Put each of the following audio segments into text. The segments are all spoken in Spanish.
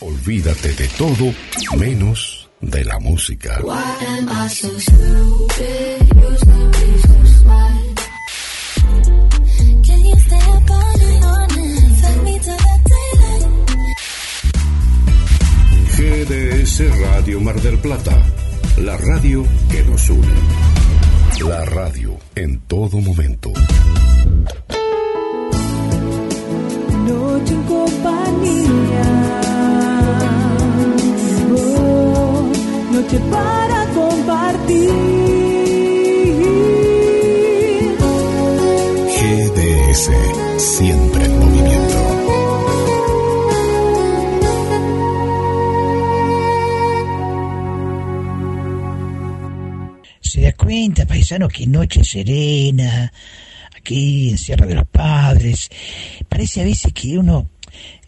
Olvídate de todo menos de la música. GDS Radio Mar del Plata, la radio que nos une. La radio en todo momento. Noche en compañía. Noche para compartir. GDS, siempre en movimiento. Se da cuenta, paisano, que noche serena, aquí en Sierra de los Padres. Parece a veces que uno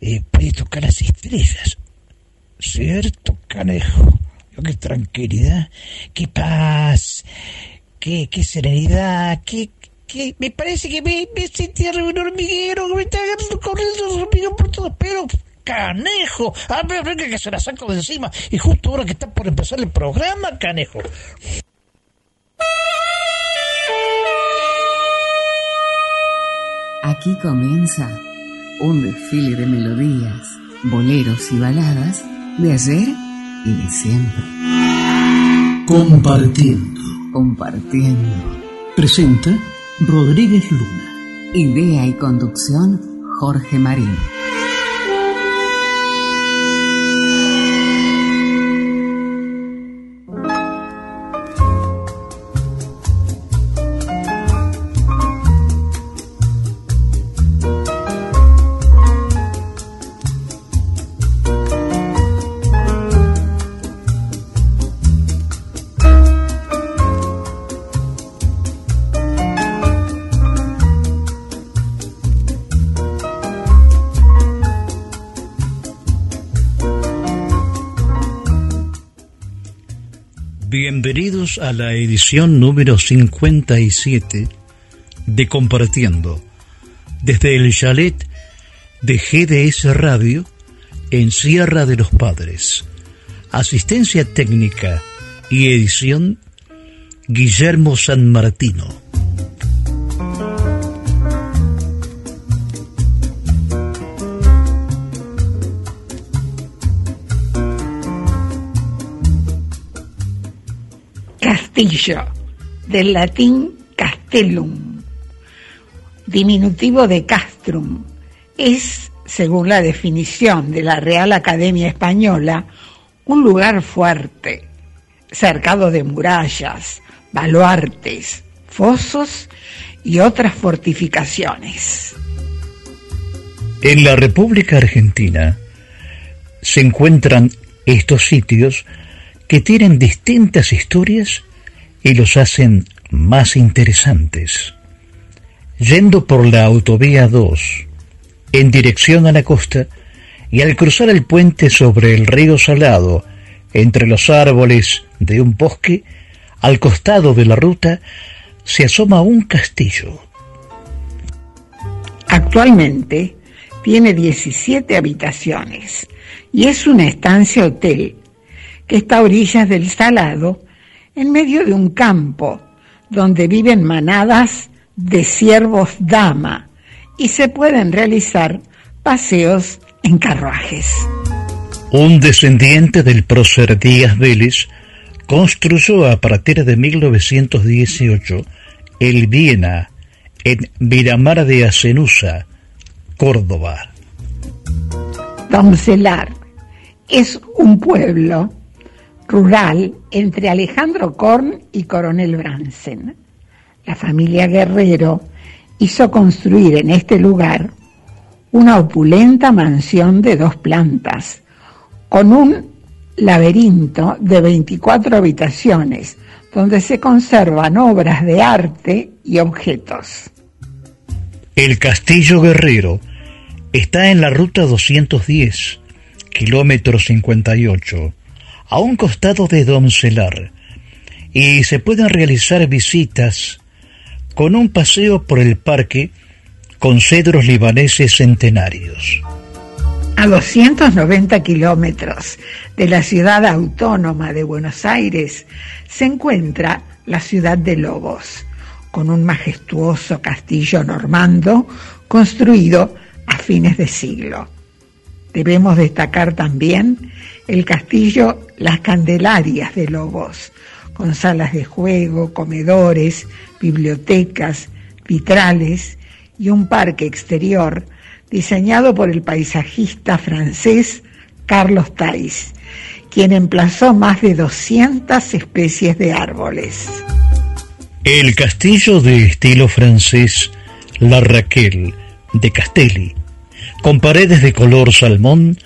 eh, puede tocar las estrellas. ¿Cierto, canejo? Qué tranquilidad, qué paz, qué, qué serenidad, qué, qué... Me parece que me, me sentí un hormiguero que me está agarrando corriendo hormiguero por todos pero canejo, venga que se la saco de encima y justo ahora que está por empezar el programa, canejo. Aquí comienza un desfile de melodías, boleros y baladas de ayer y siempre. Compartiendo. Compartiendo. Presenta Rodríguez Luna. Idea y conducción Jorge Marín. Bienvenidos a la edición número 57 de Compartiendo, desde el chalet de GDS Radio en Sierra de los Padres. Asistencia técnica y edición Guillermo San Martino. Del latín castellum, diminutivo de castrum, es, según la definición de la Real Academia Española, un lugar fuerte, cercado de murallas, baluartes, fosos y otras fortificaciones. En la República Argentina se encuentran estos sitios que tienen distintas historias y los hacen más interesantes. Yendo por la autovía 2, en dirección a la costa, y al cruzar el puente sobre el río Salado, entre los árboles de un bosque, al costado de la ruta, se asoma un castillo. Actualmente tiene 17 habitaciones y es una estancia hotel que está a orillas del Salado, en medio de un campo donde viven manadas de ciervos dama y se pueden realizar paseos en carruajes. Un descendiente del prócer Díaz Vélez construyó a partir de 1918 el Viena en Miramar de Acenusa, Córdoba. Doncelar es un pueblo rural entre Alejandro Korn y Coronel Bransen. La familia Guerrero hizo construir en este lugar una opulenta mansión de dos plantas, con un laberinto de 24 habitaciones, donde se conservan obras de arte y objetos. El Castillo Guerrero está en la ruta 210, kilómetro 58, a un costado de Doncelar, y se pueden realizar visitas con un paseo por el parque con cedros libaneses centenarios. A 290 kilómetros de la ciudad autónoma de Buenos Aires se encuentra la ciudad de Lobos, con un majestuoso castillo normando construido a fines de siglo. Debemos destacar también el castillo Las Candelarias de Lobos, con salas de juego, comedores, bibliotecas, vitrales y un parque exterior diseñado por el paisajista francés Carlos Thais, quien emplazó más de 200 especies de árboles. El castillo de estilo francés La Raquel de Castelli, con paredes de color salmón,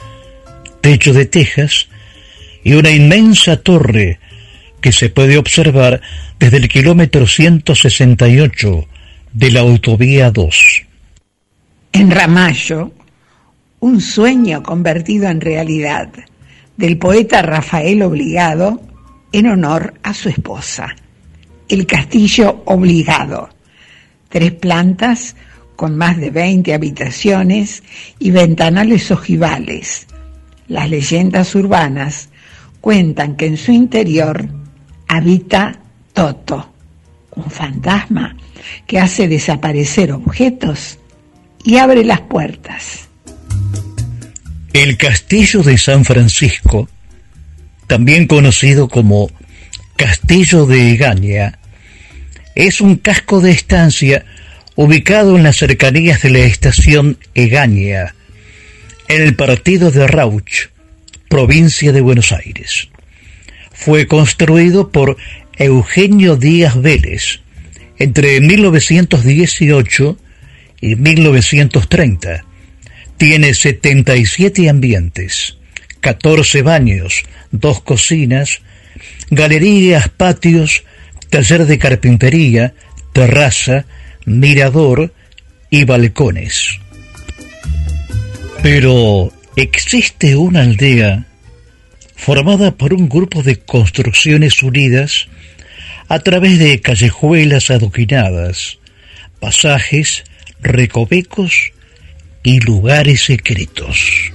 techo de tejas y una inmensa torre que se puede observar desde el kilómetro 168 de la autovía 2. En Ramallo, un sueño convertido en realidad del poeta Rafael Obligado en honor a su esposa. El castillo Obligado, tres plantas con más de 20 habitaciones y ventanales ojivales. Las leyendas urbanas cuentan que en su interior habita Toto, un fantasma que hace desaparecer objetos y abre las puertas. El castillo de San Francisco, también conocido como Castillo de Egaña, es un casco de estancia ubicado en las cercanías de la estación Egaña, en el partido de Rauch, provincia de Buenos Aires. Fue construido por Eugenio Díaz Vélez entre 1918 y 1930. Tiene 77 ambientes, 14 baños, dos cocinas, galerías, patios, taller de carpintería, terraza, mirador y balcones. Pero existe una aldea formada por un grupo de construcciones unidas a través de callejuelas adoquinadas, pasajes, recovecos y lugares secretos.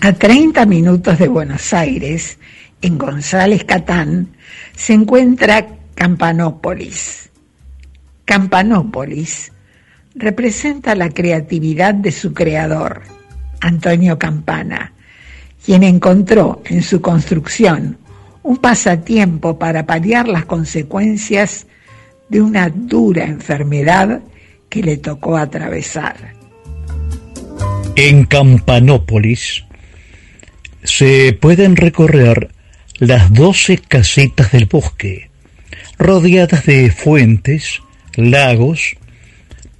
A 30 minutos de Buenos Aires, en González Catán, se encuentra Campanópolis. Campanópolis representa la creatividad de su creador, Antonio Campana, quien encontró en su construcción un pasatiempo para paliar las consecuencias de una dura enfermedad que le tocó atravesar. En Campanópolis se pueden recorrer las doce casitas del bosque, rodeadas de fuentes, lagos,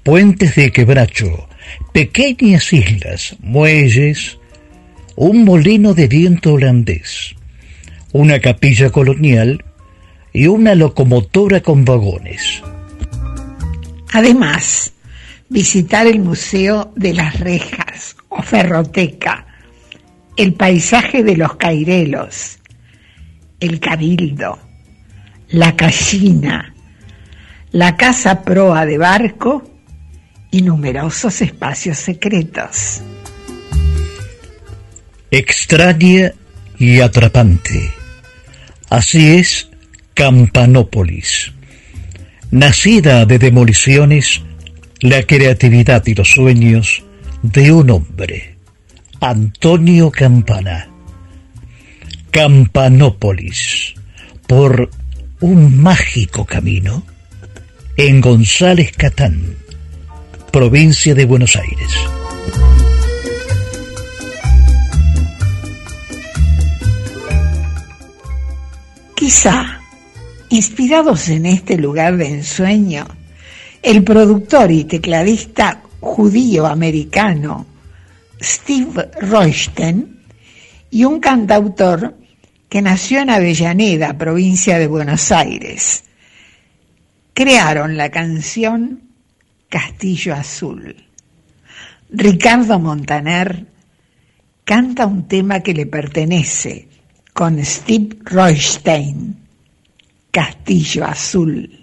puentes de quebracho, pequeñas islas, muelles, un molino de viento holandés, una capilla colonial y una locomotora con vagones. Además, visitar el Museo de las Rejas o Ferroteca, el paisaje de los Cairelos, el Cabildo, la Casina, la Casa Proa de Barco y numerosos espacios secretos. Extraña y atrapante. Así es Campanópolis. Nacida de demoliciones, la creatividad y los sueños de un hombre, Antonio Campana. Campanópolis, por un mágico camino, en González Catán, provincia de Buenos Aires. Quizá, inspirados en este lugar de ensueño, el productor y tecladista judío americano Steve Roysten y un cantautor que nació en Avellaneda, provincia de Buenos Aires, crearon la canción Castillo Azul. Ricardo Montaner canta un tema que le pertenece con Steve Roystein, Castillo Azul.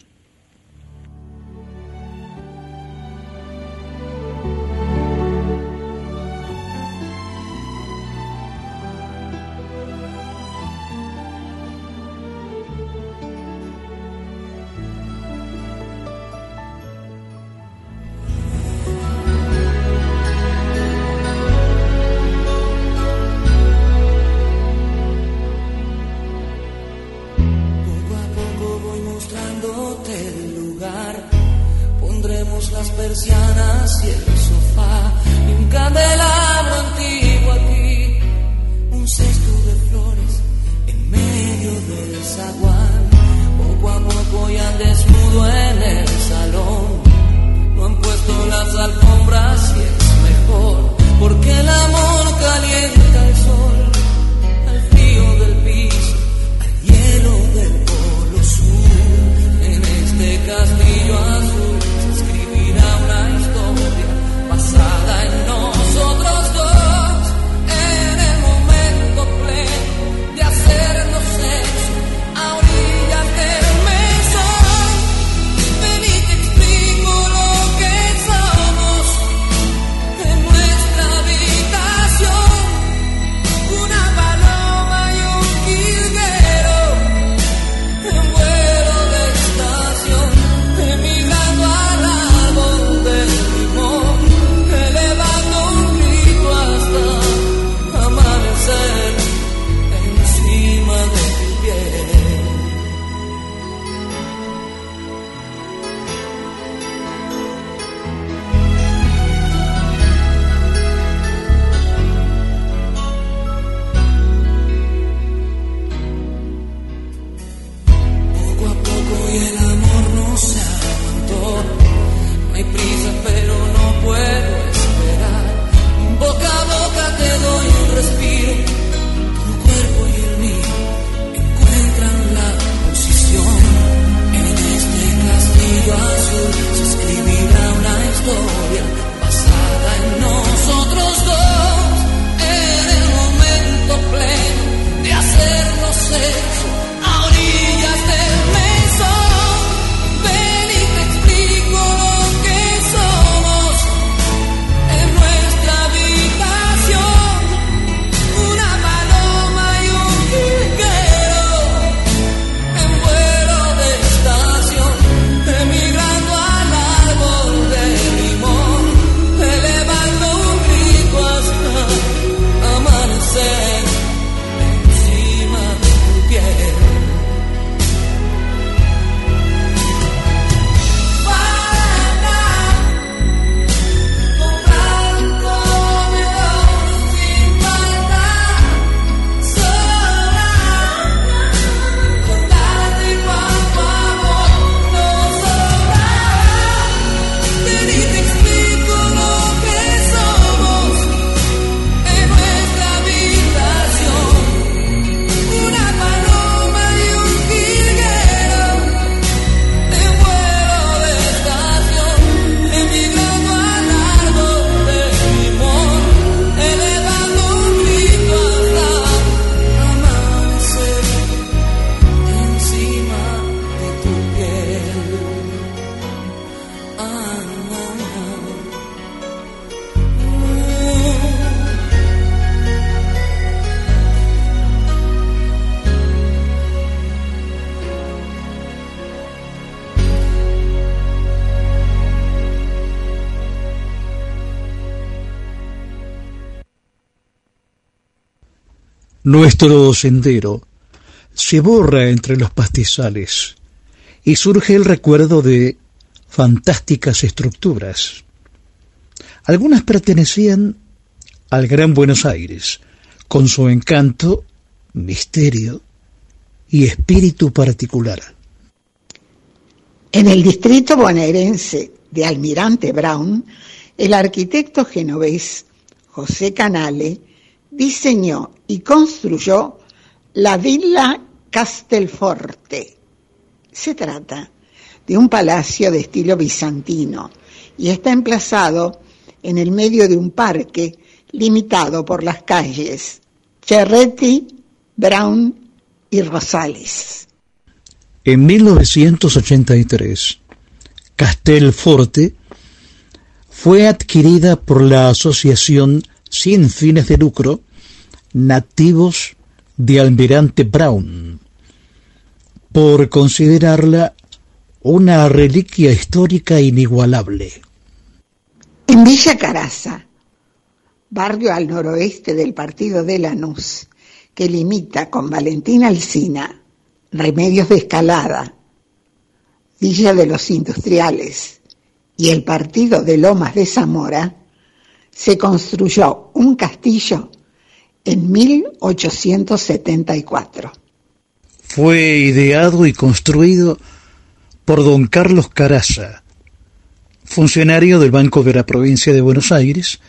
Nuestro sendero se borra entre los pastizales y surge el recuerdo de fantásticas estructuras. Algunas pertenecían al Gran Buenos Aires, con su encanto, misterio y espíritu particular. En el distrito bonaerense de Almirante Brown, el arquitecto genovés José Canale diseñó y construyó la Villa Castelforte. Se trata de un palacio de estilo bizantino y está emplazado en el medio de un parque limitado por las calles Cerretti, Brown y Rosales. En 1983, Castelforte fue adquirida por la Asociación Sin Fines de Lucro Nativos de Almirante Brown, por considerarla una reliquia histórica inigualable. En Villa Caraza, barrio al noroeste del partido de Lanús, que limita con Valentín Alsina, Remedios de Escalada, Villa de los Industriales y el partido de Lomas de Zamora, se construyó un castillo en 1874. Fue ideado y construido por don Carlos Caraza, funcionario del Banco de la Provincia de Buenos Aires,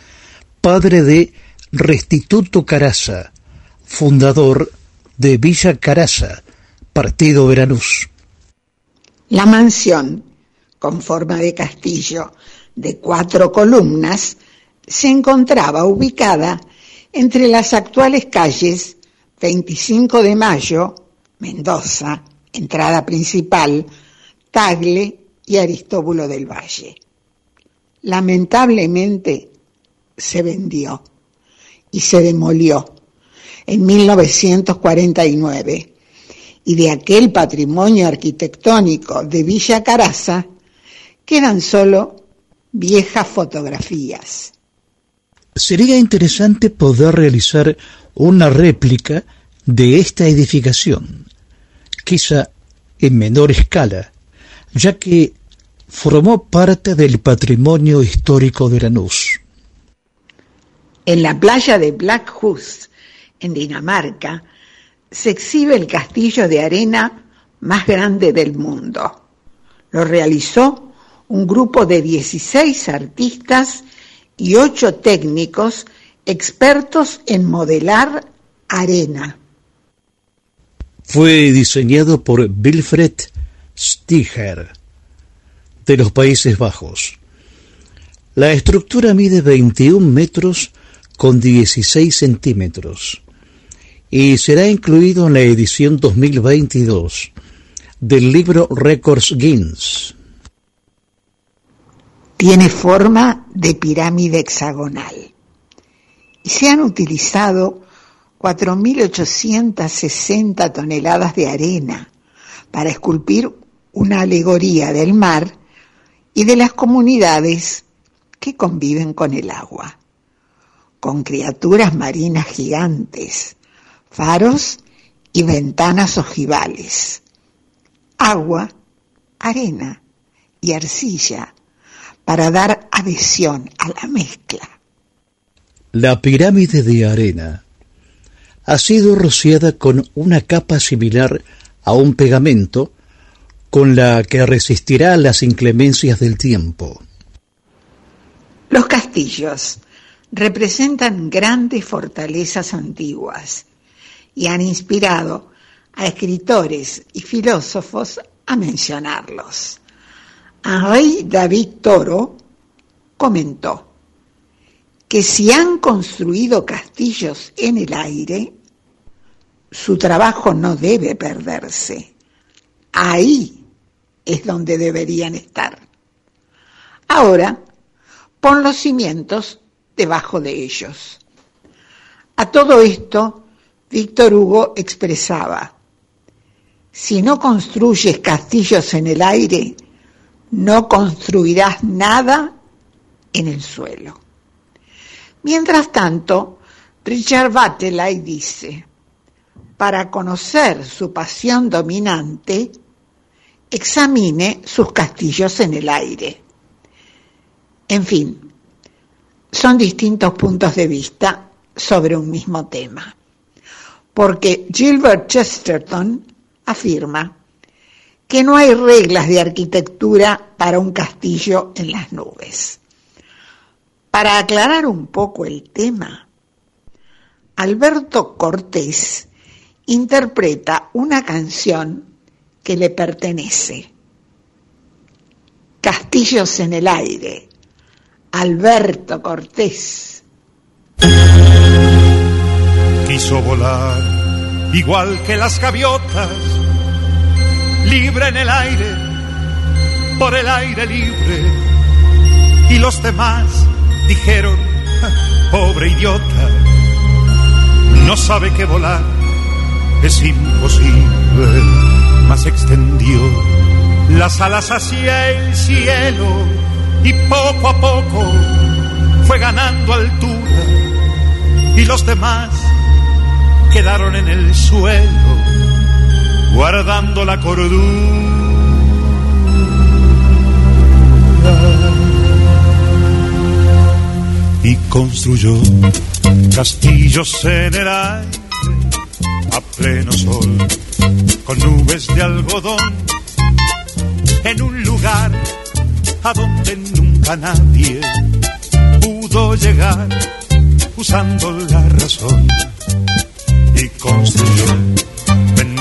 padre de Restituto Caraza, fundador de Villa Caraza, Partido Veranús. La mansión, con forma de castillo de cuatro columnas, se encontraba ubicada entre las actuales calles 25 de Mayo, Mendoza, entrada principal, Tagle y Aristóbulo del Valle. Lamentablemente se vendió y se demolió en 1949 y de aquel patrimonio arquitectónico de Villa Caraza quedan solo viejas fotografías. Sería interesante poder realizar una réplica de esta edificación, quizá en menor escala, ya que formó parte del patrimonio histórico de Lanús. En la playa de Black Hus, en Dinamarca, se exhibe el castillo de arena más grande del mundo. Lo realizó un grupo de 16 artistas y 8 técnicos expertos en modelar arena. Fue diseñado por Wilfred Stiger de los Países Bajos. La estructura mide 21 metros con 16 centímetros y será incluido en la edición 2022 del libro Records Guinness. Tiene forma de pirámide hexagonal. Y se han utilizado 4.860 toneladas de arena para esculpir una alegoría del mar y de las comunidades que conviven con el agua, con criaturas marinas gigantes, faros y ventanas ojivales, agua, arena y arcilla para dar adhesión a la mezcla. La pirámide de arena ha sido rociada con una capa similar a un pegamento con la que resistirá las inclemencias del tiempo. Los castillos representan grandes fortalezas antiguas y han inspirado a escritores y filósofos a mencionarlos. Henri David Toro comentó que si han construido castillos en el aire, su trabajo no debe perderse. Ahí es donde deberían estar. Ahora, pon los cimientos debajo de ellos. A todo esto, Víctor Hugo expresaba, si no construyes castillos en el aire, no construirás nada en el suelo. Mientras tanto, Richard Batelay dice, para conocer su pasión dominante, examine sus castillos en el aire. En fin, son distintos puntos de vista sobre un mismo tema, porque Gilbert Chesterton afirma que no hay reglas de arquitectura para un castillo en las nubes. Para aclarar un poco el tema, Alberto Cortés interpreta una canción que le pertenece. Castillos en el aire, Alberto Cortés. Quiso volar igual que las gaviotas libre en el aire, por el aire libre. Y los demás dijeron, pobre idiota, no sabe que volar es imposible, mas extendió las alas hacia el cielo y poco a poco fue ganando altura. Y los demás quedaron en el suelo guardando la cordura. Y construyó castillos en el aire a pleno sol, con nubes de algodón, en un lugar a donde nunca nadie pudo llegar usando la razón. Y construyó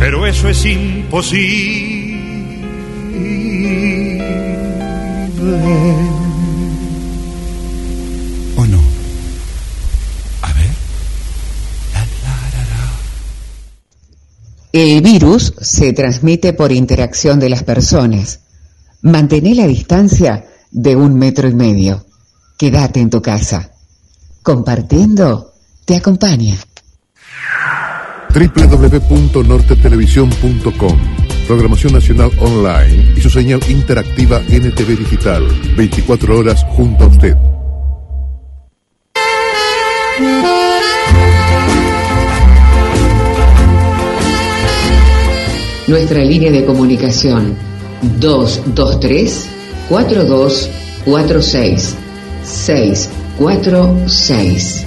pero eso es imposible. ¿O no? A ver. El virus se transmite por interacción de las personas. Mantén la distancia de un metro y medio. Quédate en tu casa. Compartiendo te acompaña www.nortetelevisión.com Programación Nacional Online y su señal interactiva NTV Digital. 24 horas junto a usted. Nuestra línea de comunicación 223 4246 646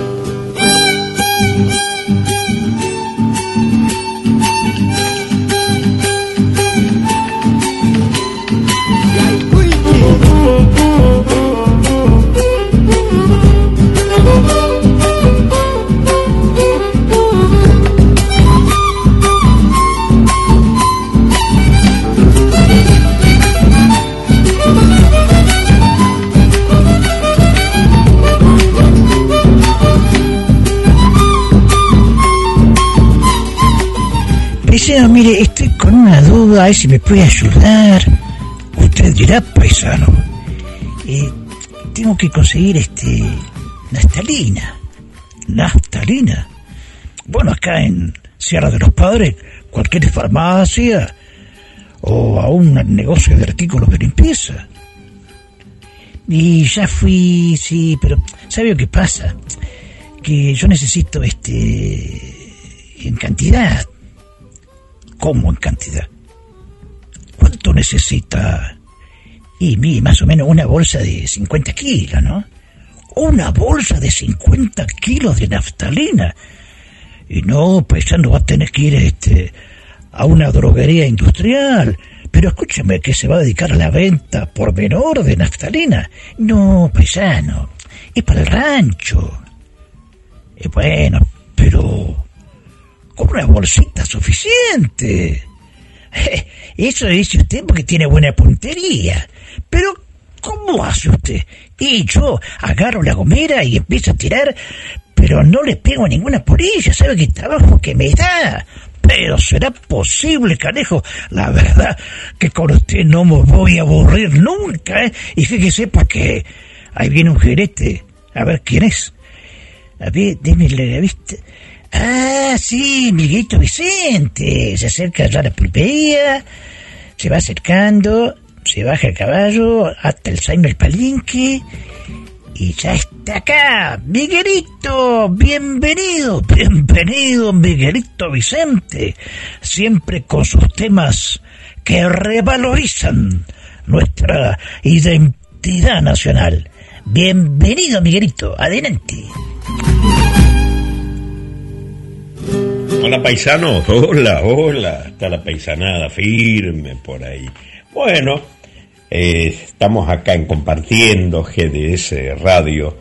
Mire, estoy con una duda, a si me puede ayudar. Usted dirá, paisano, eh, tengo que conseguir este naftalina. Naftalina. Bueno, acá en Sierra de los Padres, cualquier farmacia o a un negocio de artículos de limpieza. Y ya fui, sí, pero ¿sabe lo que pasa? Que yo necesito este en cantidad. ¿Cómo en cantidad? ¿Cuánto necesita? Y mi, más o menos una bolsa de 50 kilos, ¿no? Una bolsa de 50 kilos de naftalina. Y no, pues va a tener que ir este, a una droguería industrial. Pero escúcheme, que se va a dedicar a la venta por menor de naftalina. No, paisano, es para el rancho. Bueno, pero una bolsita suficiente. Eso dice usted porque tiene buena puntería. Pero, ¿cómo hace usted? Y yo agarro la gomera y empiezo a tirar, pero no le pego ninguna porilla. ¿Sabe qué trabajo que me da? Pero será posible, canejo. La verdad que con usted no me voy a aburrir nunca, ¿eh? Y fíjese para que ahí viene un gerente. A ver quién es. A ver, déme la vista. Ah, sí, Miguelito Vicente. Se acerca ya a la pulpería, se va acercando, se baja el caballo, hasta el zaino el palinque y ya está acá. Miguelito, bienvenido, bienvenido, Miguelito Vicente. Siempre con sus temas que revalorizan nuestra identidad nacional. Bienvenido, Miguelito, adelante. Hola paisanos, hola, hola, está la paisanada firme por ahí. Bueno, eh, estamos acá en compartiendo GDS Radio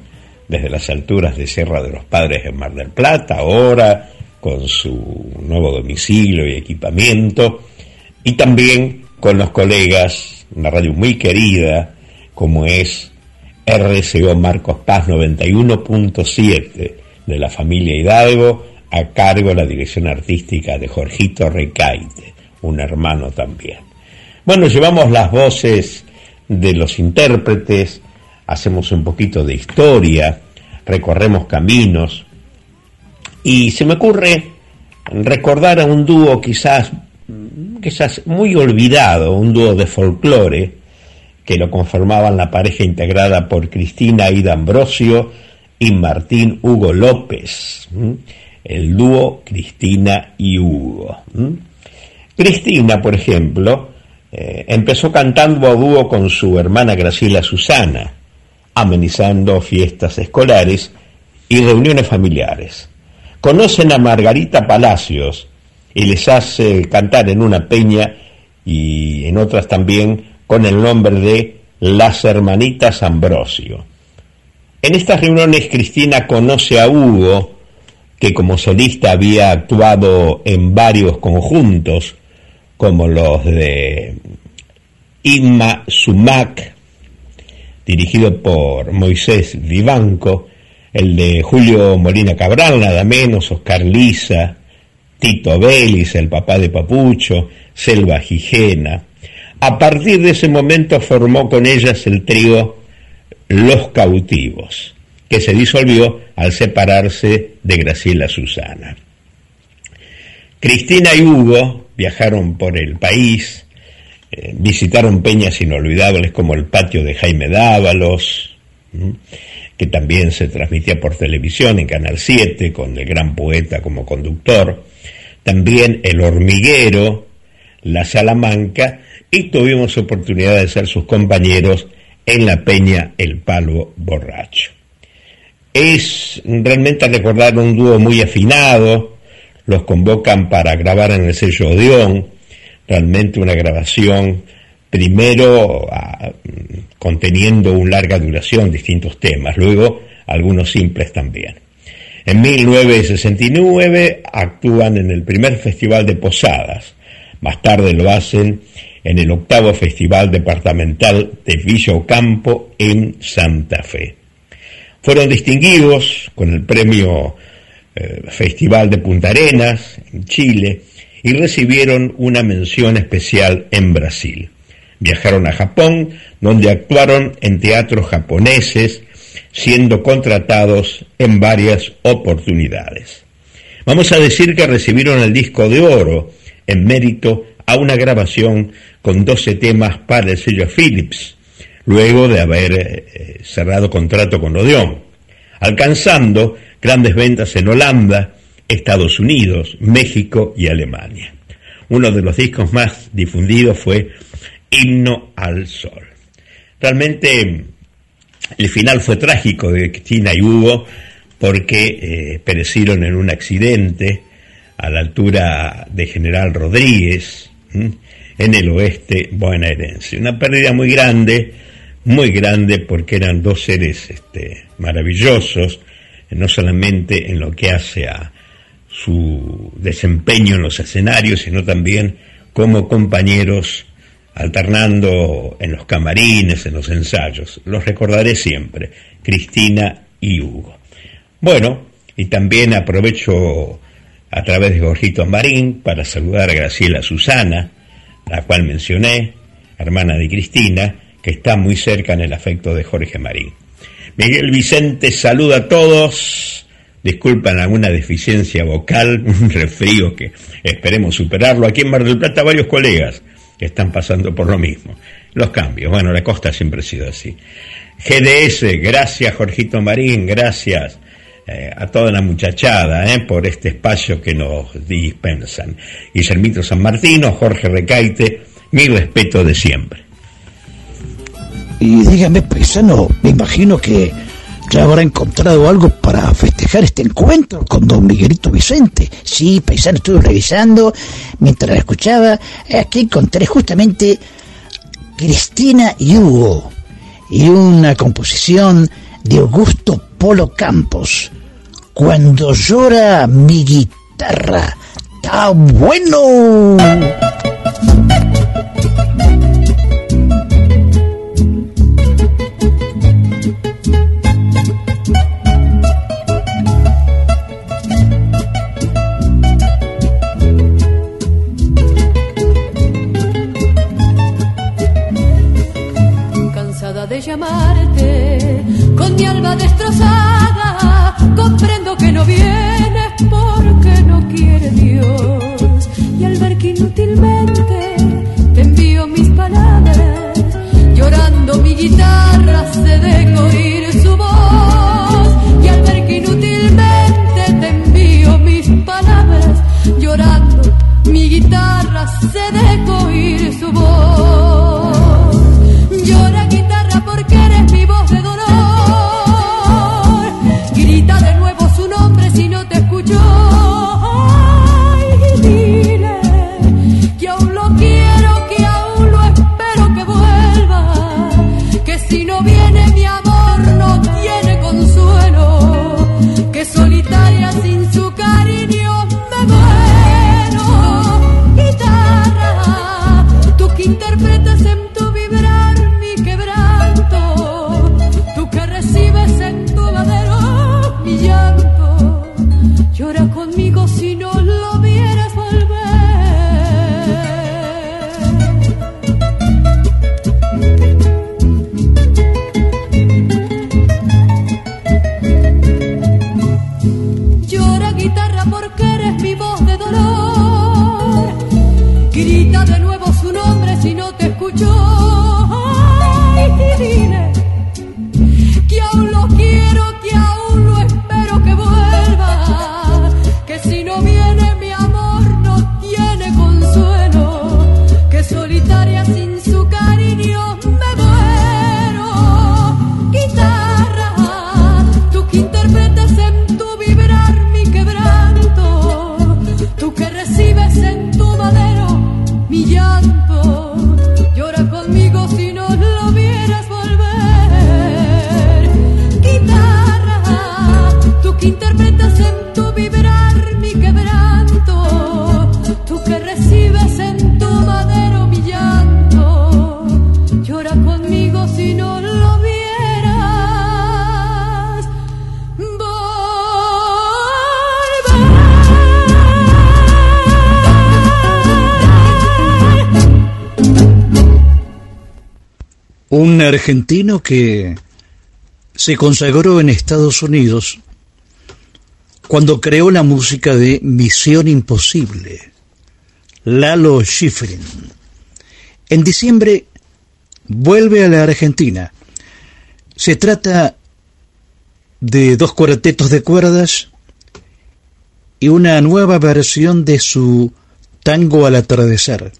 desde las alturas de Sierra de los Padres en Mar del Plata, ahora con su nuevo domicilio y equipamiento, y también con los colegas, una radio muy querida como es RCO Marcos Paz 91.7 de la familia Hidalgo, a cargo de la dirección artística de Jorgito Recaite, un hermano también. Bueno, llevamos las voces de los intérpretes, hacemos un poquito de historia, recorremos caminos, y se me ocurre recordar a un dúo quizás, quizás muy olvidado, un dúo de folclore, que lo conformaban la pareja integrada por Cristina Ida Ambrosio y Martín Hugo López el dúo Cristina y Hugo. Cristina, por ejemplo, eh, empezó cantando a dúo con su hermana Graciela Susana, amenizando fiestas escolares y reuniones familiares. Conocen a Margarita Palacios y les hace cantar en una peña y en otras también con el nombre de Las Hermanitas Ambrosio. En estas reuniones Cristina conoce a Hugo, que como solista había actuado en varios conjuntos, como los de Inma Sumac, dirigido por Moisés Vivanco, el de Julio Molina Cabral, nada menos, Oscar Lisa, Tito Vélez, el papá de Papucho, Selva Gijena. A partir de ese momento formó con ellas el trío Los Cautivos que se disolvió al separarse de Graciela Susana. Cristina y Hugo viajaron por el país, eh, visitaron peñas inolvidables como el patio de Jaime Dávalos, que también se transmitía por televisión en Canal 7 con el gran poeta como conductor, también El hormiguero, La Salamanca y tuvimos oportunidad de ser sus compañeros en la peña El Palo Borracho. Es realmente recordar un dúo muy afinado, los convocan para grabar en el sello Odeón, realmente una grabación primero ah, conteniendo una larga duración, distintos temas, luego algunos simples también. En 1969 actúan en el primer Festival de Posadas, más tarde lo hacen en el octavo Festival Departamental de Villa Ocampo en Santa Fe. Fueron distinguidos con el premio eh, Festival de Punta Arenas en Chile y recibieron una mención especial en Brasil. Viajaron a Japón, donde actuaron en teatros japoneses, siendo contratados en varias oportunidades. Vamos a decir que recibieron el disco de oro en mérito a una grabación con 12 temas para el sello Philips, luego de haber eh, cerrado contrato con Odeón, alcanzando grandes ventas en Holanda, Estados Unidos, México y Alemania. Uno de los discos más difundidos fue Himno al Sol. Realmente el final fue trágico de Cristina y Hugo porque eh, perecieron en un accidente a la altura de General Rodríguez, en el oeste bonaerense. Una pérdida muy grande, muy grande porque eran dos seres este, maravillosos, no solamente en lo que hace a su desempeño en los escenarios, sino también como compañeros alternando en los camarines, en los ensayos. Los recordaré siempre, Cristina y Hugo. Bueno, y también aprovecho a través de Jorgito Marín para saludar a Graciela Susana, la cual mencioné, hermana de Cristina, que está muy cerca en el afecto de Jorge Marín. Miguel Vicente saluda a todos. Disculpan alguna deficiencia vocal, un refrío que esperemos superarlo. Aquí en Mar del Plata varios colegas que están pasando por lo mismo. Los cambios, bueno, la costa siempre ha sido así. GDS, gracias Jorgito Marín, gracias eh, a toda la muchachada eh, por este espacio que nos dispensan. Guillermito San Martino, Jorge Recaite, mi respeto de siempre. Y dígame, paisano, me imagino que ya habrá encontrado algo para festejar este encuentro con don Miguelito Vicente. Sí, paisano, estuve revisando mientras escuchaba. Aquí encontré justamente Cristina y Hugo y una composición de Augusto Polo Campos. Cuando llora mi guitarra, está bueno. Llamarte con mi alma destrozada, comprendo que no vienes porque no quiere Dios. Y al ver que inútilmente te envío mis palabras, llorando mi guitarra se deja oír su voz. Y al ver que inútilmente te envío mis palabras, llorando mi guitarra se deja oír su voz. Llora argentino que se consagró en Estados Unidos cuando creó la música de Misión Imposible, Lalo Schifrin. En diciembre vuelve a la Argentina. Se trata de dos cuartetos de cuerdas y una nueva versión de su Tango al atardecer.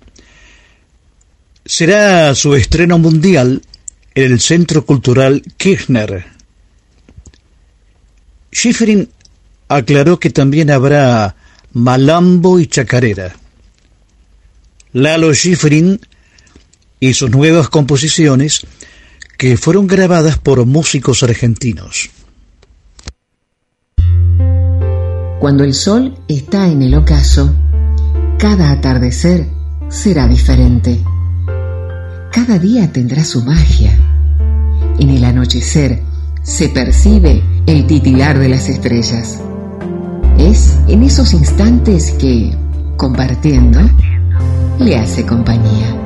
Será su estreno mundial en el Centro Cultural Kirchner. Schifrin aclaró que también habrá malambo y chacarera. Lalo Schifrin y sus nuevas composiciones que fueron grabadas por músicos argentinos. Cuando el sol está en el ocaso, cada atardecer será diferente. Cada día tendrá su magia. En el anochecer se percibe el titilar de las estrellas. Es en esos instantes que, compartiendo, le hace compañía.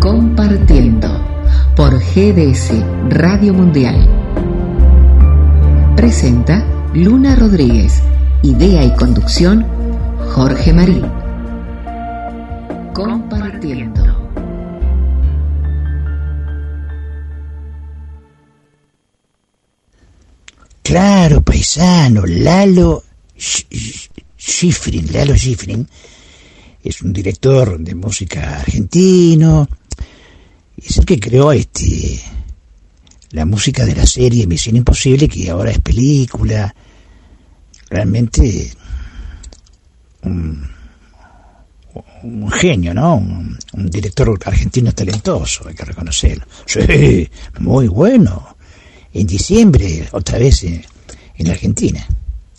Compartiendo por GDS Radio Mundial. Presenta Luna Rodríguez. Idea y conducción Jorge Marín. Compartiendo. Claro, paisano, Lalo Schifrin, Lalo Schifrin, es un director de música argentino, es el que creó este la música de la serie Misión Imposible, que ahora es película. Realmente un, genio, ¿no? Un, un, director argentino talentoso, hay que reconocerlo. Sí, muy bueno. En diciembre, otra vez en, en la Argentina.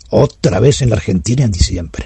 Otra vez en la Argentina en diciembre.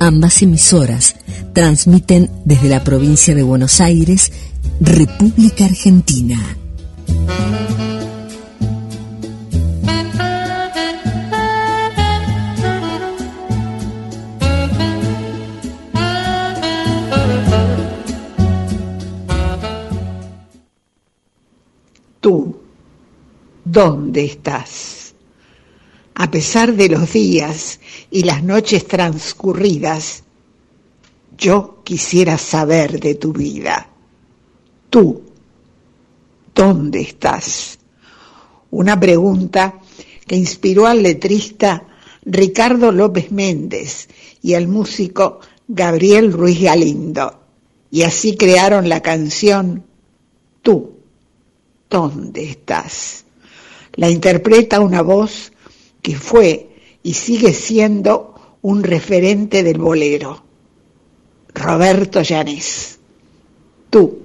Ambas emisoras transmiten desde la provincia de Buenos Aires, República Argentina. Tú, ¿dónde estás? Pesar de los días y las noches transcurridas, yo quisiera saber de tu vida. Tú, ¿dónde estás? Una pregunta que inspiró al letrista Ricardo López Méndez y al músico Gabriel Ruiz Galindo. Y así crearon la canción Tú, ¿dónde estás? La interpreta una voz que fue y sigue siendo un referente del bolero. Roberto Llanes. Tú,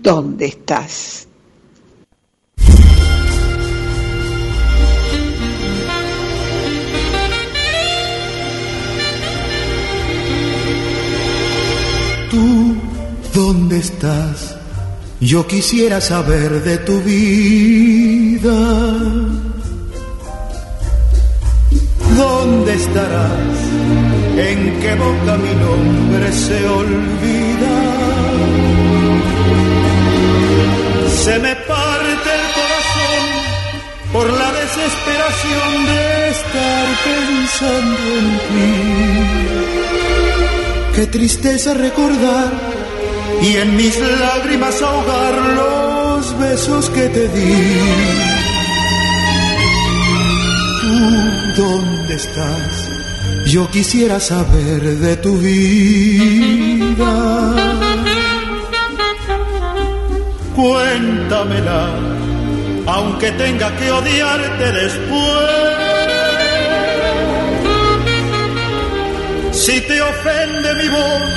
¿dónde estás? Tú, ¿dónde estás? Yo quisiera saber de tu vida. ¿Dónde estarás? ¿En qué boca mi nombre se olvida? Se me parte el corazón por la desesperación de estar pensando en ti. Qué tristeza recordar y en mis lágrimas ahogar los besos que te di. ¿Dónde estás? yo quisiera saber de tu vida. Cuéntamela, aunque tenga que odiarte después. Si te ofende mi voz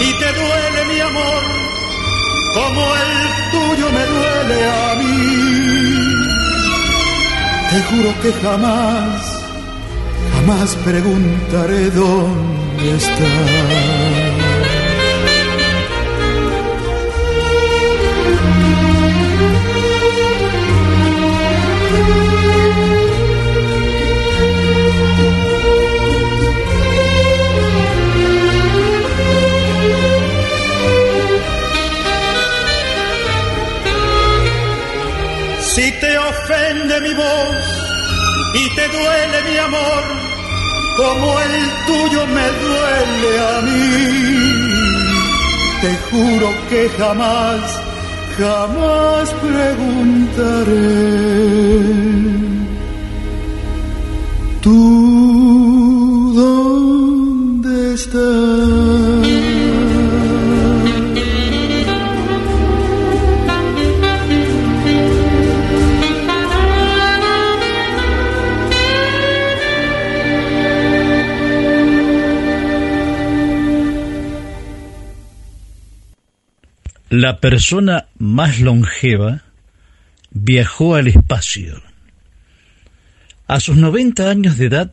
y te duele mi amor, como el tuyo me duele a mí, te juro que jamás jamás preguntaré dónde está. Mi voz y te duele mi amor, como el tuyo me duele a mí. Te juro que jamás, jamás preguntaré. ¿Tú dónde estás? La persona más longeva viajó al espacio. A sus 90 años de edad,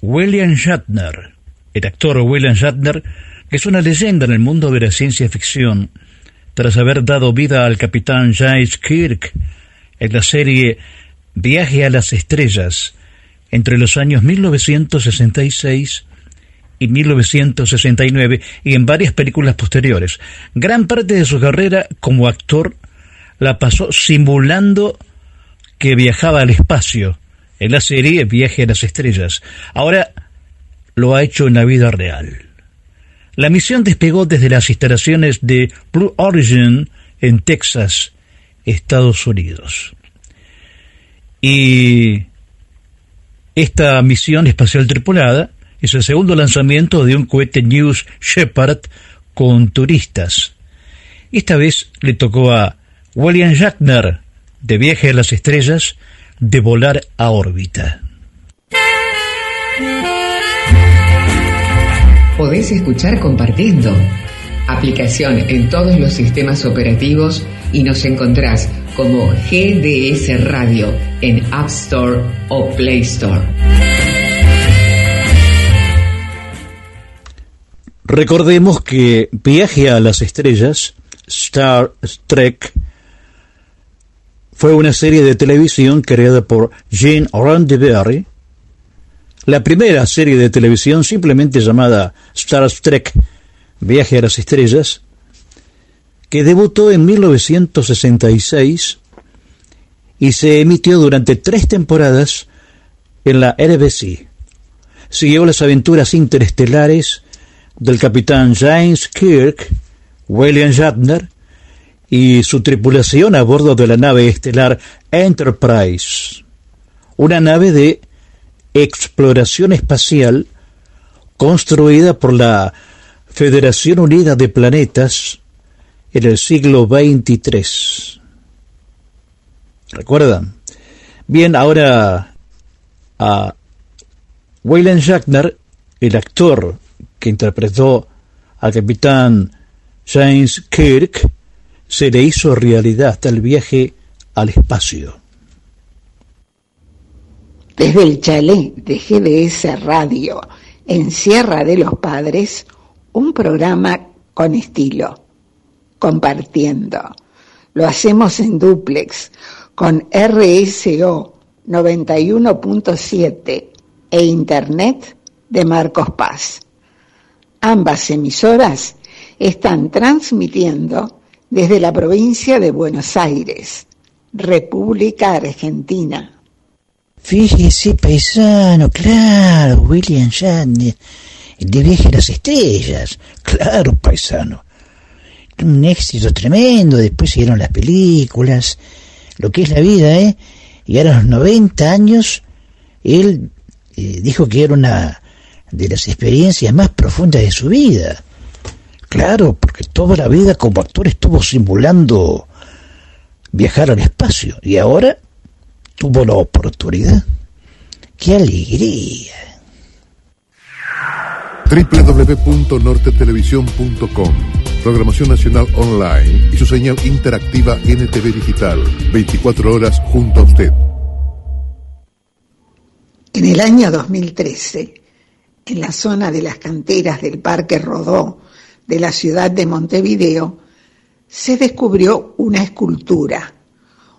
William Shatner, el actor William Shatner, que es una leyenda en el mundo de la ciencia ficción, tras haber dado vida al capitán James Kirk en la serie Viaje a las Estrellas entre los años 1966 y 1969 y en varias películas posteriores. Gran parte de su carrera como actor la pasó simulando que viajaba al espacio en la serie Viaje a las Estrellas. Ahora lo ha hecho en la vida real. La misión despegó desde las instalaciones de Blue Origin en Texas, Estados Unidos. Y esta misión espacial tripulada es el segundo lanzamiento de un cohete News Shepard con turistas. Esta vez le tocó a William Shatner, de Viaje a las Estrellas, de volar a órbita. Podés escuchar compartiendo. Aplicación en todos los sistemas operativos y nos encontrás como GDS Radio en App Store o Play Store. Recordemos que Viaje a las Estrellas, Star Trek, fue una serie de televisión creada por Gene Roddenberry, la primera serie de televisión simplemente llamada Star Trek, Viaje a las Estrellas, que debutó en 1966 y se emitió durante tres temporadas en la NBC. Siguió las aventuras interestelares del capitán James Kirk, William Shatner y su tripulación a bordo de la nave estelar Enterprise, una nave de exploración espacial construida por la Federación Unida de Planetas en el siglo XXIII. ¿Recuerdan? Bien, ahora a William Shatner, el actor que interpretó al capitán James Kirk, se le hizo realidad hasta el viaje al espacio. Desde el chalet de GDS Radio en Sierra de los Padres, un programa con estilo, compartiendo. Lo hacemos en duplex con RSO 91.7 e Internet de Marcos Paz. Ambas emisoras están transmitiendo desde la provincia de Buenos Aires, República Argentina. Fíjese, paisano, claro, William Shatner, el de Viaje las Estrellas, claro, paisano. Un éxito tremendo, después siguieron las películas, lo que es la vida, ¿eh? Y a los 90 años, él eh, dijo que era una de las experiencias más profundas de su vida. Claro, porque toda la vida como actor estuvo simulando viajar al espacio y ahora tuvo la oportunidad. ¡Qué alegría! www.nortetelevisión.com Programación Nacional Online y su señal interactiva NTV Digital. 24 horas junto a usted. En el año 2013, en la zona de las canteras del Parque Rodó de la ciudad de Montevideo, se descubrió una escultura,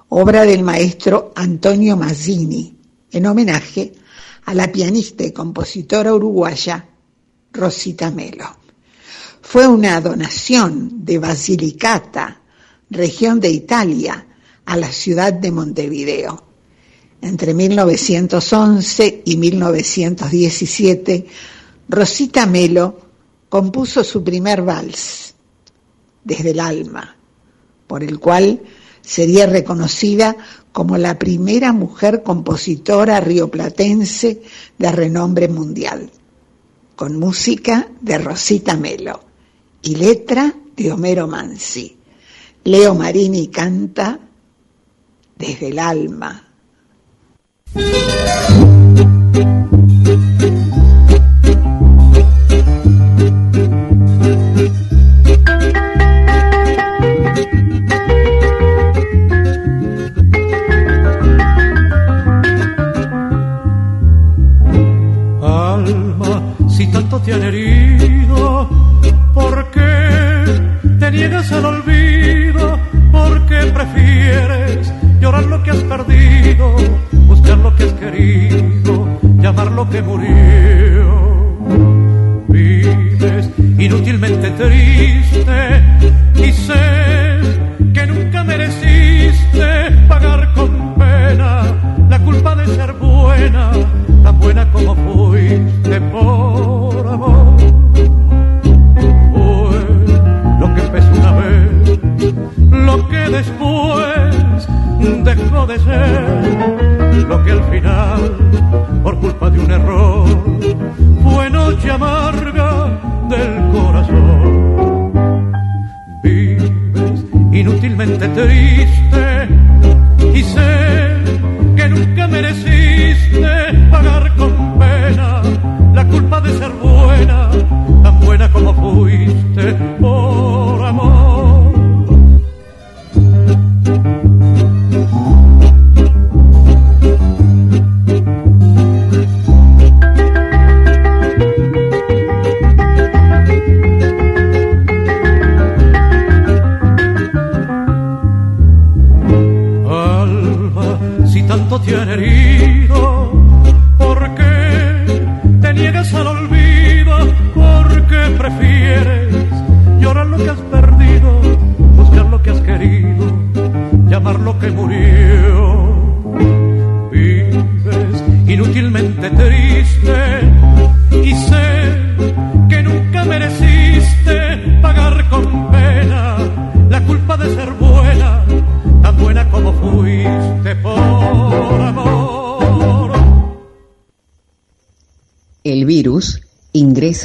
obra del maestro Antonio Mazzini, en homenaje a la pianista y compositora uruguaya Rosita Melo. Fue una donación de Basilicata, región de Italia, a la ciudad de Montevideo. Entre 1911 y 1917, Rosita Melo compuso su primer vals, Desde el alma, por el cual sería reconocida como la primera mujer compositora rioplatense de renombre mundial, con música de Rosita Melo y letra de Homero Mansi. Leo Marini canta Desde el alma. Si tanto te han herido, ¿por qué te niegas al olvido? ¿Por qué prefieres llorar lo que has perdido? Buscar lo que has querido, llamar lo que murió. Vives inútilmente triste y sé que nunca mereciste pagar con pena la culpa de ser buena, tan buena como fuiste por amor. Fue lo que empezó una vez, lo que después dejó de ser lo que al final, por culpa de un error, fue noche amarga del corazón. Vives inútilmente triste y sé que nunca mereciste pagar con pena la culpa de ser buena, tan buena como fuiste por amor.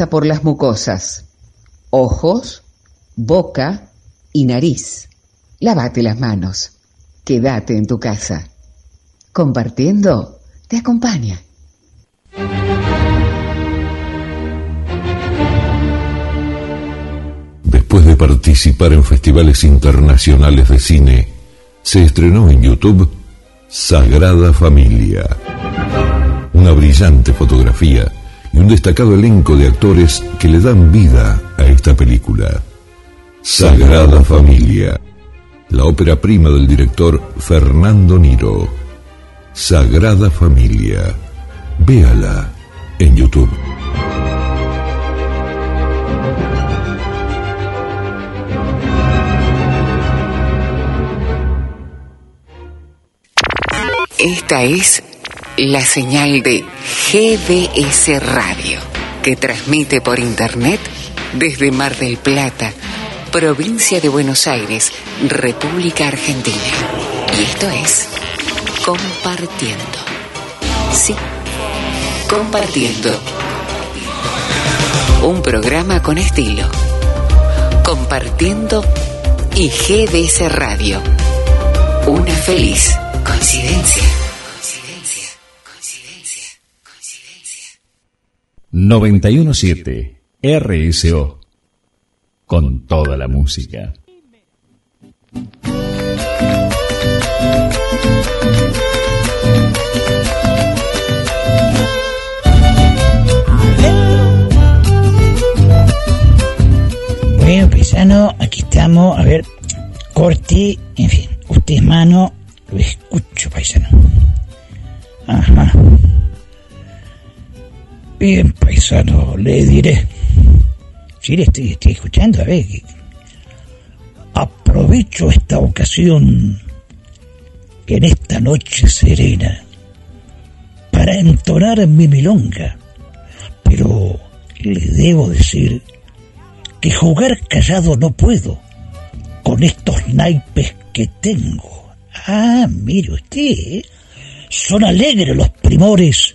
Por las mucosas, ojos, boca y nariz. Lávate las manos. Quédate en tu casa. Compartiendo te acompaña. Después de participar en festivales internacionales de cine, se estrenó en YouTube Sagrada Familia. Una brillante fotografía y un destacado elenco de actores que le dan vida a esta película. Sagrada Familia, la ópera prima del director Fernando Niro. Sagrada Familia. Véala en YouTube. Esta es la señal de GDS Radio, que transmite por Internet desde Mar del Plata, provincia de Buenos Aires, República Argentina. Y esto es Compartiendo. Sí, Compartiendo. Un programa con estilo. Compartiendo y GDS Radio. Una feliz coincidencia. 917 RSO. Con toda la música. Bueno, paisano, aquí estamos. A ver, corte, en fin. Usted es mano, lo escucho, paisano. Ajá. Bien, paisano, le diré. Sí, le estoy, estoy escuchando, a ver. Aprovecho esta ocasión en esta noche serena para entonar mi milonga, pero le debo decir que jugar callado no puedo con estos naipes que tengo. Ah, mire usted, ¿eh? son alegres los primores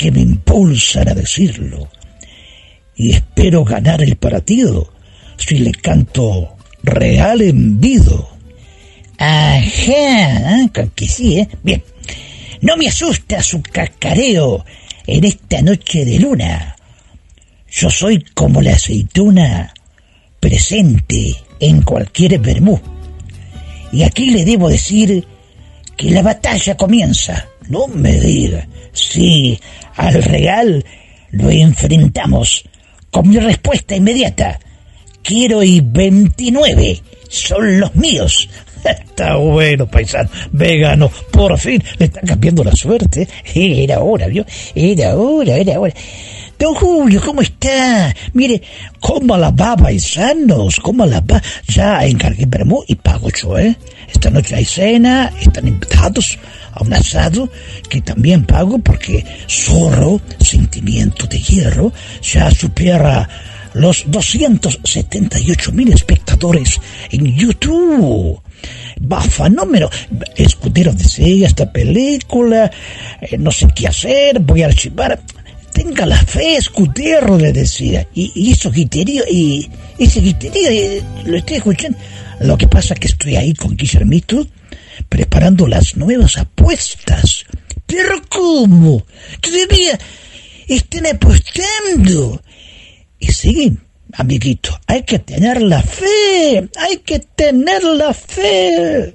que me impulsan a decirlo. Y espero ganar el partido si le canto real envido. Ajá, que sí, ¿eh? Bien, no me asusta su cacareo en esta noche de luna. Yo soy como la aceituna presente en cualquier bermú. Y aquí le debo decir que la batalla comienza. No me diga. Sí, al real lo enfrentamos con mi respuesta inmediata. Quiero y 29 son los míos. Está bueno, paisano, vegano, por fin le está cambiando la suerte. Era hora, ¿vio? Era hora, era hora. Don Julio, ¿cómo está? Mire, cómo la va, paisanos, cómo la va. Ya encargué Bermú y pago yo, ¿eh? Esta noche hay cena, están invitados a un asado que también pago porque Zorro, sentimiento de hierro, ya supera los 278 mil espectadores en YouTube. Va fenómeno. Escudero desea esta película, eh, no sé qué hacer, voy a archivar tenga la fe, escudero, le decía. Y, y eso guiterío, y ese guiterío, eh, lo estoy escuchando. Lo que pasa es que estoy ahí con Guillermito preparando las nuevas apuestas. Pero ¿cómo? Todavía están apostando. Y sí, amiguito, hay que tener la fe, hay que tener la fe.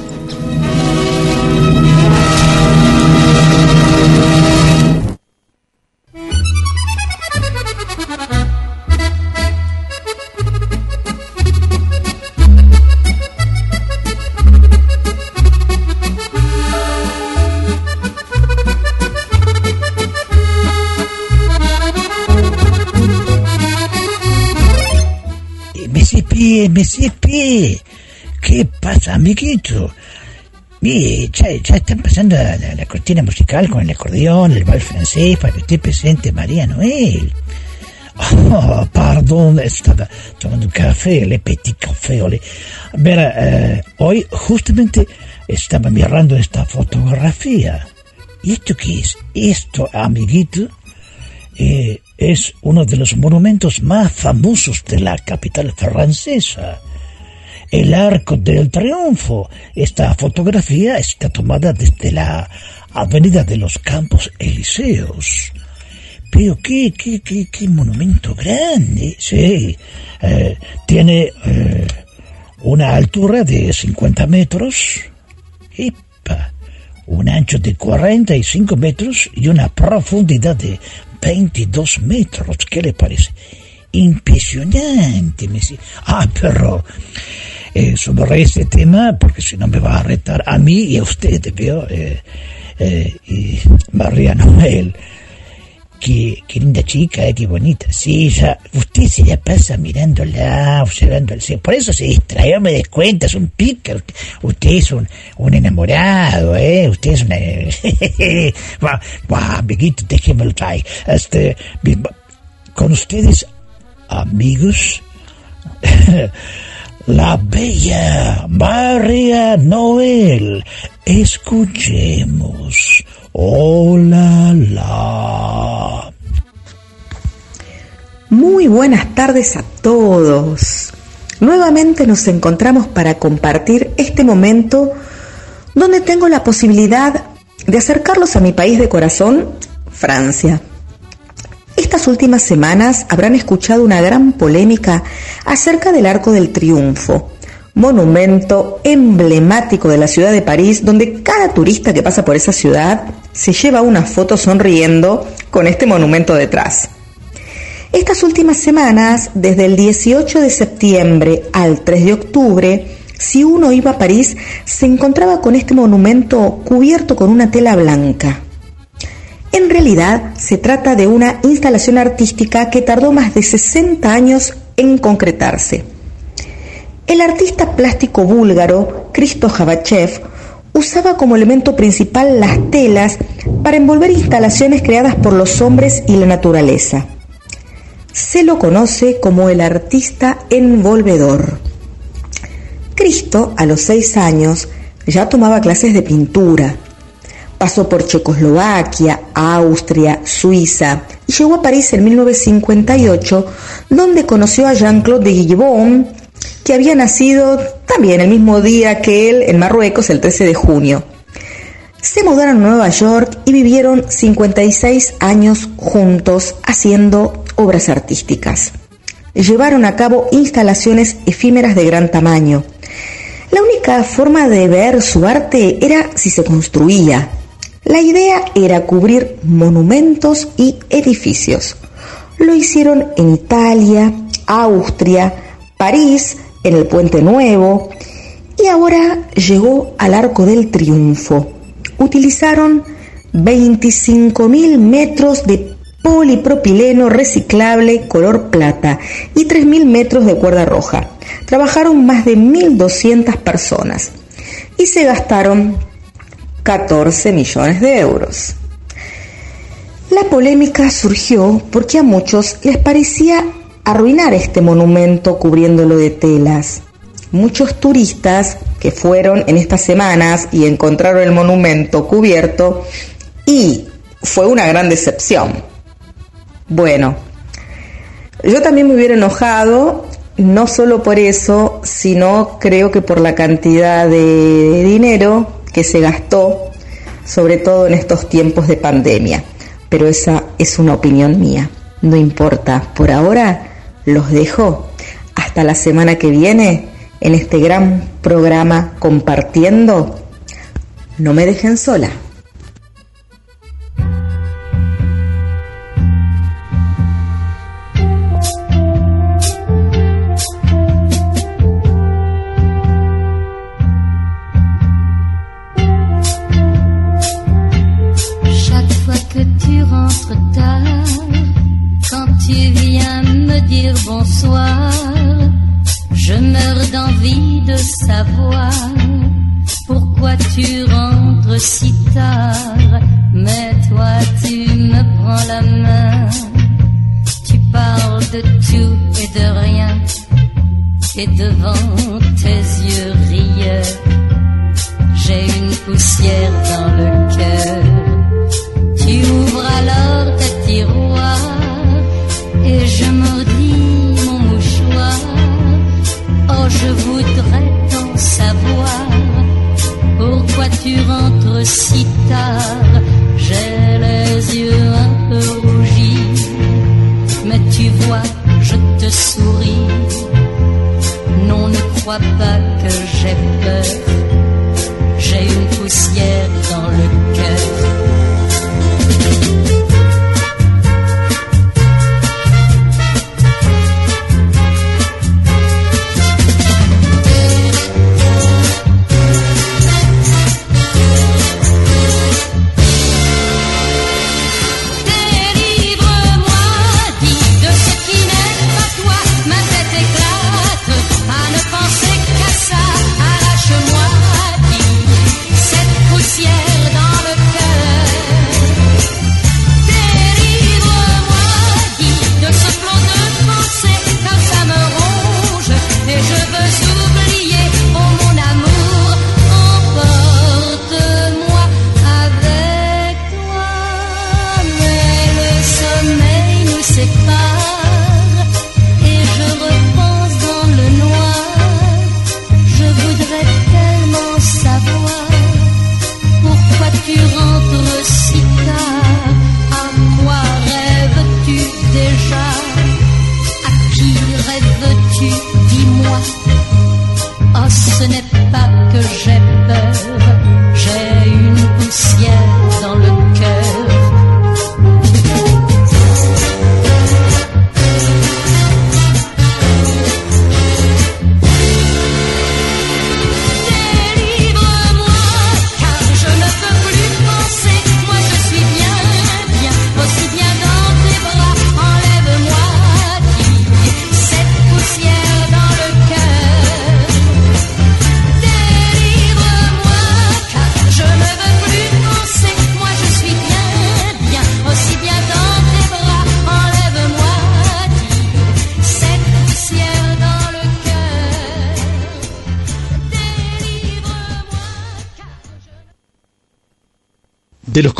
MCP. ¿Qué pasa, amiguito? Mire, ya, ya está empezando la, la, cortina musical con el acordeón, el bal francés, para que esté presente María Noel. Oh, perdón, estaba tomando un café, le petit café. Le... Mira, eh, hoy justamente estaba mirando esta fotografía. ¿Y esto qué es? Esto, amiguito, eh, es uno de los monumentos más famosos de la capital francesa. El Arco del Triunfo. Esta fotografía está tomada desde la Avenida de los Campos Elíseos. Pero qué, qué, qué, qué monumento grande. Sí, eh, tiene eh, una altura de 50 metros. Un ancho de 45 metros y una profundidad de 22 metros, ¿qué le parece? Impresionante, me Ah, pero eh, sobre ese tema, porque si no me va a retar a mí y a usted, te veo, eh, eh, María Noel. Qué, qué, linda chica, eh, qué bonita. Sí, ya, usted se la pasa mirándola, cielo. Por eso se distrae, me des cuenta, es un pica. Usted, es un, un enamorado, ¿eh? Usted es una... Buah, amiguito, déjeme el trae. Este, con ustedes, amigos, la bella María Noel. Escuchemos. Hola, la. Muy buenas tardes a todos. Nuevamente nos encontramos para compartir este momento donde tengo la posibilidad de acercarlos a mi país de corazón, Francia. Estas últimas semanas habrán escuchado una gran polémica acerca del Arco del Triunfo, monumento emblemático de la ciudad de París, donde cada turista que pasa por esa ciudad se lleva una foto sonriendo con este monumento detrás. Estas últimas semanas, desde el 18 de septiembre al 3 de octubre, si uno iba a París, se encontraba con este monumento cubierto con una tela blanca. En realidad, se trata de una instalación artística que tardó más de 60 años en concretarse. El artista plástico búlgaro Cristo Javachev usaba como elemento principal las telas para envolver instalaciones creadas por los hombres y la naturaleza. Se lo conoce como el artista envolvedor. Cristo, a los seis años, ya tomaba clases de pintura. Pasó por Checoslovaquia, Austria, Suiza y llegó a París en 1958, donde conoció a Jean-Claude de que había nacido también el mismo día que él en Marruecos, el 13 de junio. Se mudaron a Nueva York y vivieron 56 años juntos haciendo obras artísticas. Llevaron a cabo instalaciones efímeras de gran tamaño. La única forma de ver su arte era si se construía. La idea era cubrir monumentos y edificios. Lo hicieron en Italia, Austria, París, en el Puente Nuevo y ahora llegó al Arco del Triunfo. Utilizaron 25.000 metros de polipropileno reciclable color plata y 3.000 metros de cuerda roja. Trabajaron más de 1.200 personas y se gastaron 14 millones de euros. La polémica surgió porque a muchos les parecía arruinar este monumento cubriéndolo de telas. Muchos turistas que fueron en estas semanas y encontraron el monumento cubierto y fue una gran decepción. Bueno, yo también me hubiera enojado, no solo por eso, sino creo que por la cantidad de dinero que se gastó, sobre todo en estos tiempos de pandemia. Pero esa es una opinión mía. No importa, por ahora los dejo hasta la semana que viene en este gran programa compartiendo. No me dejen sola. Bonsoir. Je meurs d'envie de savoir pourquoi tu rentres si tard. Mais toi tu me prends la main. Tu parles de tout et de rien. Et devant tes yeux rieurs, j'ai une poussière dans le cœur. Tu ouvres alors tes tiroirs et je me je voudrais t'en savoir pourquoi tu rentres si tard. J'ai les yeux un peu rougis, mais tu vois, je te souris. Non, ne crois pas que j'ai peur. J'ai une poussière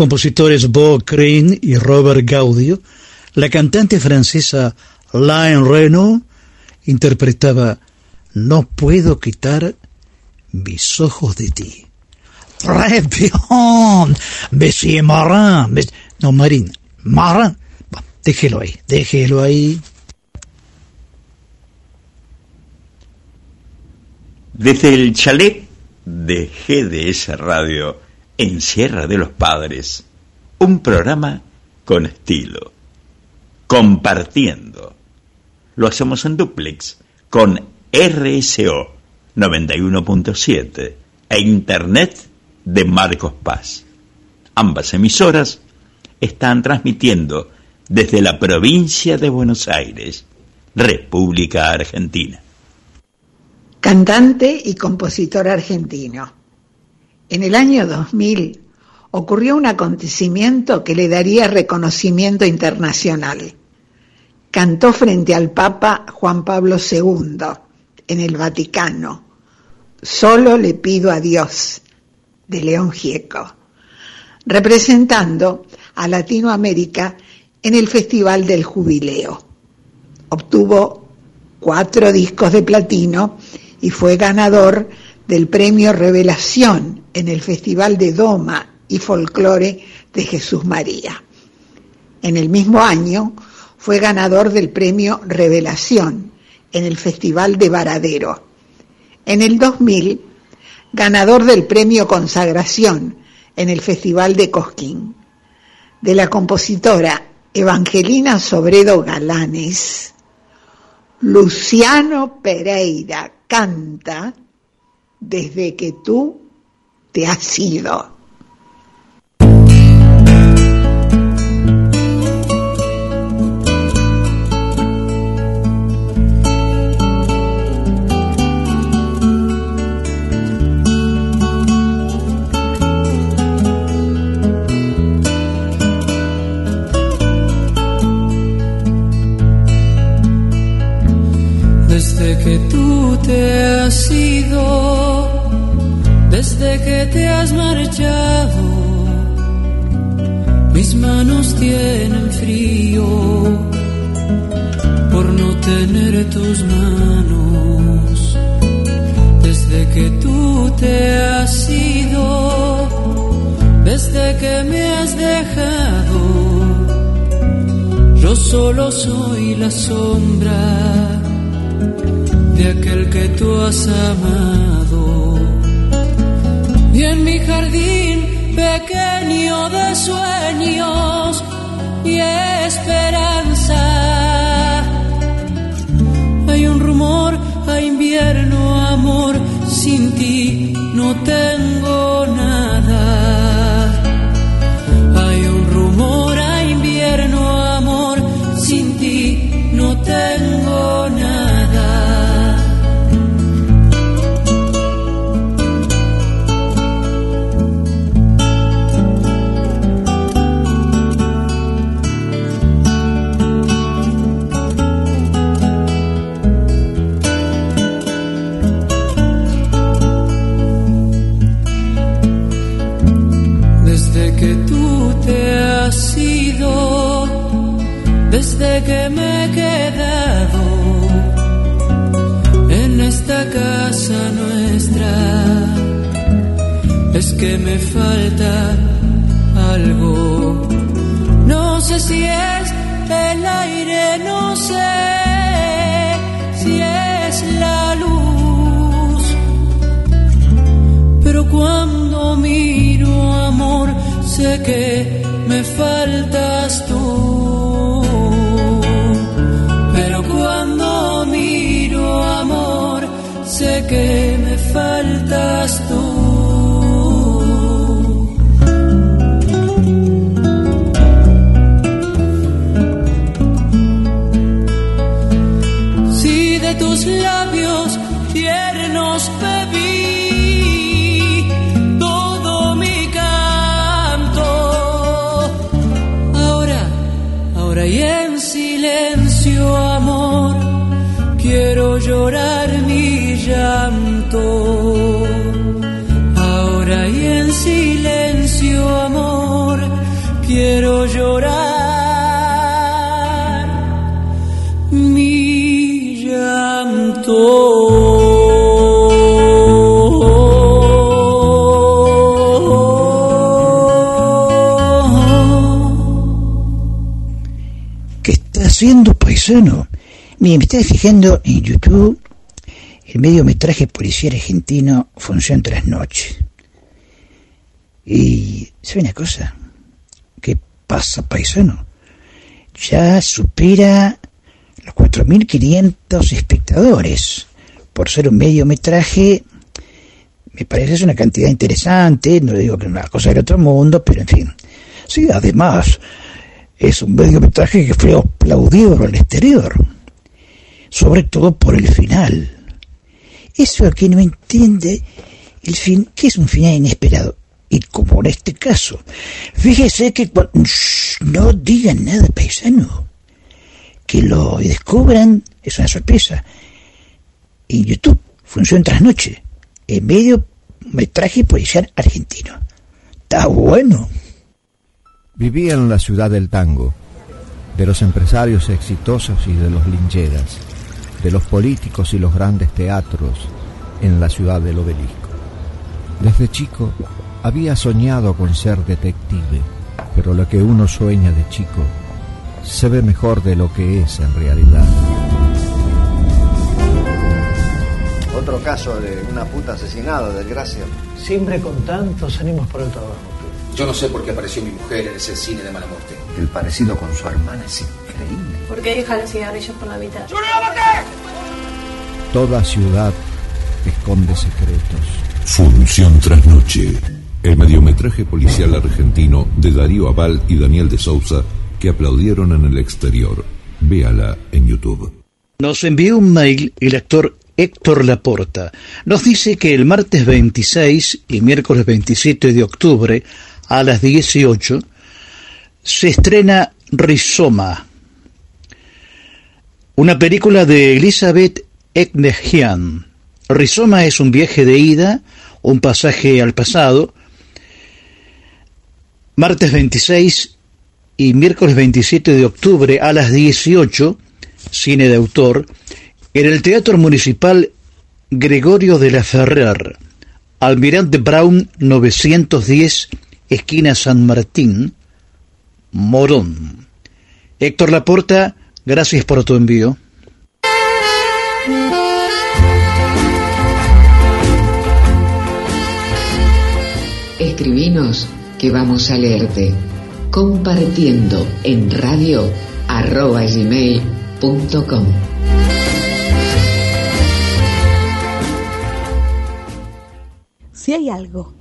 compositores Bo Crane y Robert Gaudio, la cantante francesa Laine Reno interpretaba No puedo quitar mis ojos de ti. Bien, Monsieur Marin. No, Marín. Marin. Déjelo ahí, déjelo ahí. Desde el chalet de GDS Radio en Sierra de los Padres, un programa con estilo, compartiendo. Lo hacemos en duplex con RSO 91.7 e Internet de Marcos Paz. Ambas emisoras están transmitiendo desde la provincia de Buenos Aires, República Argentina. Cantante y compositor argentino. En el año 2000 ocurrió un acontecimiento que le daría reconocimiento internacional. Cantó frente al Papa Juan Pablo II en el Vaticano. Solo le pido a Dios, de León Gieco, representando a Latinoamérica en el Festival del Jubileo. Obtuvo cuatro discos de platino y fue ganador del premio Revelación en el Festival de Doma y Folclore de Jesús María. En el mismo año fue ganador del premio Revelación en el Festival de Varadero. En el 2000, ganador del premio Consagración en el Festival de Cosquín. De la compositora Evangelina Sobredo Galanes, Luciano Pereira canta desde que tú te has ido. Desde que tú te has ido, desde que te has marchado, mis manos tienen frío por no tener tus manos. Desde que tú te has ido, desde que me has dejado, yo solo soy la sombra de aquel que tú has amado. En mi jardín pequeño de sueños y esperanza, hay un rumor a invierno, amor, sin ti no tengo nada. que me falta algo. No sé si es el aire, no sé si es la luz. Pero cuando miro amor, sé que me falta ¿Qué está haciendo, paisano? Me estaba fijando en YouTube el mediometraje policial argentino Función tras Noche. Y, ¿sabe una cosa? ¿Qué pasa, paisano? Ya supera los 4.500 espectadores. Por ser un mediometraje, me parece es una cantidad interesante, no digo que es una cosa del otro mundo, pero en fin. Sí, además, es un mediometraje que fue aplaudido por el exterior, sobre todo por el final. Eso que no entiende el fin, que es un final inesperado. Y como en este caso, fíjese que no digan nada, paisano. Que lo descubran es una sorpresa. En YouTube, Función Trasnoche, en medio metraje policial argentino. Está bueno. Vivía en la ciudad del tango, de los empresarios exitosos y de los lincheras, de los políticos y los grandes teatros en la ciudad del obelisco. Desde chico había soñado con ser detective, pero lo que uno sueña de chico se ve mejor de lo que es en realidad. Otro caso de una puta asesinada, desgracia. Siempre con tantos ánimos por el trabajo. Yo no sé por qué apareció mi mujer en ese cine de mala muerte. El parecido con su hermana es increíble. ¿Por qué deja los cigarrillos por la mitad? Toda ciudad esconde secretos. Función tras noche. El mediometraje policial argentino de Darío Aval y Daniel de Sousa que aplaudieron en el exterior. Véala en YouTube. Nos envió un mail el actor Héctor Laporta. Nos dice que el martes 26 y miércoles 27 de octubre a las 18 se estrena Rizoma, una película de Elizabeth Eknegian. Rizoma es un viaje de ida, un pasaje al pasado. Martes 26 y miércoles 27 de octubre a las 18, cine de autor, en el Teatro Municipal Gregorio de la Ferrer, Almirante Brown 910, esquina San Martín, Morón. Héctor Laporta, gracias por tu envío. Escribinos que vamos a leerte. Compartiendo en radio arroba gmail.com. Si hay algo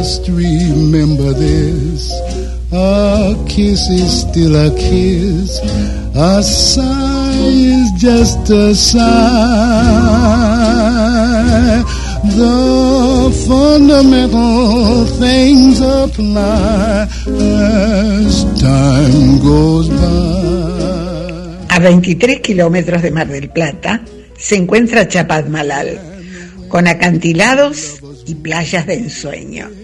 Must remember this. A kiss is still a kiss. A sigh is just a sigh. The fundamental things apply as time goes by. A 23 kilómetros de Mar del Plata se encuentra Chapadmalal, con acantilados y playas de ensueño.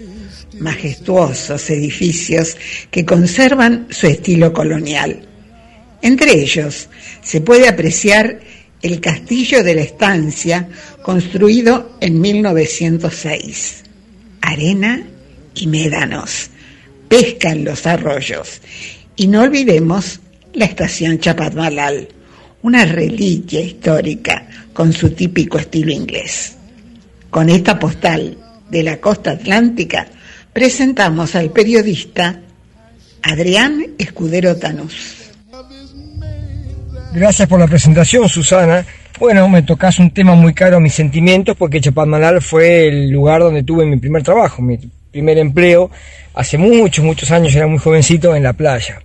Majestuosos edificios que conservan su estilo colonial. Entre ellos se puede apreciar el castillo de la estancia construido en 1906. Arena y médanos, pesca en los arroyos. Y no olvidemos la estación Chapadmalal, una reliquia histórica con su típico estilo inglés. Con esta postal de la costa atlántica presentamos al periodista Adrián Escudero Tanús. Gracias por la presentación, Susana. Bueno, me tocas un tema muy caro a mis sentimientos porque Chapadmalal fue el lugar donde tuve mi primer trabajo, mi primer empleo, hace muchos, muchos años, era muy jovencito, en la playa.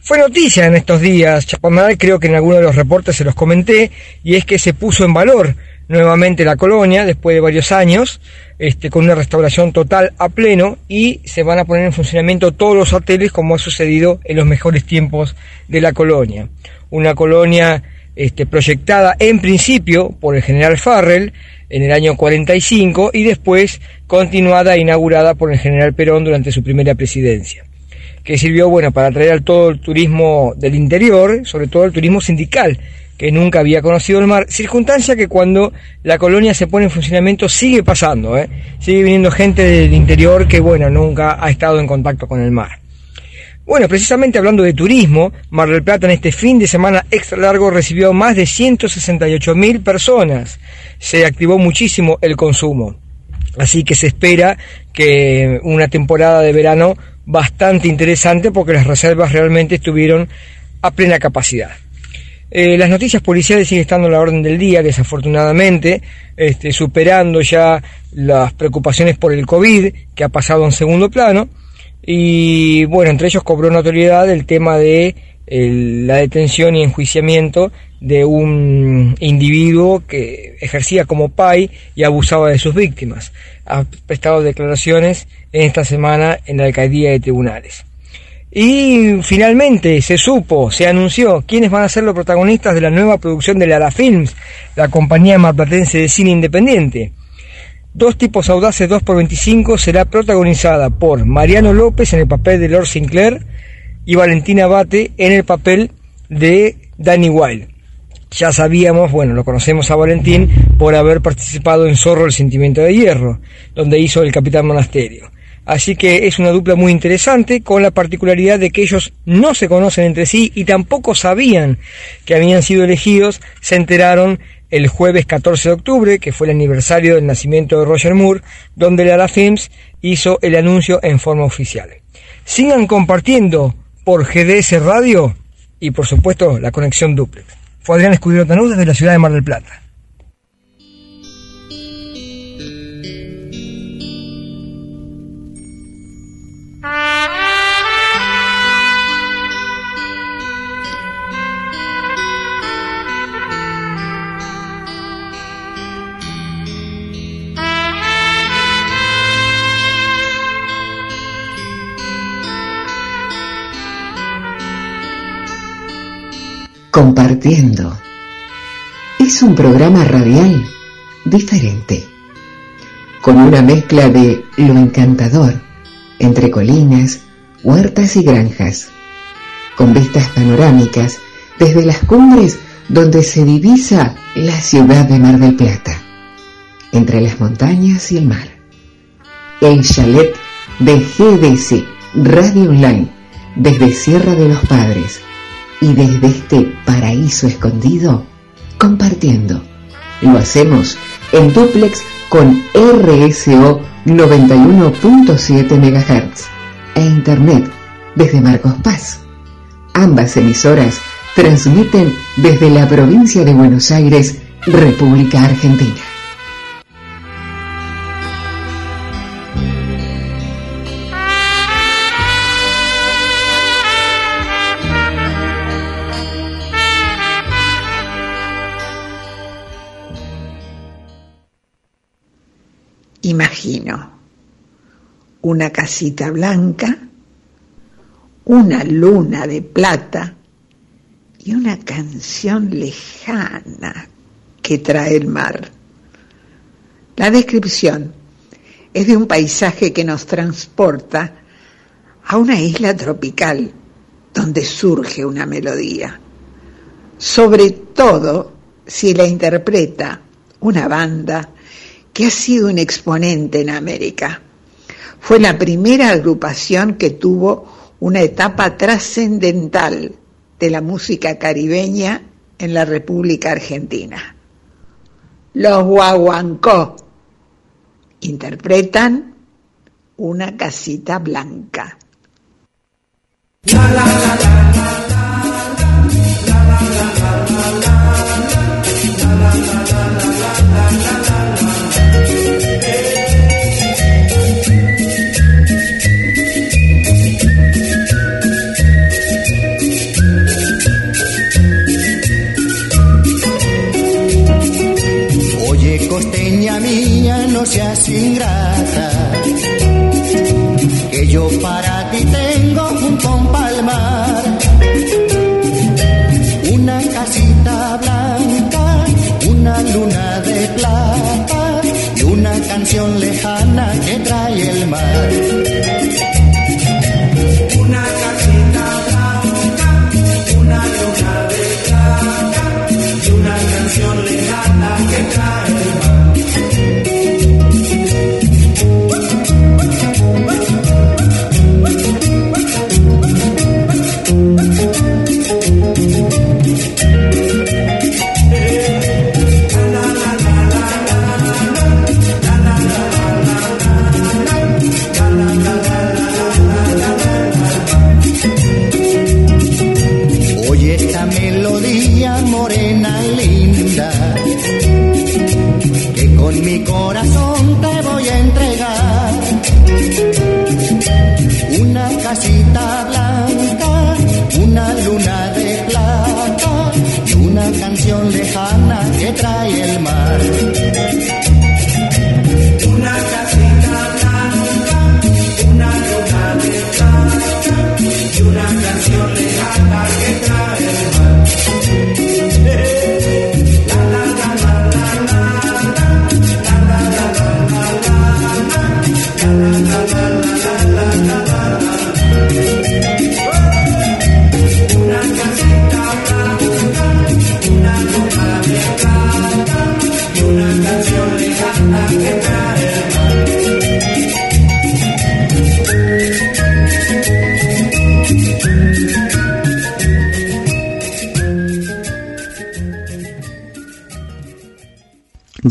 Fue noticia en estos días, Chapadmalal creo que en alguno de los reportes se los comenté, y es que se puso en valor nuevamente la colonia después de varios años, este, con una restauración total a pleno y se van a poner en funcionamiento todos los hoteles como ha sucedido en los mejores tiempos de la colonia. Una colonia este, proyectada en principio por el general Farrell en el año 45 y después continuada e inaugurada por el general Perón durante su primera presidencia que sirvió bueno para atraer al todo el turismo del interior, sobre todo el turismo sindical, que nunca había conocido el mar, circunstancia que cuando la colonia se pone en funcionamiento sigue pasando, ¿eh? sigue viniendo gente del interior que bueno, nunca ha estado en contacto con el mar. Bueno, precisamente hablando de turismo, Mar del Plata en este fin de semana extra largo recibió más de 168 mil personas. Se activó muchísimo el consumo. Así que se espera que una temporada de verano bastante interesante porque las reservas realmente estuvieron a plena capacidad. Eh, las noticias policiales siguen estando en la orden del día, desafortunadamente, este, superando ya las preocupaciones por el COVID, que ha pasado en segundo plano, y bueno, entre ellos cobró notoriedad el tema de la detención y enjuiciamiento de un individuo que ejercía como PAI y abusaba de sus víctimas. Ha prestado declaraciones en esta semana en la alcaldía de tribunales. Y finalmente se supo, se anunció quiénes van a ser los protagonistas de la nueva producción de Lara Films, la compañía marplatense de cine independiente. Dos tipos audaces 2 por 25 será protagonizada por Mariano López en el papel de Lord Sinclair y Valentina Bate en el papel de Danny Wilde. Ya sabíamos, bueno, lo conocemos a Valentín por haber participado en Zorro el Sentimiento de Hierro, donde hizo el Capitán Monasterio. Así que es una dupla muy interesante con la particularidad de que ellos no se conocen entre sí y tampoco sabían que habían sido elegidos, se enteraron el jueves 14 de octubre, que fue el aniversario del nacimiento de Roger Moore, donde Lara Films hizo el anuncio en forma oficial. Sigan compartiendo por GDS Radio y por supuesto la conexión duplex. Fue Adrián Escudero Tanú desde la ciudad de Mar del Plata. Compartiendo. Es un programa radial diferente, con una mezcla de lo encantador entre colinas, huertas y granjas, con vistas panorámicas desde las cumbres donde se divisa la ciudad de Mar del Plata, entre las montañas y el mar. El chalet de GDC Radio Online desde Sierra de los Padres y desde este paraíso escondido, compartiendo. Lo hacemos en duplex con RSO 91.7 MHz e Internet desde Marcos Paz. Ambas emisoras transmiten desde la provincia de Buenos Aires, República Argentina. Imagino una casita blanca, una luna de plata y una canción lejana que trae el mar. La descripción es de un paisaje que nos transporta a una isla tropical donde surge una melodía, sobre todo si la interpreta una banda que ha sido un exponente en América. Fue la primera agrupación que tuvo una etapa trascendental de la música caribeña en la República Argentina. Los Guaguancó interpretan una casita blanca.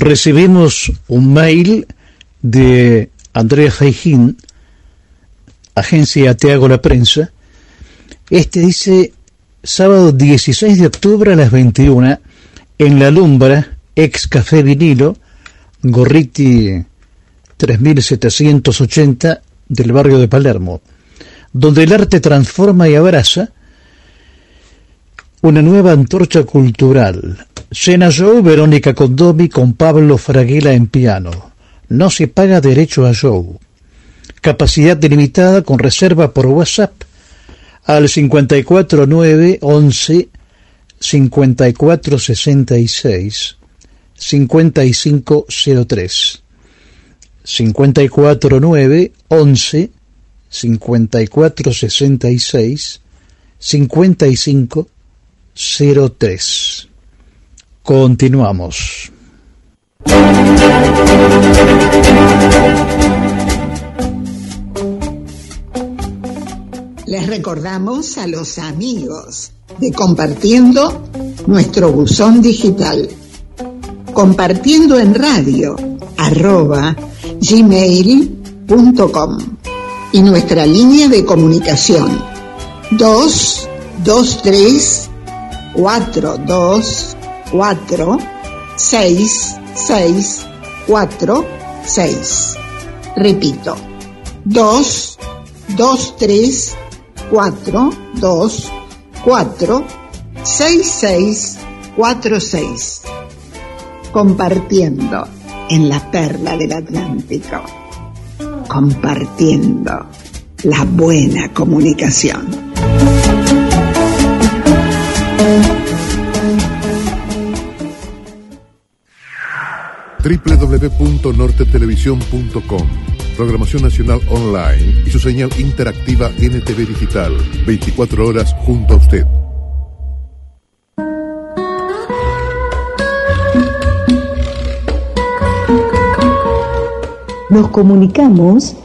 Recibimos un mail de Andrea Jaijín, agencia Te hago la prensa. Este dice, sábado 16 de octubre a las 21, en La Lumbra, ex Café Vinilo, Gorriti 3780 del barrio de Palermo, donde el arte transforma y abraza una nueva antorcha cultural. Cena show Verónica Condomi con Pablo Fraguela en piano. No se paga derecho a show. Capacidad delimitada con reserva por WhatsApp al 549 11 5466 5503 549 11 5466 5503 Continuamos. Les recordamos a los amigos de Compartiendo nuestro buzón digital. Compartiendo en radio arroba gmail.com y nuestra línea de comunicación 2 2 3 4 2 4 6 6 4 6 repito 2 2 3 4 2 4 6 6 4 6 compartiendo en la perla del Atlántico. Compartiendo la buena comunicación www.nortetelevisión.com Programación Nacional Online y su señal interactiva NTV Digital. 24 horas junto a usted. Nos comunicamos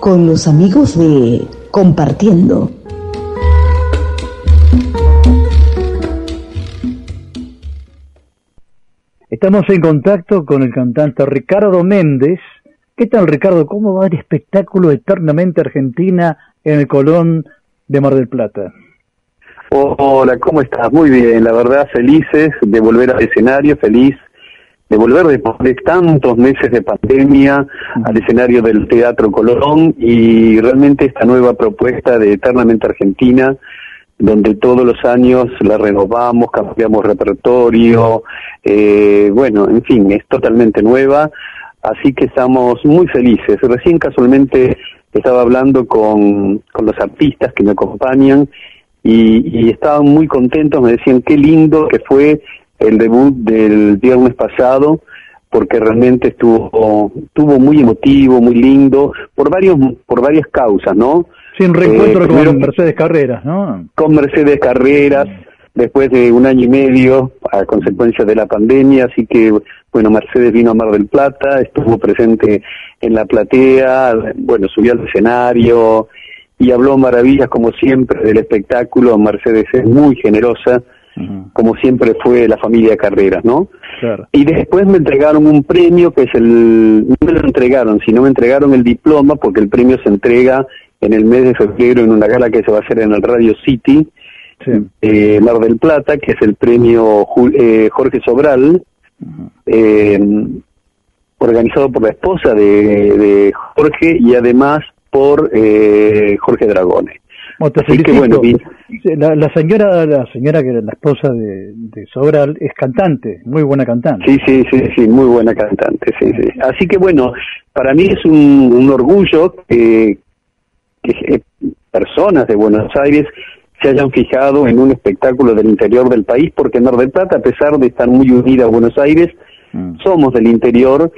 con los amigos de Compartiendo. Estamos en contacto con el cantante Ricardo Méndez. ¿Qué tal, Ricardo? ¿Cómo va el espectáculo Eternamente Argentina en el Colón de Mar del Plata? Hola, ¿cómo estás? Muy bien, la verdad, felices de volver al escenario, feliz de volver después de tantos meses de pandemia al escenario del Teatro Colón y realmente esta nueva propuesta de Eternamente Argentina, donde todos los años la renovamos, cambiamos repertorio, eh, bueno, en fin, es totalmente nueva, así que estamos muy felices. Recién casualmente estaba hablando con, con los artistas que me acompañan y, y estaban muy contentos, me decían qué lindo que fue el debut del viernes pasado porque realmente estuvo estuvo muy emotivo, muy lindo por varios por varias causas, ¿no? Sin reencuentro Eh, primero- con Mercedes Carreras, ¿no? con Mercedes Carreras después de un año y medio a consecuencia de la pandemia, así que bueno, Mercedes vino a Mar del Plata, estuvo presente en la platea, bueno, subió al escenario y habló maravillas como siempre del espectáculo, Mercedes es muy generosa, como siempre fue la familia Carreras, ¿no? Claro. Y después me entregaron un premio que es el, no me lo entregaron, sino me entregaron el diploma porque el premio se entrega en el mes de febrero en una gala que se va a hacer en el Radio City, eh, Mar del Plata, que es el premio eh, Jorge Sobral, eh, organizado por la esposa de, de Jorge y además por eh, Jorge Dragone. Bueno, te Así que bueno, vi- Sí, La, la señora, la señora que era la esposa de, de Sobral es cantante, muy buena cantante. Sí, sí, sí, sí, muy buena cantante, sí, sí. Así que bueno, para mí es un, un orgullo que, que eh, personas de Buenos Aires se hayan fijado en un espectáculo del interior del país, porque Mar del Plata, a pesar de estar muy unida a Buenos Aires, somos del interior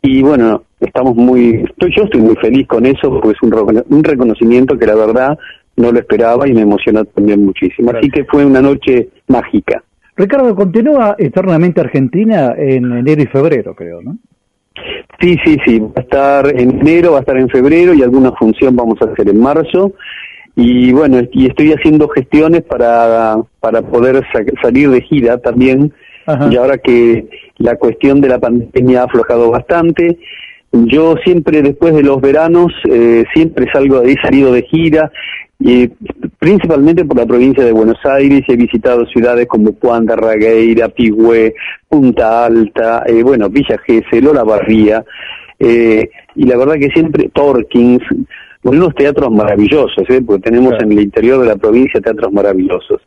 y bueno, estamos muy, estoy, yo estoy muy feliz con eso, porque es un, un reconocimiento que la verdad no lo esperaba y me emociona también muchísimo. Así que fue una noche mágica. Ricardo, continúa eternamente Argentina en enero y febrero, creo, ¿no? Sí, sí, sí, va a estar en enero, va a estar en febrero y alguna función vamos a hacer en marzo. Y bueno, y estoy haciendo gestiones para, para poder sa- salir de gira también. Y ahora que la cuestión de la pandemia ha aflojado bastante, yo siempre después de los veranos, eh, siempre salgo, he salido de gira, y principalmente por la provincia de Buenos Aires, he visitado ciudades como Juan de Ragueira, Pigüé, Punta Alta, eh, bueno, Villa Gesell, Lola Barría, eh, y la verdad que siempre Torkins, unos teatros maravillosos, ¿eh? porque tenemos en el interior de la provincia teatros maravillosos.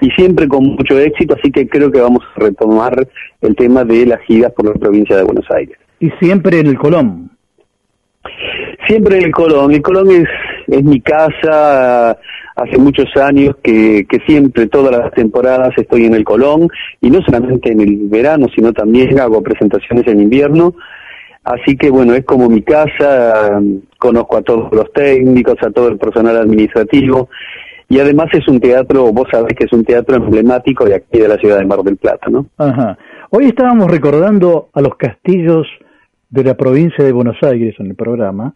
Y siempre con mucho éxito, así que creo que vamos a retomar el tema de las giras por la provincia de Buenos Aires. Y siempre en el Colón. Siempre en el Colón. El Colón es, es mi casa. Hace muchos años que, siempre, todas las temporadas estoy en el Colón. Y no solamente en el verano, sino también hago presentaciones en invierno. Así que bueno, es como mi casa. Conozco a todos los técnicos, a todo el personal administrativo. Y además es un teatro, vos sabés que es un teatro emblemático de aquí de la ciudad de Mar del Plata, ¿no? Ajá. Hoy estábamos recordando a los castillos de la provincia de Buenos Aires en el programa.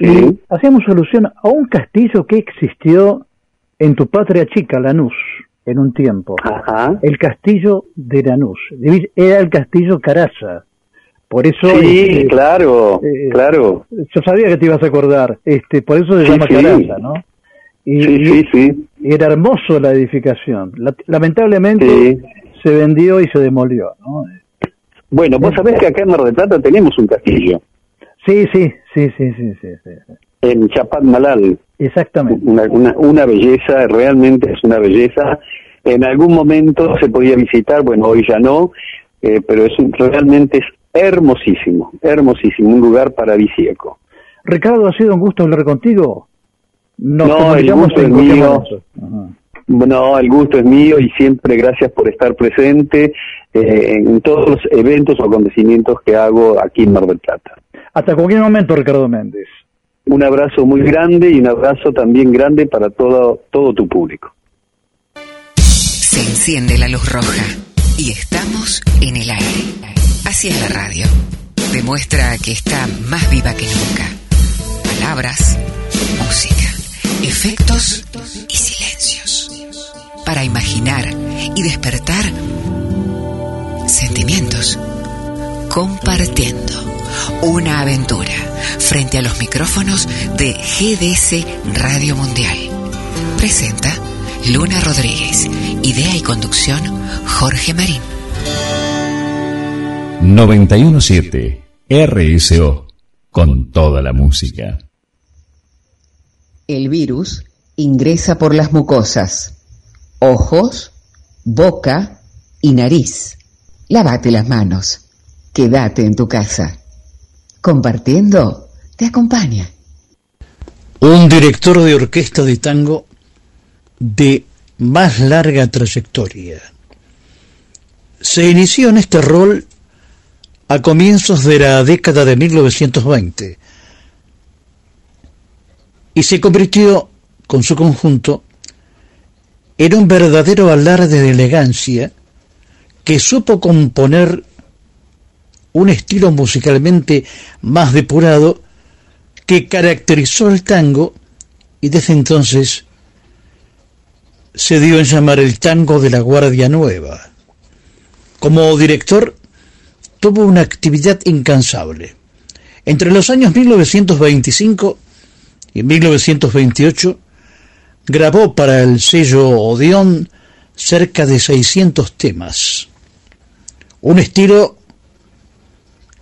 Y hacíamos alusión a un castillo que existió en tu patria chica, Lanús, en un tiempo. El castillo de Lanús. Era el castillo Caraza. Por eso. Sí, este, claro, eh, claro. Yo sabía que te ibas a acordar. Este, por eso se Sí, llama sí. Caraza, ¿no? Y, Sí, sí, sí. y era hermoso la edificación. La- lamentablemente Sí. se vendió y se demolió, ¿no? Bueno, vos sabés que acá en Mar del Plata tenemos un castillo. Sí, sí, sí, sí, sí, sí. sí. En Chapadmalal. Exactamente. Una, una, una belleza, realmente es una belleza. En algún momento se podía visitar, bueno, hoy ya no, eh, pero es un- realmente es hermosísimo, hermosísimo, un lugar paradisíaco. Ricardo, ha sido un gusto hablar contigo. Nos No, el gusto es mío. No, el gusto es mío y siempre gracias por estar presente eh, en todos los eventos o acontecimientos que hago aquí en Mar del Plata. Hasta cualquier momento, Ricardo Méndez. Un abrazo muy grande y un abrazo también grande para todo, todo tu público. Se enciende la luz roja y estamos en el aire. Así es la radio. Demuestra que está más viva que nunca. Palabras, música, efectos y silencios. Para imaginar y despertar sentimientos. Compartiendo una aventura frente a los micrófonos de GDS Radio Mundial. Presenta Luna Rodríguez. Idea y conducción Jorge Marín. 917 RSO con toda la música. El virus ingresa por las mucosas, ojos, boca y nariz. Lávate las manos. Quédate en tu casa. Compartiendo te acompaña. Un director de orquesta de tango de más larga trayectoria. Se inició en este rol a comienzos de la década de 1920 y se convirtió con su conjunto en un verdadero alarde de elegancia que supo componer un estilo musicalmente más depurado que caracterizó el tango y desde entonces se dio en llamar el tango de la Guardia Nueva. Como director tuvo una actividad incansable. Entre los años 1925 y 1928 grabó para el sello Odeón cerca de 600 temas. Un estilo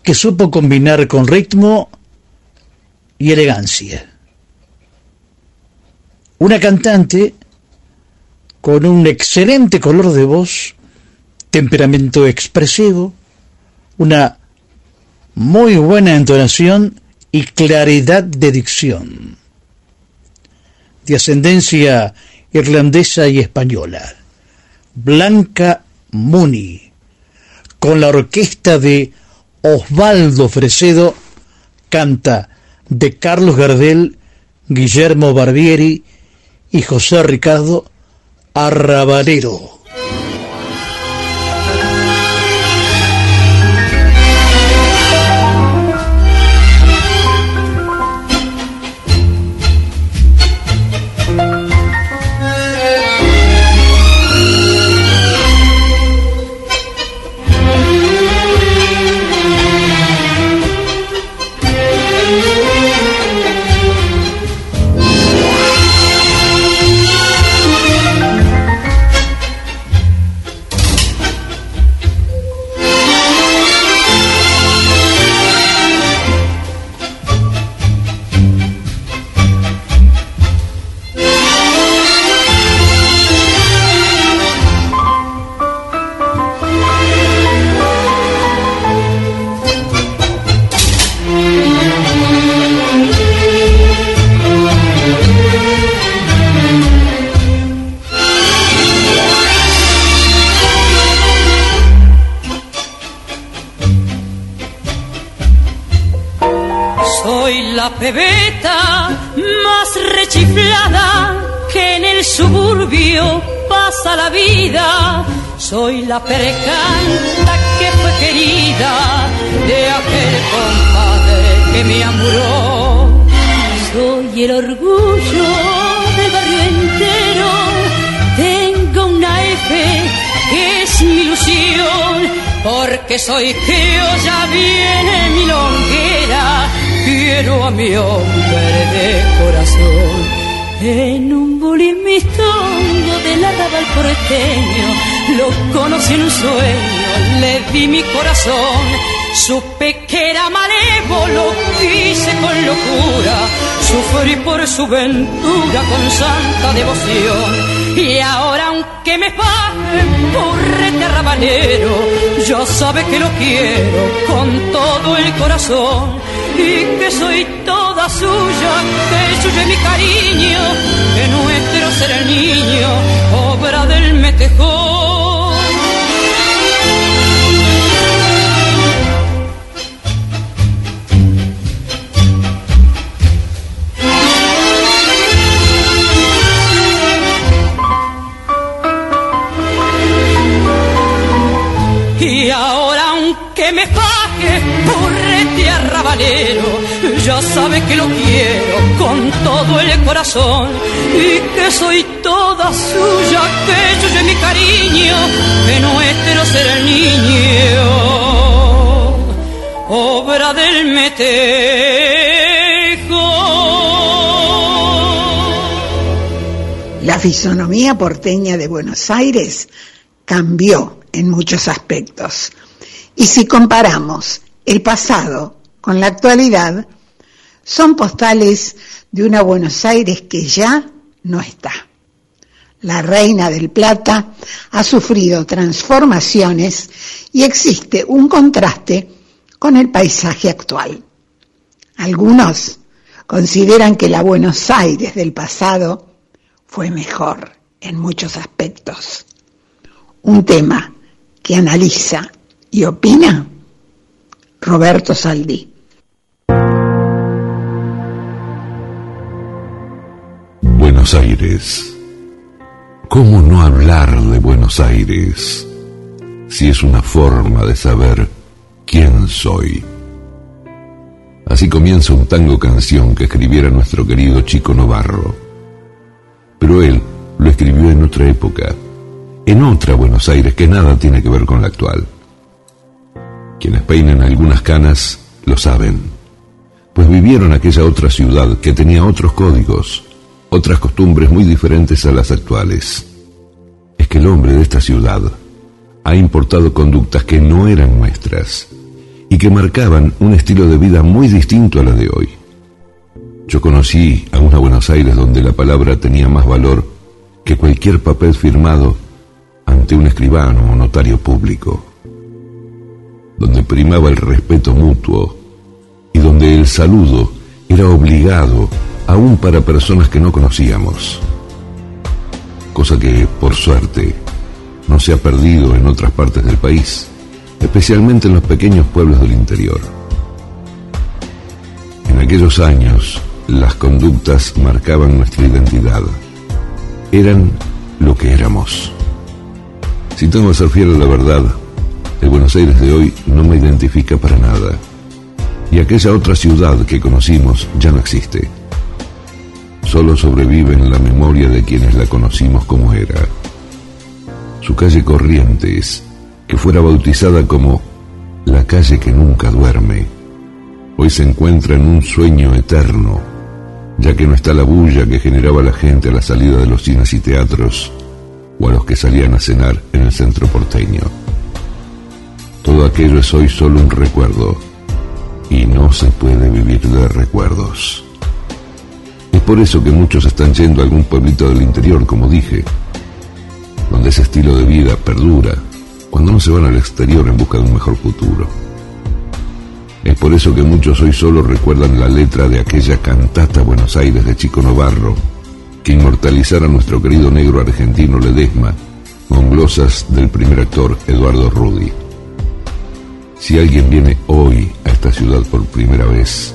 que supo combinar con ritmo y elegancia. Una cantante con un excelente color de voz, temperamento expresivo, una muy buena entonación y claridad de dicción. De ascendencia irlandesa y española. Blanca Muni, con la orquesta de Osvaldo Fresedo, canta de Carlos Gardel, Guillermo Barbieri y José Ricardo Arrabalero. Pasa la vida. Soy la perecanta que fue querida de aquel compadre que me amuró. Soy el orgullo del barrio entero. Tengo una F que es mi ilusión. Porque soy criolla, viene mi longuera. Quiero a mi hombre de corazón. En un bulín mistongo del arrabal porteño Lo conocí en un sueño, le di mi corazón Supe que era malévolo, quise con locura Sufrí por su ventura con santa devoción Y ahora aunque me paguen por rete rabanero Ya sabe que lo quiero con todo el corazón Y que soy toda suya, que suyo es mi cariño Que nuestro será el niño festejó. Aunque me pague burrete arrabalero, ya sabe que lo quiero con todo el corazón y que soy toda suya, que yo mi cariño, que no es de no ser el niño, obra del metejo. La fisonomía porteña de Buenos Aires cambió en muchos aspectos. Y si comparamos el pasado con la actualidad, son postales de una Buenos Aires que ya no está. La Reina del Plata ha sufrido transformaciones y existe un contraste con el paisaje actual. Algunos consideran que la Buenos Aires del pasado fue mejor en muchos aspectos. Un tema que analiza y opina Roberto Saldí. Buenos Aires. ¿Cómo no hablar de Buenos Aires si es una forma de saber quién soy? Así comienza un tango canción que escribiera nuestro querido Chico Novarro. Pero él lo escribió en otra época, en otra Buenos Aires que nada tiene que ver con la actual. Quienes peinen algunas canas lo saben, pues vivieron aquella otra ciudad que tenía otros códigos, otras costumbres muy diferentes a las actuales. Es que el hombre de esta ciudad ha importado conductas que no eran nuestras y que marcaban un estilo de vida muy distinto a la de hoy. Yo conocí a una Buenos Aires donde la palabra tenía más valor que cualquier papel firmado ante un escribano o notario público, donde primaba el respeto mutuo y donde el saludo era obligado aún para personas que no conocíamos, cosa que, por suerte, no se ha perdido en otras partes del país, especialmente en los pequeños pueblos del interior. En aquellos años, las conductas marcaban nuestra identidad. Eran lo que éramos. Si tengo que ser fiel a la verdad, el Buenos Aires de hoy no me identifica para nada. Y aquella otra ciudad que conocimos ya no existe. Solo sobrevive en la memoria de quienes la conocimos como era. Su calle Corrientes, que fuera bautizada como la calle que nunca duerme, hoy se encuentra en un sueño eterno, ya que no está la bulla que generaba la gente a la salida de los cines y teatros o a los que salían a cenar en el centro porteño. Todo aquello es hoy solo un recuerdo y no se puede vivir de recuerdos. Es por eso que muchos están yendo a algún pueblito del interior, como dije, donde ese estilo de vida perdura cuando no se van al exterior en busca de un mejor futuro. Es por eso que muchos hoy solo recuerdan la letra de aquella cantata Buenos Aires de Chico Novarro, que inmortalizara a nuestro querido negro argentino Ledesma, con glosas del primer actor Eduardo Rudi. Si alguien viene hoy a esta ciudad por primera vez,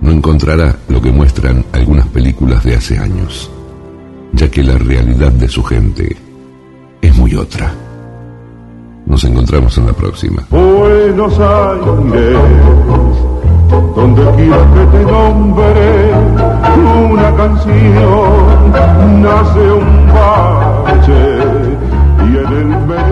no encontrará lo que muestran algunas películas de hace años, ya que la realidad de su gente es muy otra. Nos encontramos en la próxima. Buenos Aires, donde quiera que te nombre una canción, nace un bache y en el medio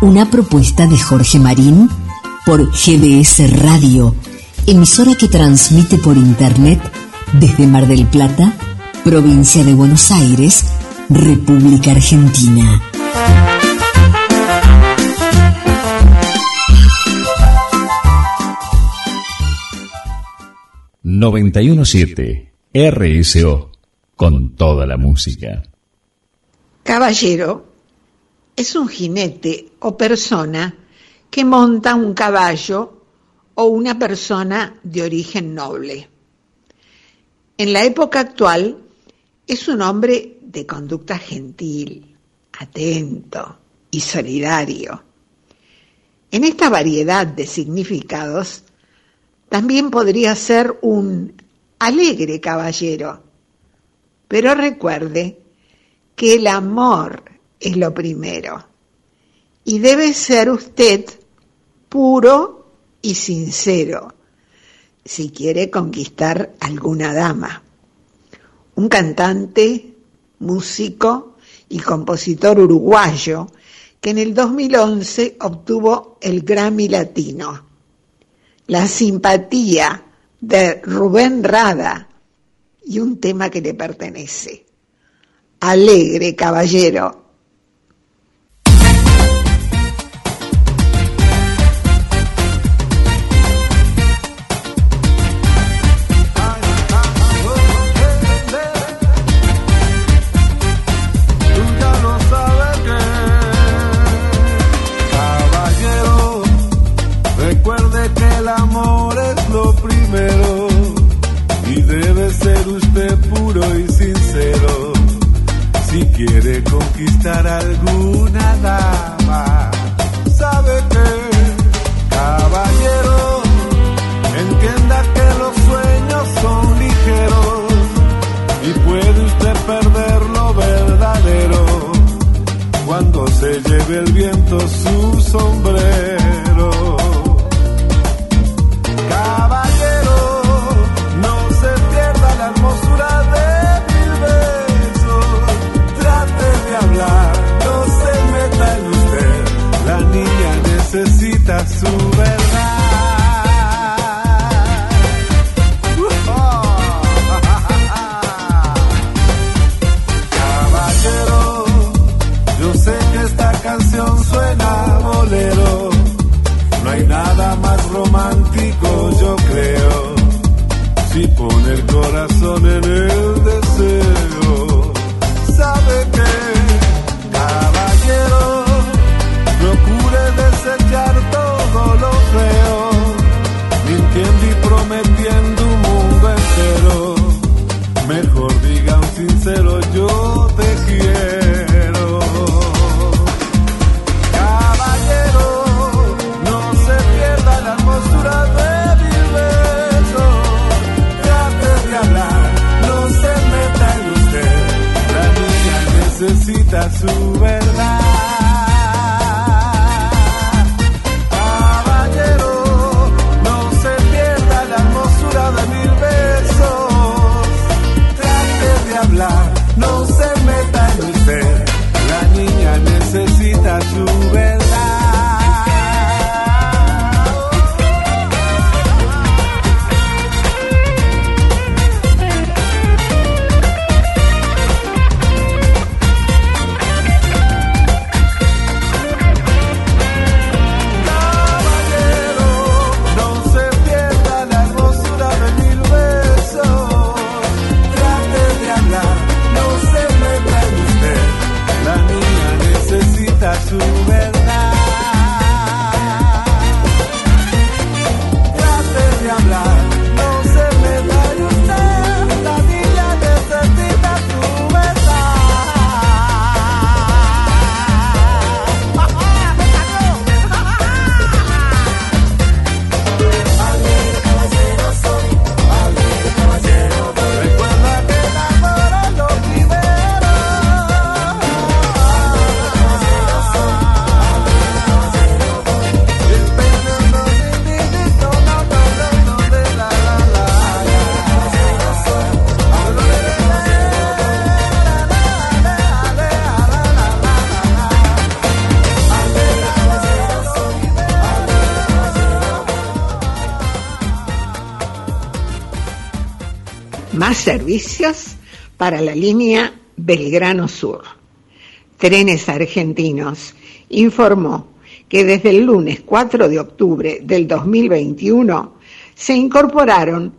Una propuesta de Jorge Marín por GDS Radio, emisora que transmite por Internet desde Mar del Plata, provincia de Buenos Aires, República Argentina. ...917... RSO... ...con toda la música. Caballero es un jinete o persona que monta un caballo o una persona de origen noble. En la época actual es un hombre de conducta gentil, atento y solidario. En esta variedad de significados, también podría ser un alegre caballero, pero recuerde que el amor es lo primero y debe ser usted puro y sincero si quiere conquistar alguna dama. Un cantante, músico y compositor uruguayo que en el 2011 obtuvo el Grammy Latino. La simpatía de Rubén Rada y un tema que le pertenece. Alegre caballero. Quiere conquistar alguna dama. Sabe que, caballero, entienda que los sueños son ligeros y puede usted perder lo verdadero cuando se lleve el viento su sombrero. Su verdad. Caballero, yo sé que esta canción suena bolero. No hay nada más romántico, yo creo. Si pone el corazón en el necesita su Más servicios para la línea Belgrano Sur. Trenes Argentinos informó que desde el lunes 4 de octubre del 2021 se incorporaron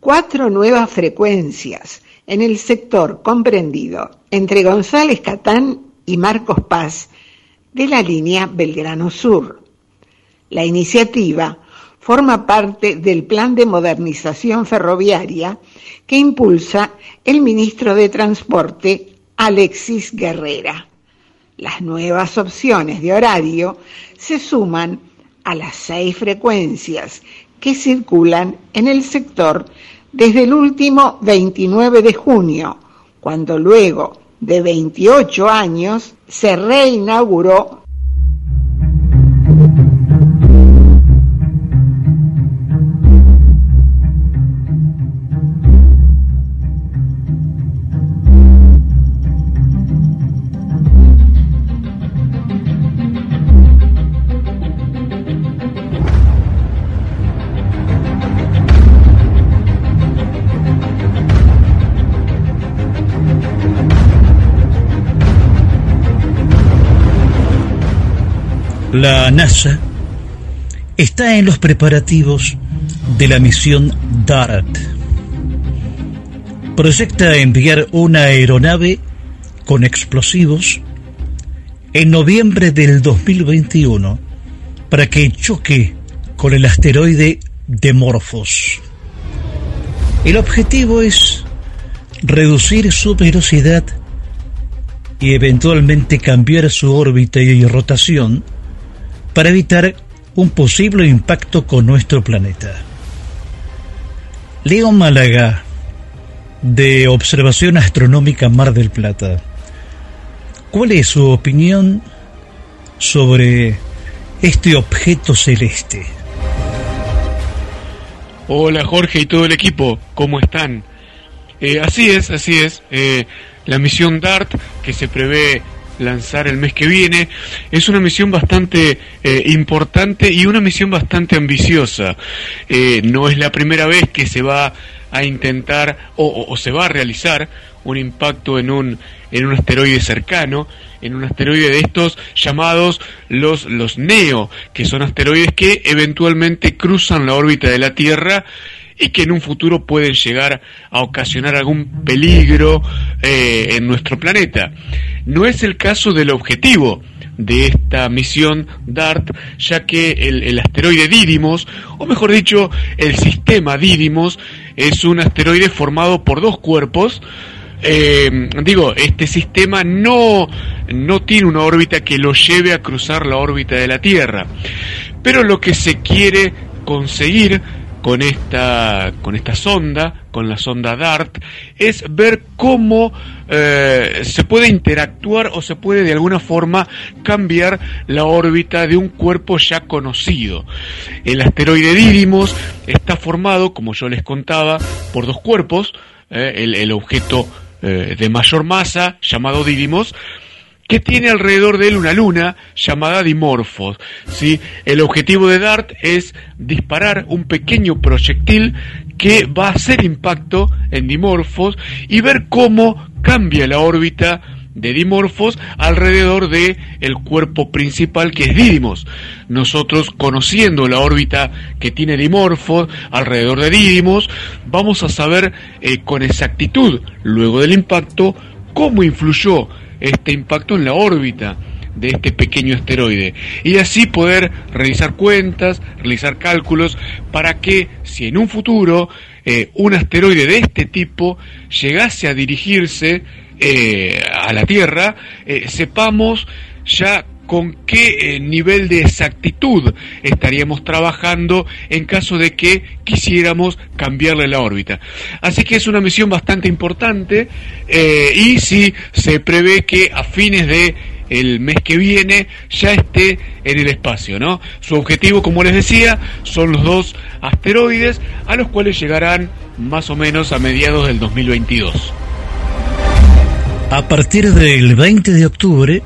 cuatro nuevas frecuencias en el sector comprendido entre González Catán y Marcos Paz de la línea Belgrano Sur. La iniciativa forma parte del plan de modernización ferroviaria que impulsa el ministro de Transporte Alexis Guerrera. Las nuevas opciones de horario se suman a las seis frecuencias que circulan en el sector desde el último 29 de junio, cuando luego de 28 años se reinauguró La NASA está en los preparativos de la misión DART. Proyecta enviar una aeronave con explosivos en noviembre del 2021 para que choque con el asteroide Demorphos. El objetivo es reducir su velocidad y eventualmente cambiar su órbita y rotación para evitar un posible impacto con nuestro planeta. Leo Málaga, de Observación Astronómica Mar del Plata. ¿Cuál es su opinión sobre este objeto celeste? Hola Jorge y todo el equipo, ¿cómo están? Eh, así es, así es. Eh, la misión DART que se prevé lanzar el mes que viene. Es una misión bastante eh, importante y una misión bastante ambiciosa. Eh, no es la primera vez que se va a intentar o, se va a realizar un impacto en un, en un asteroide cercano, en un asteroide de estos llamados los, los NEO, que son asteroides que eventualmente cruzan la órbita de la Tierra y que en un futuro pueden llegar a ocasionar algún peligro eh, en nuestro planeta. No es el caso del objetivo de esta misión DART, ya que el, asteroide Didymos, o mejor dicho, el sistema Didymos, es un asteroide formado por dos cuerpos, eh, digo, este sistema no, no tiene una órbita que lo lleve a cruzar la órbita de la Tierra. Pero lo que se quiere conseguir con esta, con esta sonda, con la sonda DART, es ver cómo eh, se puede interactuar o se puede de alguna forma cambiar la órbita de un cuerpo ya conocido. El asteroide Didymos está formado, como yo les contaba, por dos cuerpos, eh, el, objeto eh, de mayor masa, llamado Didymos, que tiene alrededor de él una luna llamada Dimorphos. ¿sí? El objetivo de DART es disparar un pequeño proyectil que va a hacer impacto en Dimorphos y ver cómo cambia la órbita de Dimorphos alrededor de el cuerpo principal que es Didymos. Nosotros conociendo la órbita que tiene Dimorphos alrededor de Didymos, vamos a saber eh, con exactitud luego del impacto cómo influyó este impacto en la órbita de este pequeño asteroide. Y así poder realizar cuentas, realizar cálculos para que si en un futuro eh, un asteroide de este tipo llegase a dirigirse eh, a la Tierra, eh, sepamos ya con qué nivel de exactitud estaríamos trabajando en caso de que quisiéramos cambiarle la órbita. Así que es una misión bastante importante y si se prevé que a fines de el mes que viene ya esté en el espacio, ¿no? Su objetivo, como les decía, son los dos asteroides a los cuales llegarán más o menos a mediados del 2022. A partir del 20 de octubre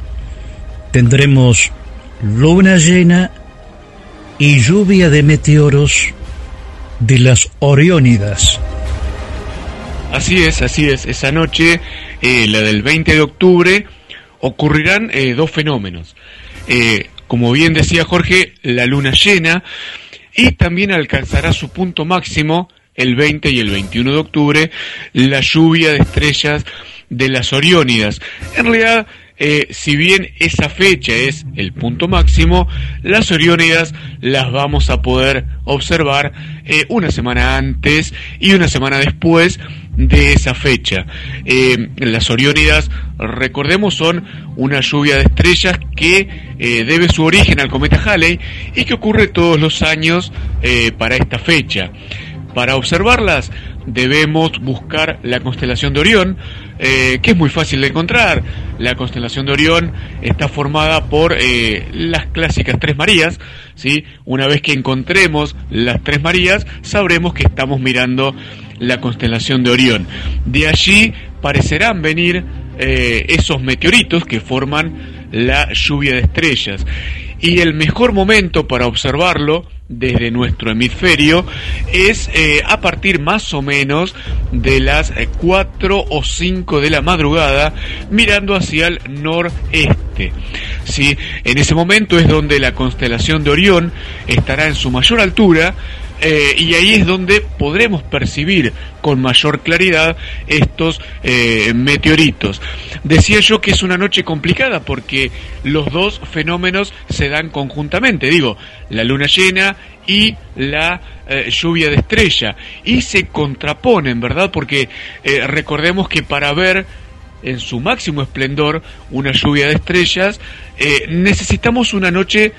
tendremos luna llena y lluvia de meteoros de las Oriónidas. Así es, así es. Esa noche, eh, la del 20 de octubre, ocurrirán eh, dos fenómenos. Eh, como bien decía Jorge, la luna llena y también alcanzará su punto máximo el 20 y el 21 de octubre la lluvia de estrellas de las Oriónidas. En realidad, eh, si bien esa fecha es el punto máximo, las Oriónidas las vamos a poder observar eh, una semana antes y una semana después de esa fecha. Eh, las Oriónidas, recordemos, son una lluvia de estrellas que debe su origen al cometa Halley y que ocurre todos los años para esta fecha. Para observarlas debemos buscar la constelación de Orión, eh, que es muy fácil de encontrar. La constelación de Orión está formada por eh, las clásicas Tres Marías. ¿sí? Una vez que encontremos las Tres Marías, sabremos que estamos mirando la constelación de Orión. De allí parecerán venir eh, esos meteoritos que forman la lluvia de estrellas. Y el mejor momento para observarlo desde nuestro hemisferio es eh, a partir más o menos de las 4 o 5 de la madrugada mirando hacia el noreste. ¿sí? En ese momento es donde la constelación de Orión estará en su mayor altura eh, y ahí es donde podremos percibir con mayor claridad estos eh, meteoritos. Decía yo que es una noche complicada porque los dos fenómenos se dan conjuntamente, digo, la luna llena y la eh, lluvia de estrella, y se contraponen, ¿verdad? Porque recordemos que para ver en su máximo esplendor una lluvia de estrellas, necesitamos una noche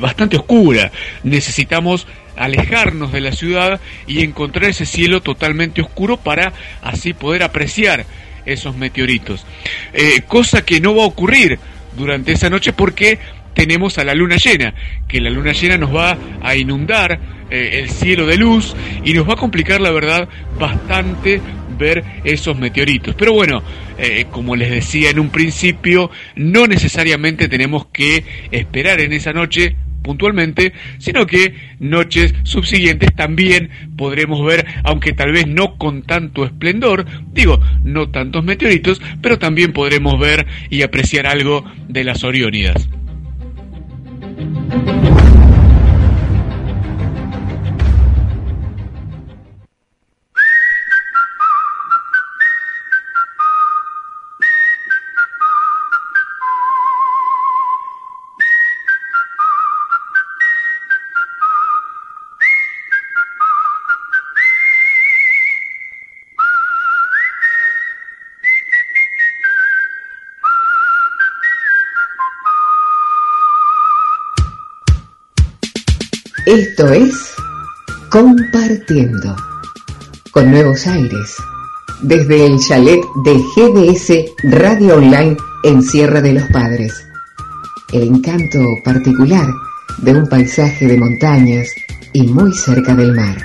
bastante oscura, necesitamos alejarnos de la ciudad y encontrar ese cielo totalmente oscuro para así poder apreciar esos meteoritos. Eh, cosa que no va a ocurrir durante esa noche porque tenemos a la luna llena, que la luna llena nos va a inundar eh, el cielo de luz y nos va a complicar la verdad bastante ver esos meteoritos. Pero bueno, eh, como les decía en un principio, no necesariamente tenemos que esperar en esa noche puntualmente, sino que noches subsiguientes también podremos ver, aunque tal vez no con tanto esplendor, digo, no tantos meteoritos, pero también podremos ver y apreciar algo de las Oriónidas. Esto es Compartiendo con nuevos aires desde el chalet de GDS Radio Online en Sierra de los Padres. El encanto particular de un paisaje de montañas y muy cerca del mar.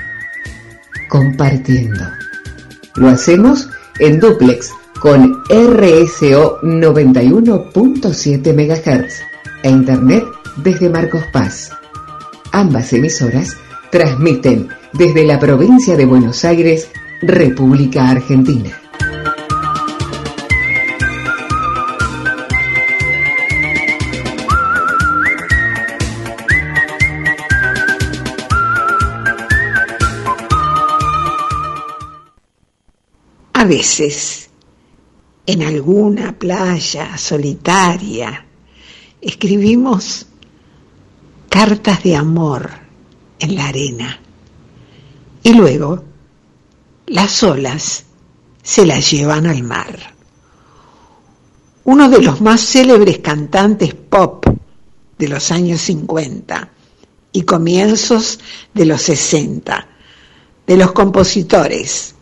Compartiendo. Lo hacemos en duplex con RSO 91.7 MHz e Internet desde Marcos Paz Ambas emisoras transmiten desde la provincia de Buenos Aires, República Argentina. A veces, en alguna playa solitaria, escribimos cartas de amor en la arena. Y luego las olas se las llevan al mar. Uno de los más célebres cantantes pop de los años 50 y comienzos de los 60, de los compositores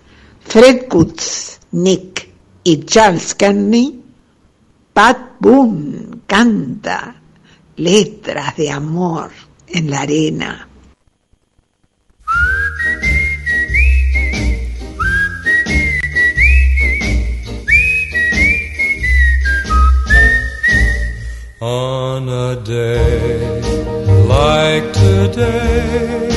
Fred Kutz, Nick y Charles Kearney, Pat Boone canta letras de amor en la arena. On a day like today,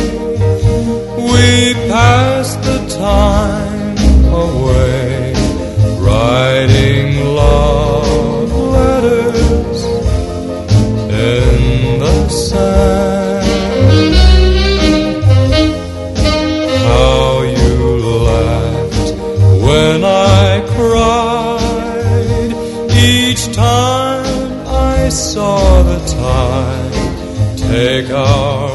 we pass the time away, riding love. in the sand. How you laughed when I cried each time I saw the tide take our.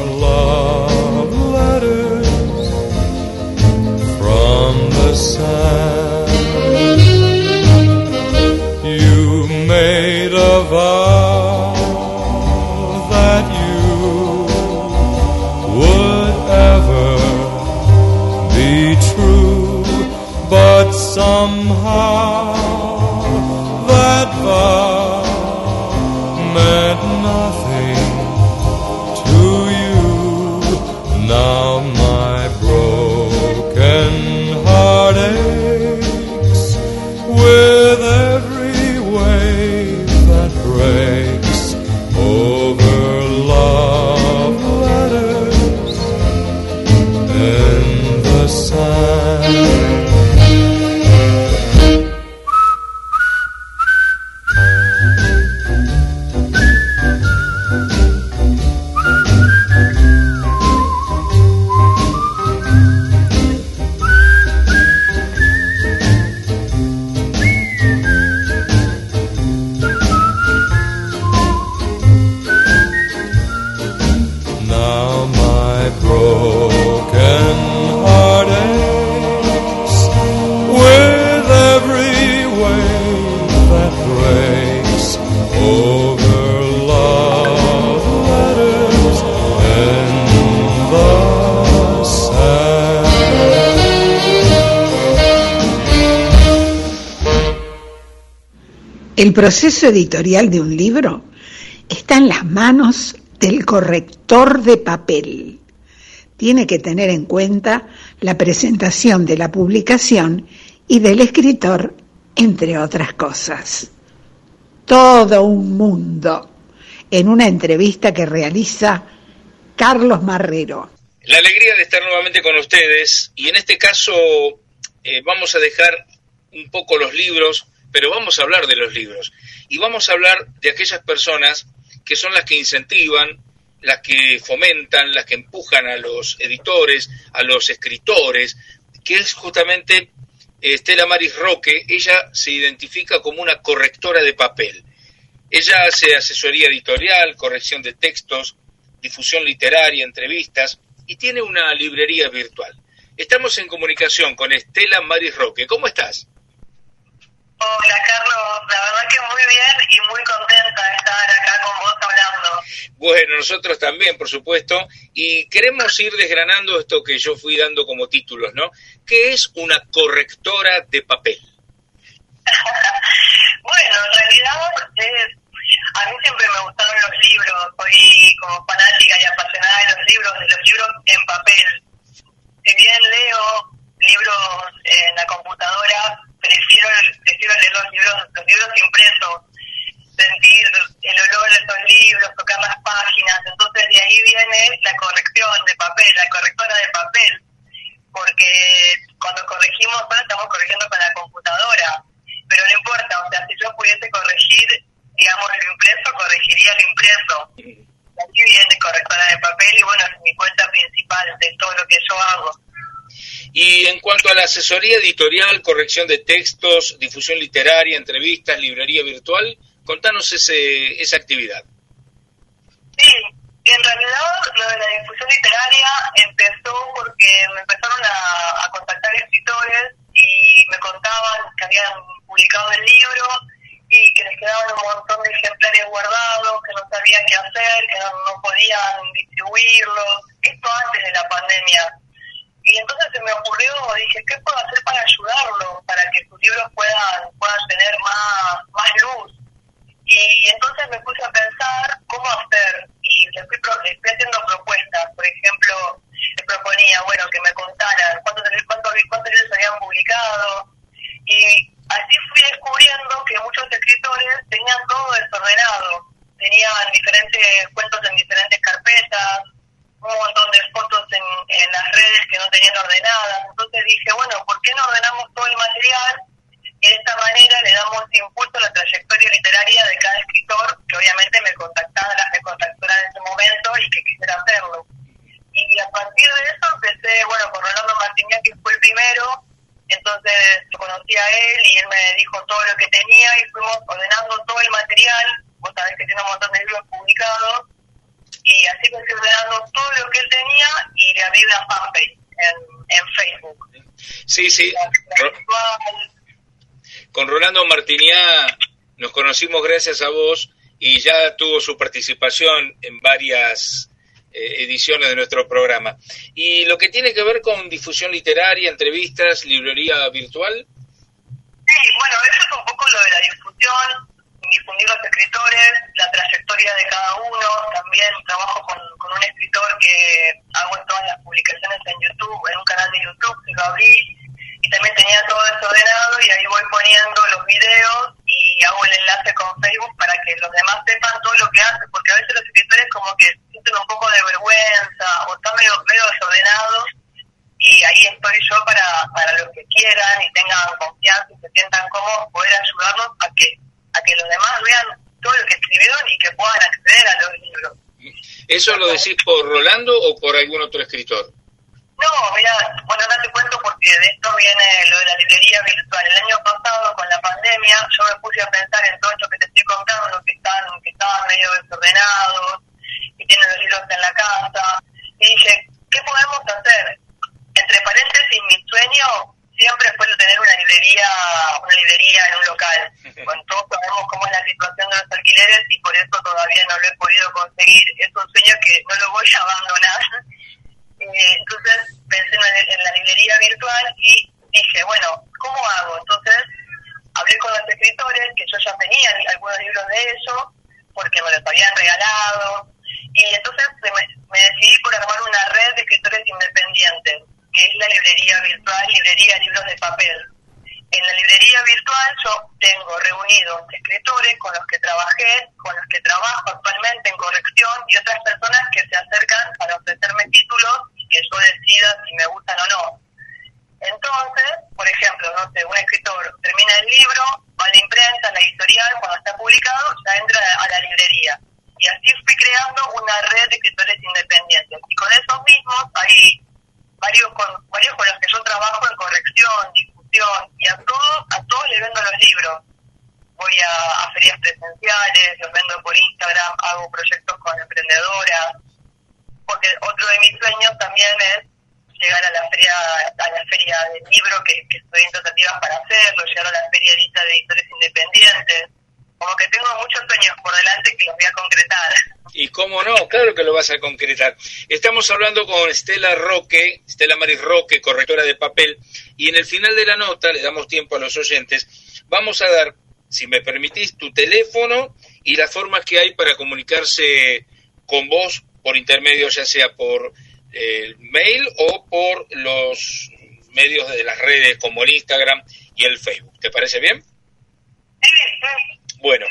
heart. Proceso editorial de un libro está en las manos del corrector de papel. Tiene que tener en cuenta la presentación de la publicación y del escritor, entre otras cosas. Todo un mundo en una entrevista que realiza Carlos Marrero. La alegría de estar nuevamente con ustedes y en este caso eh, vamos a dejar un poco los libros, pero vamos a hablar de los libros y vamos a hablar de aquellas personas que son las que incentivan, las que fomentan, las que empujan a los editores, a los escritores, que es justamente eh, Estela Maris Roque, ella se identifica como una correctora de papel. Ella hace asesoría editorial, corrección de textos, difusión literaria, entrevistas y tiene una librería virtual. Estamos en comunicación con Estela Maris Roque. ¿Cómo estás? Hola Carlos, la verdad que muy bien y muy contenta de estar acá con vos hablando. Bueno, nosotros también, por supuesto, y queremos ir desgranando esto que yo fui dando como títulos, ¿no? ¿Qué es una correctora de papel? bueno, en realidad es, a mí siempre me gustaron los libros, soy como fanática y apasionada de los libros, de los libros en papel. Si bien leo libros en la computadora, prefiero, prefiero leer los libros, los libros impresos, sentir el olor de esos libros, tocar las páginas, entonces de ahí viene la corrección de papel, la correctora de papel, porque cuando corregimos, ahora estamos corrigiendo con la computadora, pero no importa, o sea, si yo pudiese corregir, digamos, lo impreso, corregiría lo impreso. Aquí viene correctora de papel y bueno, es mi cuenta principal de todo lo que yo hago. Y en cuanto a la asesoría editorial, corrección de textos, difusión literaria, entrevistas, librería virtual, contanos ese, esa actividad. Sí, conocimos gracias a vos y ya tuvo su participación en varias eh, ediciones de nuestro programa. Y lo que tiene que ver con difusión literaria, entrevistas, librería virtual. ¿Eso lo decís por Rolando o por algún otro escritor? No, mira, bueno, date cuenta porque de esto viene lo de la librería virtual. El año pasado, con la pandemia, yo me puse a pensar en todo esto que te estoy contando, que están, que estaban medio desordenados, que tienen los libros en la casa, y dije, ¿qué podemos hacer? Entre paréntesis, mi sueño siempre fue tener una librería, una librería en un local. Bueno, todos sabemos cómo es la situación de los alquileres y por eso todavía no lo he podido conseguir. Es un sueño que no lo voy a abandonar. Eh, entonces pensé en la librería virtual y dije, bueno, ¿cómo hago? Entonces hablé con los escritores, que yo ya tenía algunos libros de ellos, porque me los habían regalado, y entonces me, me decidí por armar una red de escritores independientes que es la librería virtual, librería libros de papel. En la librería virtual yo tengo reunidos escritores con los que trabajé, con los que trabajo actualmente en corrección y otras personas que se acercan para ofrecerme títulos y que yo decida si me gustan o no. Entonces, por ejemplo, no sé, un escritor termina el libro, va a la imprenta, a la editorial, cuando está publicado ya entra a la librería. Y así fui creando una red de escritores independientes. Y con esos mismos, ahí varios con, varios con los que yo trabajo en corrección, discusión, y a todos, a todos les vendo los libros. Voy a, ferias presenciales, los vendo por Instagram, hago proyectos con emprendedoras, porque otro de mis sueños también es llegar a la feria a la feria del libro que, que estoy en tratativas para hacerlo, llegar a la feria lista de editores independientes. Como que tengo muchos sueños por delante que los voy a concretar. Y cómo no, claro que lo vas a concretar. Estamos hablando con Estela Roque, Estela Maris Roque, correctora de papel, y en el final de la nota, le damos tiempo a los oyentes, vamos a dar, si me permitís, tu teléfono y las formas que hay para comunicarse con vos por intermedio, ya sea por el eh, mail o por los medios de las redes como el Instagram y el Facebook. ¿Te parece bien? Bueno,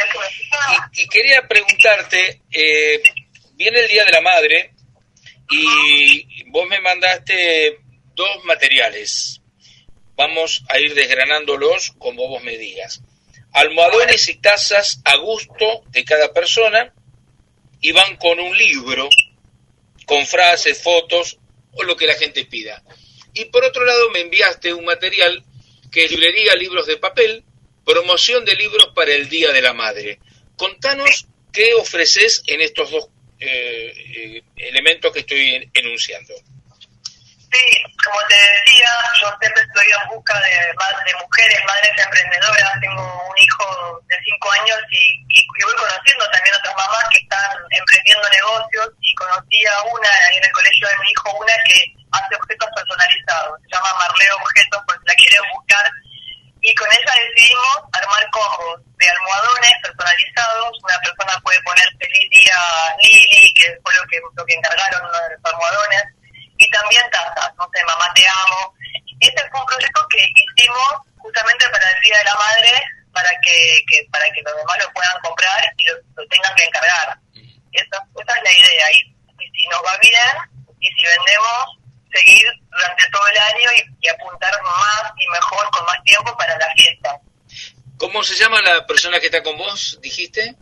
y, quería preguntarte, y vos me mandaste dos materiales. Vamos a ir desgranándolos como vos me digas. Almohadones y tazas a gusto de cada persona y van con un libro, con frases, fotos o lo que la gente pida. Y por otro lado me enviaste un material que es librería libros de papel, promoción de libros para el Día de la Madre. Contanos qué ofreces en estos dos eh, elementos que estoy enunciando. Sí, como te decía, yo siempre estoy en busca de, de mujeres, madres emprendedoras. Tengo un hijo de 5 años y, voy conociendo también otras mamás que están emprendiendo negocios y conocí a una en el colegio de mi hijo, una que hace objetos personalizados. Se llama Marleo Objetos, pues la quieren buscar y con ella decidimos armar combos de almohadones personalizados. Una persona puede poner feliz día Lili, que fue lo que, lo que encargaron uno de los almohadones, y también tazas, no sé, mamá te amo. Y este fue un proyecto que hicimos justamente para el Día de la Madre, para que, que para que los demás lo puedan comprar y lo, tengan que encargar. Esa, esa es la idea. Y, y si nos va bien, y si vendemos, seguir durante todo el año y, apuntar más y mejor con más tiempo para la fiesta. ¿Cómo se llama la persona que está con vos, dijiste?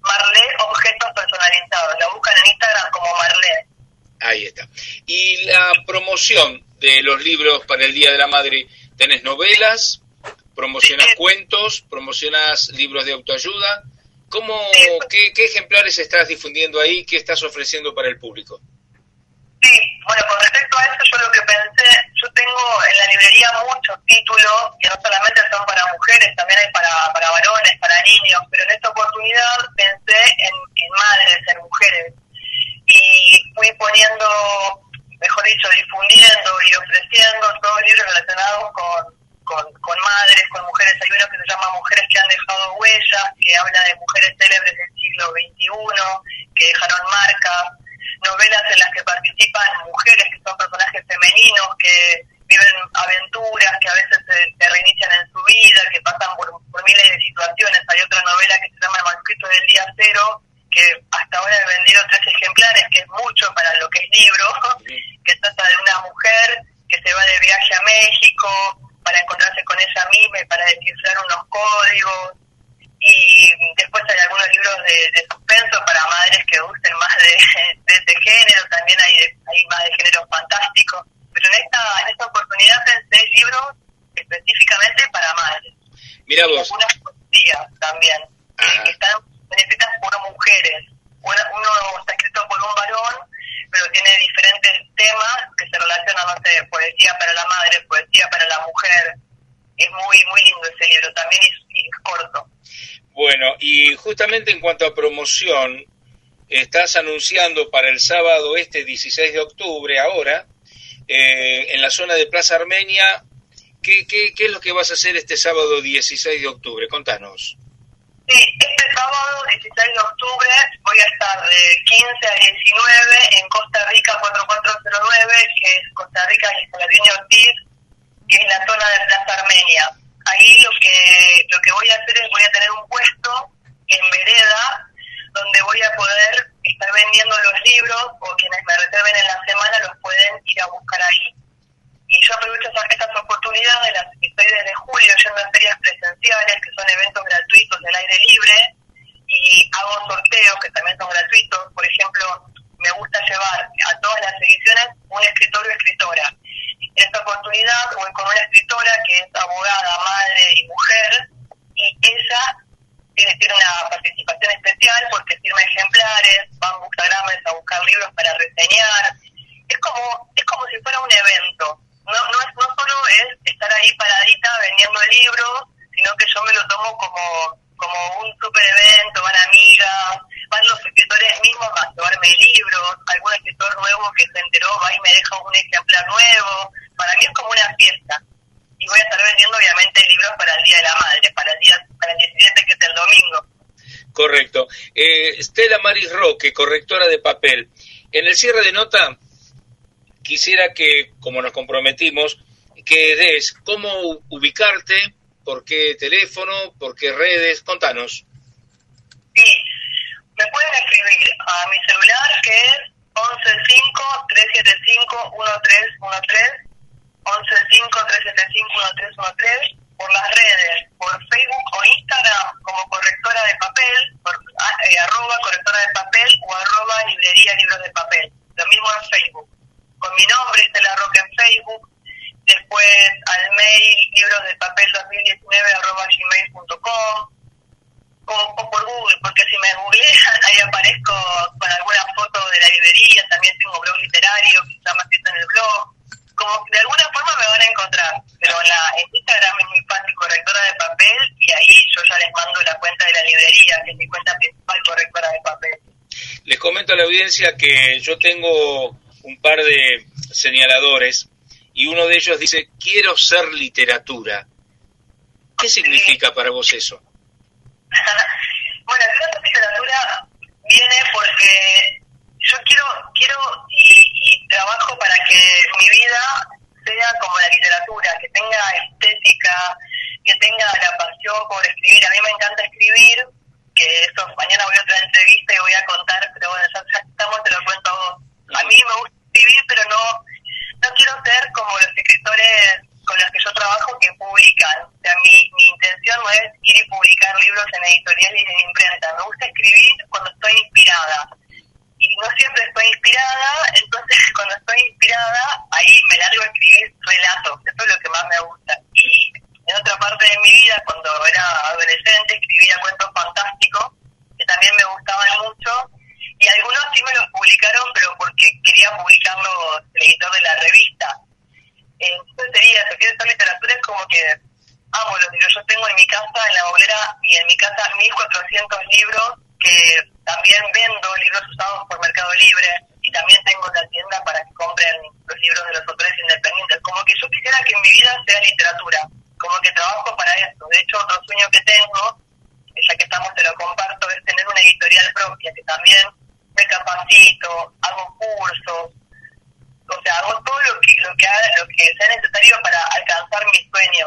Marlé Objetos Personalizados. La buscan en Instagram como Marlé. Ahí está. Y la promoción de los libros para el Día de la Madre, ¿tenés novelas? ¿Promocionas cuentos? ¿Promocionas libros de autoayuda? ¿Cómo, qué, qué, ejemplares estás difundiendo ahí? ¿Qué estás ofreciendo para el público? Sí, bueno, con respecto a eso, yo lo que pensé, yo tengo en la librería muchos títulos que no solamente son para mujeres, también hay para, para varones, para niños, pero en esta oportunidad pensé en, madres, en mujeres, y fui poniendo, mejor dicho, difundiendo y ofreciendo todos libros relacionados con, con, con madres, con mujeres. Hay uno que se llama Mujeres que han dejado huellas, que habla de mujeres célebres del siglo XXI, que dejaron marcas novelas en las que participan mujeres que son personajes femeninos, que viven aventuras, que a veces se, se reinician en su vida, que pasan por, por, miles de situaciones. Hay otra novela que se llama El manuscrito del día cero, que hasta ahora he vendido tres ejemplares, que es mucho para lo que es libro, que trata de una mujer que se va de viaje a México para encontrarse con ella misma y para descifrar unos códigos y después hay algunos libros de, de, suspenso para madres que gusten más de, de ese género, también hay, hay más de género fantástico, pero en esta, en esta oportunidad pensé libros específicamente para madres. Mira vos. algunas poesías también, que están escritas por mujeres. Una, uno está escrito por un varón, pero tiene diferentes temas que se relacionan, no sé, poesía para la madre, poesía para la mujer. Es muy, muy lindo ese libro, también es, es corto. Bueno, y justamente en cuanto a promoción, estás anunciando para el sábado este 16 de octubre, ahora, eh, en la zona de Plaza Armenia, ¿qué, qué, ¿qué es lo que vas a hacer este sábado 16 de octubre? Contanos. Sí, este sábado 16 de octubre voy a estar de 15 a 19 en Costa Rica 4409, que es Costa Rica y Saladino Ortiz, que es la zona de Plaza Armenia. Ahí lo que lo que voy a hacer es voy a tener un puesto en vereda donde voy a poder estar vendiendo los libros o quienes me reserven en la semana los pueden ir a buscar ahí. Y yo aprovecho estas, estas oportunidades, las estoy desde julio yendo a ferias presenciales, que son eventos gratuitos del aire libre, y hago sorteos que también son gratuitos. Por ejemplo, me gusta llevar a todas las ediciones un escritor o escritora. En esta oportunidad voy con una escritora que es abogada, madre y mujer, y ella tiene, tiene una participación especial porque firma ejemplares, va a Bookstagrames a buscar libros para reseñar. Es como, es como si fuera un evento. No, no, es, no solo es estar ahí paradita vendiendo libros, sino que yo me lo tomo como, como un super evento, van amigas, van los escritores mismos a llevarme libros, algún escritor nuevo que se enteró va y me deja un ejemplar nuevo. Para mí es como una fiesta. Y voy a estar vendiendo obviamente libros para el Día de la Madre, para el día para el 17 que es el domingo. Correcto. Eh, Estela Maris Roque, correctora de papel. En el cierre de nota, quisiera que, como nos comprometimos, que des cómo ubicarte, por qué teléfono, por qué redes, contanos. Sí, me pueden escribir a mi celular que es 115-375-1313, 115-375-1313, a la audiencia que yo tengo un par de señaladores y uno de ellos dice, quiero ser literatura. ¿Qué significa para vos eso? bueno, esa literatura viene porque yo quiero quiero y, y, trabajo para que mi vida sea como la literatura, que tenga estética, que tenga la pasión por escribir. A mí me encanta escribir, que eso mañana voy a otra entrevista y voy a contar, pero bueno, ya, ya estamos, te lo cuento a vos. A mí me gusta escribir, pero no, no quiero ser como los escritores con los que yo trabajo que publican. O sea, mi, mi intención no es ir y publicar libros en editoriales y en imprenta. Me gusta escribir cuando estoy inspirada. Y no siempre estoy inspirada, entonces cuando estoy inspirada, ahí me largo a escribir relatos. Eso es lo que más me gusta. Y en otra parte de mi vida, cuando era adolescente, escribía cuentos fantásticos, que también me gustaban mucho. Y algunos sí me los publicaron, pero porque quería publicarlos Libre y también tengo la tienda para que compren los libros de los autores independientes. Como que yo quisiera que mi vida sea literatura, como que trabajo para eso. De hecho, otro sueño que tengo, ya que estamos te lo comparto, es tener una editorial propia, que también me capacito, hago cursos, o sea, hago todo lo que, lo que, haga, lo que sea necesario para alcanzar mi sueño.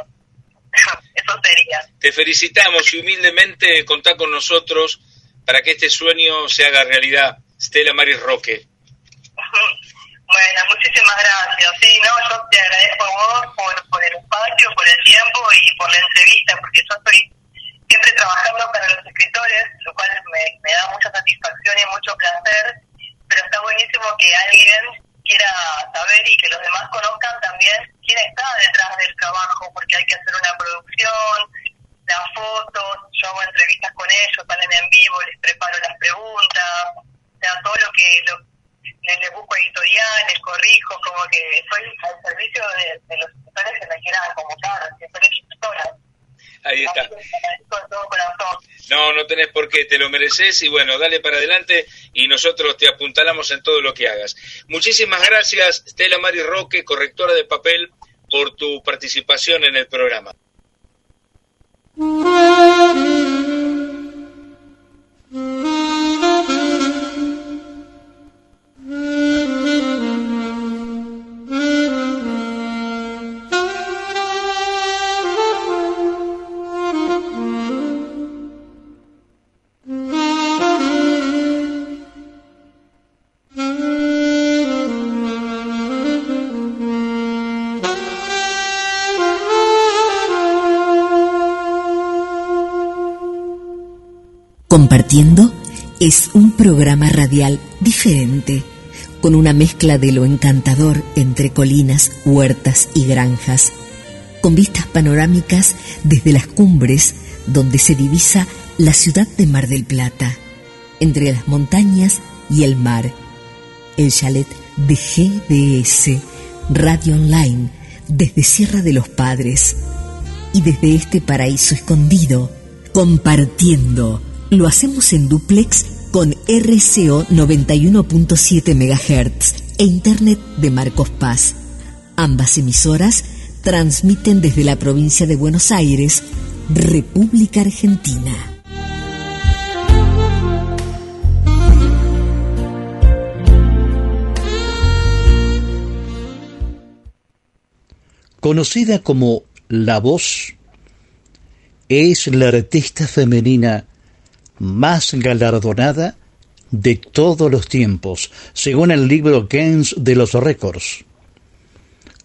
Eso sería. Felicitamos y humildemente contá con nosotros para que este sueño se haga realidad. Stella Maris Roque. Bueno, muchísimas gracias. Sí, no, yo te agradezco a vos por, por el espacio, por el tiempo y por la entrevista, porque yo estoy siempre trabajando para los escritores, lo cual me, me da mucha satisfacción y mucho placer, pero está buenísimo que alguien quiera saber y que los demás conozcan también quién está detrás del trabajo, porque hay que hacer una producción, las fotos, yo hago entrevistas con ellos, salen en vivo, les preparo las preguntas, o sea, todo lo que lo, les, les busco editoriales, corrijo, como que soy al servicio de, de los escritores que me quieran convocar, que son escritoras. Ahí está. No, no tenés por te lo mereces y bueno, dale para adelante y nosotros te apuntalamos en todo lo que hagas. Muchísimas gracias, Stella Mari Roque, correctora de papel, por tu participación en el programa. Compartiendo es un programa radial diferente, con una mezcla de lo encantador entre colinas, huertas y granjas, con vistas panorámicas desde las cumbres donde se divisa la ciudad de Mar del Plata, entre las montañas y el mar. El chalet de GDS, Radio Online, desde Sierra de los Padres y desde este paraíso escondido, compartiendo lo hacemos en duplex con RCO 91.7 MHz e Internet de Marcos Paz. Ambas emisoras transmiten desde la provincia de Buenos Aires, República Argentina. Conocida como La Voz, es la artista femenina más galardonada de todos los tiempos, según el libro Games de los Récords,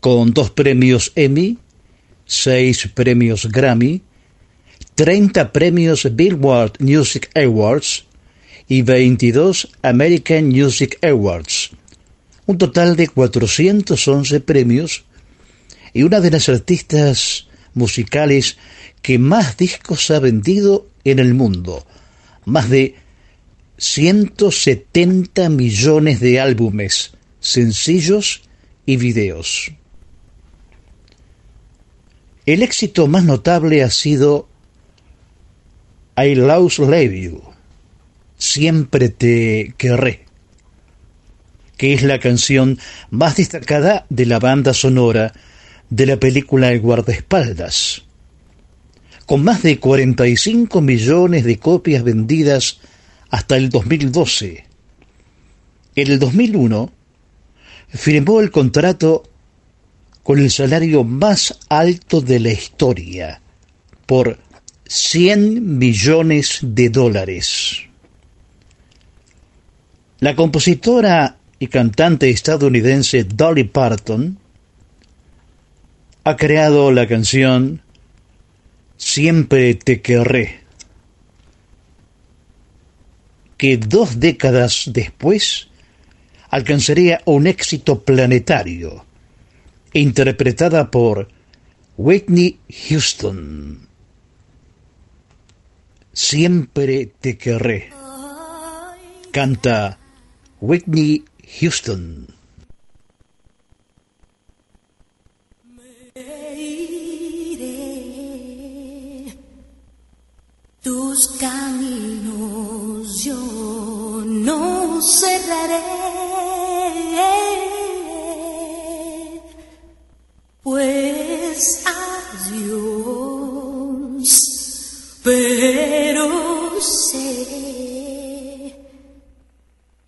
con dos premios Emmy, seis premios Grammy, 30 premios Billboard Music Awards y 22 American Music Awards, un total de 411 premios y una de las artistas musicales que más discos ha vendido en el mundo, más de 170 millones de álbumes, sencillos y videos. El éxito más notable ha sido I Love You, Siempre te querré, que es la canción más destacada de la banda sonora de la película El guardaespaldas con más de 45 millones de copias vendidas hasta el 2012. En el 2001 firmó el contrato con el salario más alto de la historia, por 100 millones de dólares. La compositora y cantante estadounidense Dolly Parton ha creado la canción Siempre te querré, que dos décadas después alcanzaría un éxito planetario, interpretada por Whitney Houston. Siempre te querré. Canta Whitney Houston. Tus caminos yo no cerraré, pues adiós, pero sé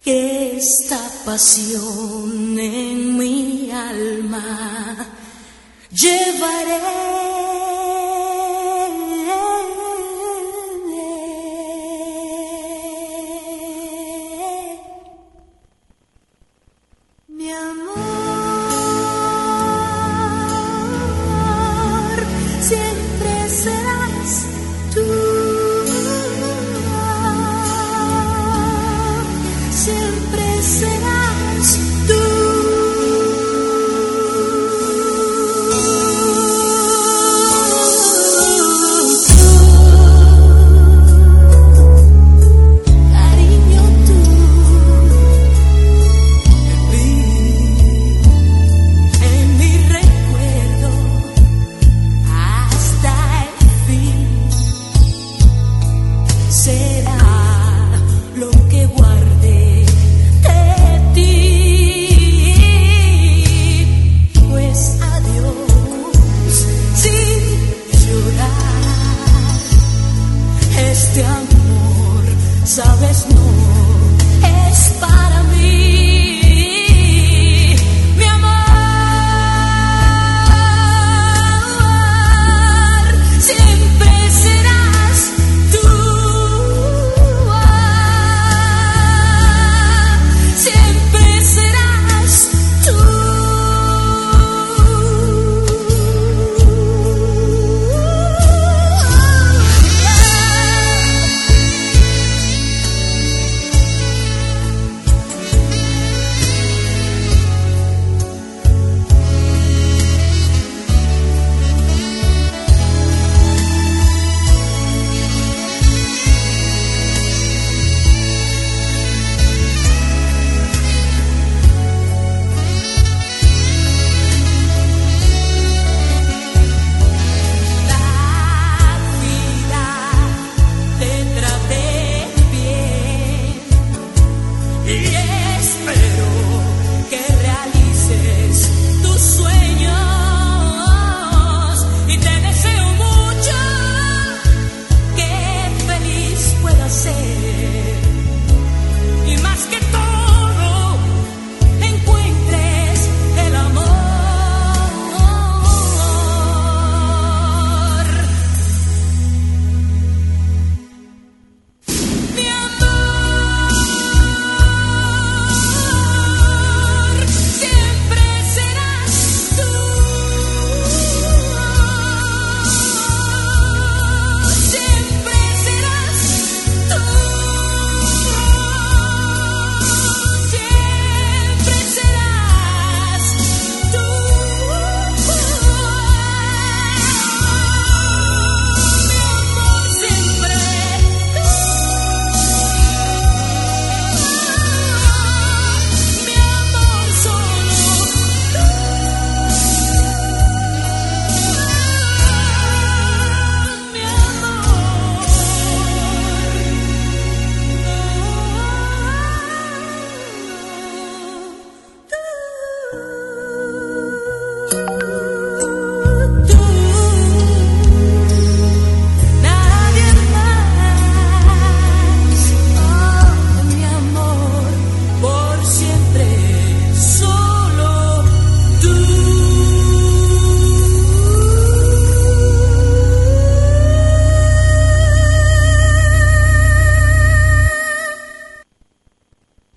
que esta pasión en mi alma llevaré.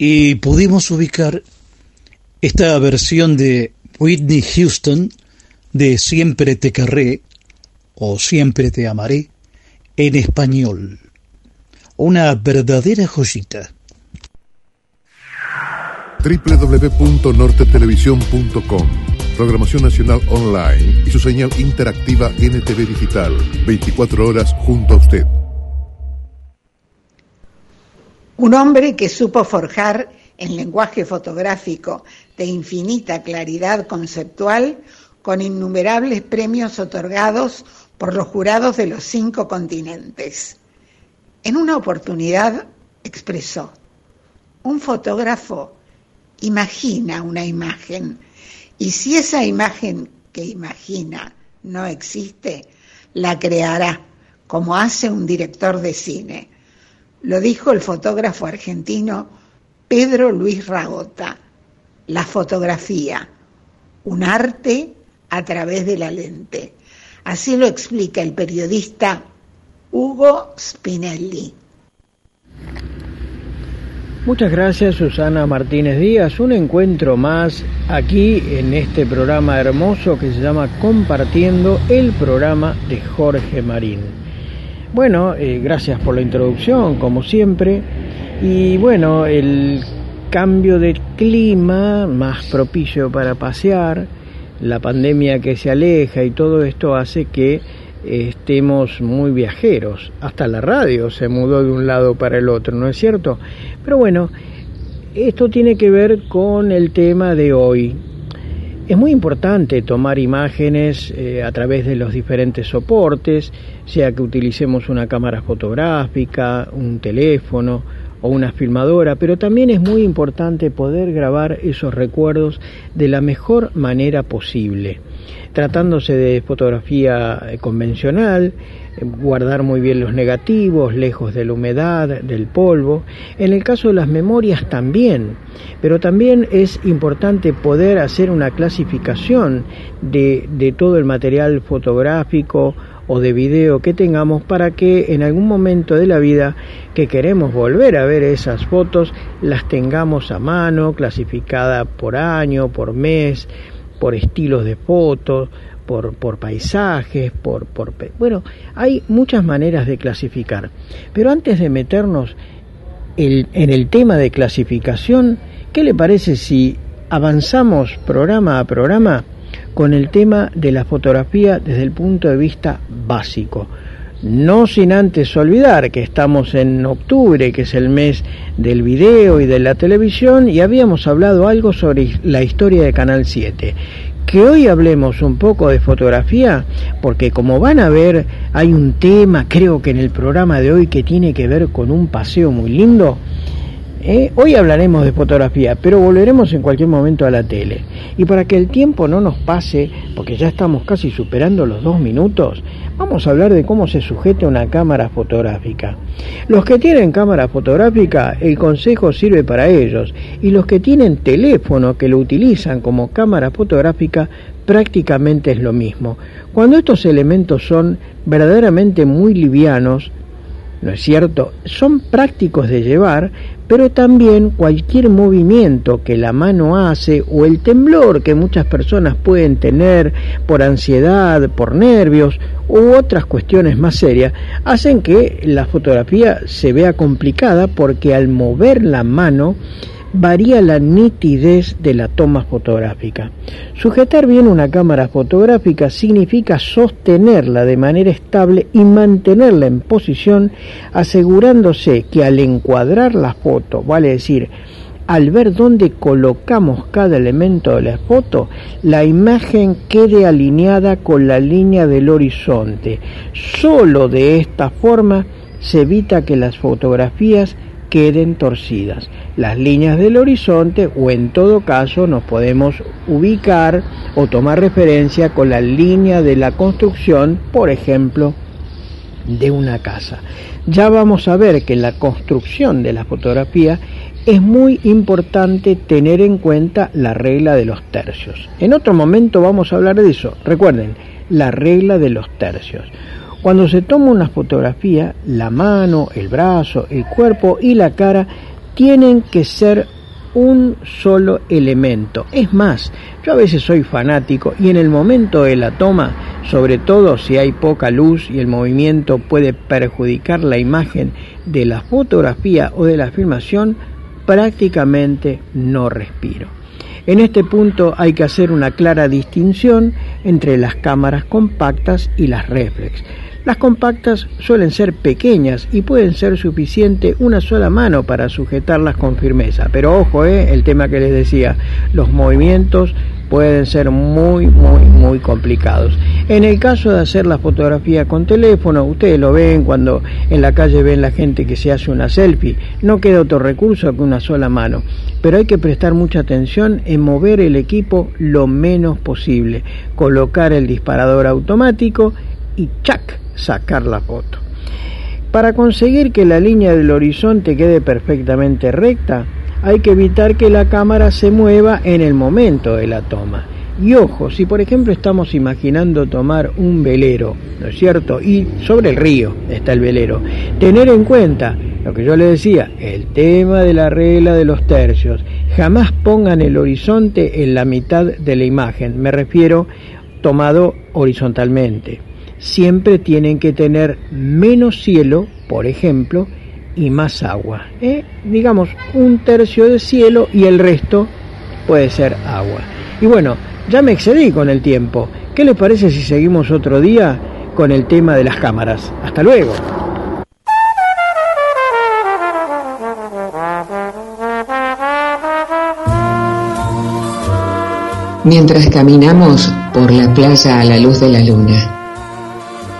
Y pudimos ubicar esta versión de Whitney Houston de Siempre te querré o Siempre te amaré en español. Una verdadera joyita. www.nortetelevisión.com Programación Nacional Online y su señal interactiva NTV Digital. 24 horas junto a usted. Un hombre que supo forjar en lenguaje fotográfico de infinita claridad conceptual con innumerables premios otorgados por los jurados de los cinco continentes. En una oportunidad expresó, un fotógrafo imagina una imagen y si esa imagen que imagina no existe, la creará como hace un director de cine. Lo dijo el fotógrafo argentino Pedro Luis Ragota, la fotografía, un arte a través de la lente. Así lo explica el periodista Hugo Spinelli. Muchas gracias Susana Martínez Díaz. Un encuentro más aquí en este programa hermoso que se llama Compartiendo el programa de Jorge Marín. Bueno, eh, gracias por la introducción, como siempre. Y bueno, el cambio de clima más propicio para pasear, la pandemia que se aleja y todo esto hace que estemos muy viajeros. Hasta la radio se mudó de un lado para el otro, ¿no es cierto? Pero bueno, esto tiene que ver con el tema de hoy. Es muy importante tomar imágenes eh, a través de los diferentes soportes, sea que utilicemos una cámara fotográfica, un teléfono o una filmadora, pero también es muy importante poder grabar esos recuerdos de la mejor manera posible tratándose de fotografía eh, convencional, eh, guardar muy bien los negativos, lejos de la humedad, del polvo. En el caso de las memorias también, pero también es importante poder hacer una clasificación de, de todo el material fotográfico o de video que tengamos para que en algún momento de la vida que queremos volver a ver esas fotos las tengamos a mano, clasificada por año, por mes, por estilos de fotos, por, por paisajes, por, por... Bueno, hay muchas maneras de clasificar. Pero antes de meternos el, en el tema de clasificación, ¿qué le parece si avanzamos programa a programa con el tema de la fotografía desde el punto de vista básico? No sin antes olvidar que estamos en octubre, que es el mes del video y de la televisión, y habíamos hablado algo sobre la historia de Canal 7. Que hoy hablemos un poco de fotografía, porque como van a ver, hay un tema, creo que en el programa de hoy, que tiene que ver con un paseo muy lindo ¿eh? Hoy hablaremos de fotografía, pero volveremos en cualquier momento a la tele. Y para que el tiempo no nos pase, porque ya estamos casi superando los dos minutos, vamos a hablar de cómo se sujeta una cámara fotográfica. Los que tienen cámara fotográfica, el consejo sirve para ellos, y los que tienen teléfono que lo utilizan como cámara fotográfica, prácticamente es lo mismo. Cuando estos elementos son verdaderamente muy livianos, ¿no es cierto? Son prácticos de llevar, pero también cualquier movimiento que la mano hace o el temblor que muchas personas pueden tener por ansiedad, por nervios u otras cuestiones más serias, hacen que la fotografía se vea complicada porque al mover la mano varía la nitidez de la toma fotográfica. Sujetar bien una cámara fotográfica significa sostenerla de manera estable y mantenerla en posición asegurándose que al encuadrar la foto, vale decir, al ver dónde colocamos cada elemento de la foto, la imagen quede alineada con la línea del horizonte. Solo de esta forma se evita que las fotografías queden torcidas. Las líneas del horizonte o en todo caso nos podemos ubicar o tomar referencia con la línea de la construcción, por ejemplo, de una casa. Ya vamos a ver que en la construcción de la fotografía es muy importante tener en cuenta la regla de los tercios. En otro momento vamos a hablar de eso. Recuerden, la regla de los tercios. Cuando se toma una fotografía, la mano, el brazo, el cuerpo y la cara tienen que ser un solo elemento. Es más, yo a veces soy fanático y en el momento de la toma, sobre todo si hay poca luz y el movimiento puede perjudicar la imagen de la fotografía o de la filmación, prácticamente no respiro. En este punto hay que hacer una clara distinción entre las cámaras compactas y las reflex. Las compactas suelen ser pequeñas y pueden ser suficiente una sola mano para sujetarlas con firmeza. Pero ojo, eh, el tema que les decía, los movimientos pueden ser muy, muy, muy complicados. En el caso de hacer la fotografía con teléfono, ustedes lo ven cuando en la calle ven la gente que se hace una selfie, no queda otro recurso que una sola mano. Pero hay que prestar mucha atención en mover el equipo lo menos posible, colocar el disparador automático y ¡chac! sacar la foto. Para conseguir que la línea del horizonte quede perfectamente recta, hay que evitar que la cámara se mueva en el momento de la toma. Y ojo, si por ejemplo estamos imaginando tomar un velero, ¿no es cierto? Y sobre el río está el velero. Tener en cuenta lo que yo le decía, el tema de la regla de los tercios. Jamás pongan el horizonte en la mitad de la imagen. Me refiero tomado horizontalmente. Siempre tienen que tener menos cielo, por ejemplo, y más agua. ¿eh? Digamos, un tercio de cielo y el resto puede ser agua. Y bueno, ya me excedí con el tiempo. ¿Qué le parece si seguimos otro día con el tema de las cámaras? Hasta luego. Mientras caminamos por la playa a la luz de la luna,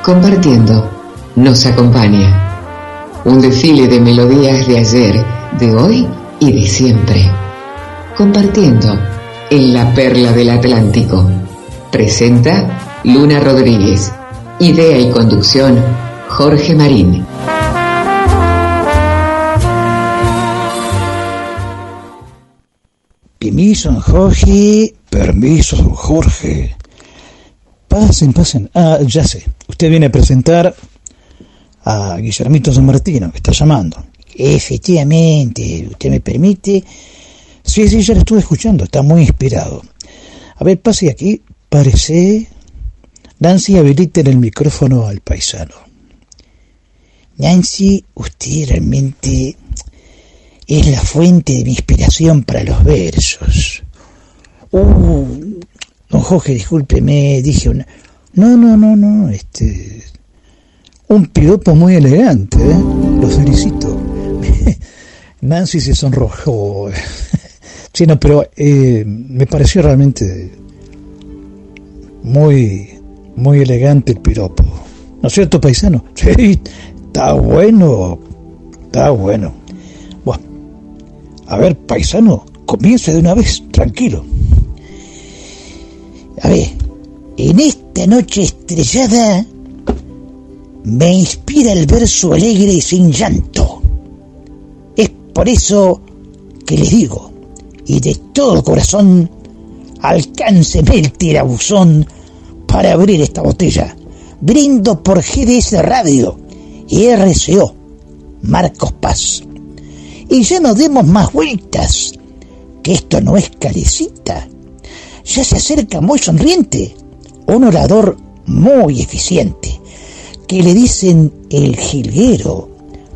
compartiendo, nos acompaña un desfile de melodías de ayer, de hoy y de siempre. Compartiendo en la perla del Atlántico. Presenta Luna Rodríguez. Idea y conducción Jorge Marín. Permiso, Jorge. Permiso, Jorge. Pasen, pasen. Ah, ya sé. Usted viene a presentar a Guillermito San Martino, que está llamando. Efectivamente, usted me permite. Sí, sí, ya lo estuve escuchando, está muy inspirado. A ver, pase aquí, parece. Nancy, habiliten el micrófono al paisano. Nancy, usted realmente es la fuente de mi inspiración para los versos. Uh, don Jorge, discúlpeme, dije una... No, no, no, no, este... Un piropo muy elegante, ¿eh? Lo felicito. Nancy se sonrojó. sí, no, pero eh, me pareció realmente muy, muy elegante el piropo. ¿No es cierto, paisano? Sí, está bueno, está bueno. Bueno, a ver, paisano, comience de una vez, tranquilo. A ver, en esta noche estrellada me inspira el verso alegre y sin llanto. Es por eso que les digo, y de todo corazón, alcánceme el tirabuzón para abrir esta botella. Brindo por GDS Radio y RCO, Marcos Paz. Y ya no demos más vueltas, que esto no es calecita. Ya se acerca muy sonriente un orador muy eficiente que le dicen el jilguero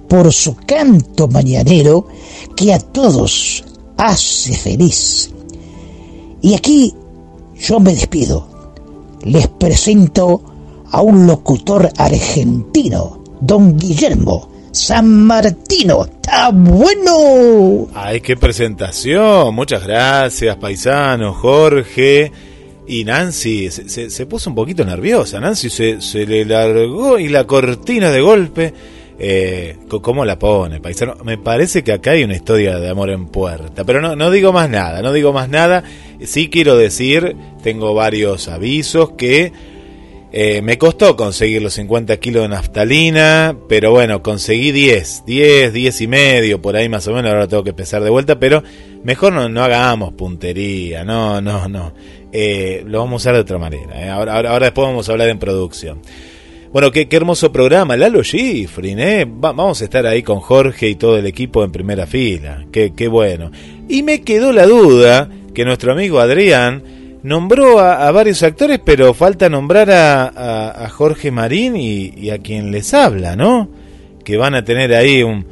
por su canto mañanero que a todos hace feliz. Y aquí yo me despido. Les presento a un locutor argentino, don Guillermo San Martino. ¡Está bueno! Ay, qué presentación. Muchas gracias, paisano, Jorge. Y Nancy se, se, puso un poquito nerviosa. Nancy se, se, le largó y la cortina de golpe. Eh, ¿Cómo la pone, paisano? Me parece que acá hay una historia de amor en puerta. Pero no, no digo más nada, no digo más nada. Sí quiero decir, tengo varios avisos que eh, me costó conseguir los 50 kilos de naftalina, pero bueno, conseguí 10, 10, 10 y medio, por ahí más o menos, ahora tengo que pesar de vuelta, pero mejor no, no hagamos puntería, no, no, no. Eh, lo vamos a usar de otra manera. Eh. Ahora, ahora, después vamos a hablar en producción. Bueno, qué, qué hermoso programa, Lalo Schifrin, ¿eh? vamos a estar ahí con Jorge y todo el equipo en primera fila, qué, qué bueno. Y me quedó la duda que nuestro amigo Adrián nombró a, varios actores, pero falta nombrar a, Jorge Marín y, a quien les habla, ¿no? Que van a tener ahí un,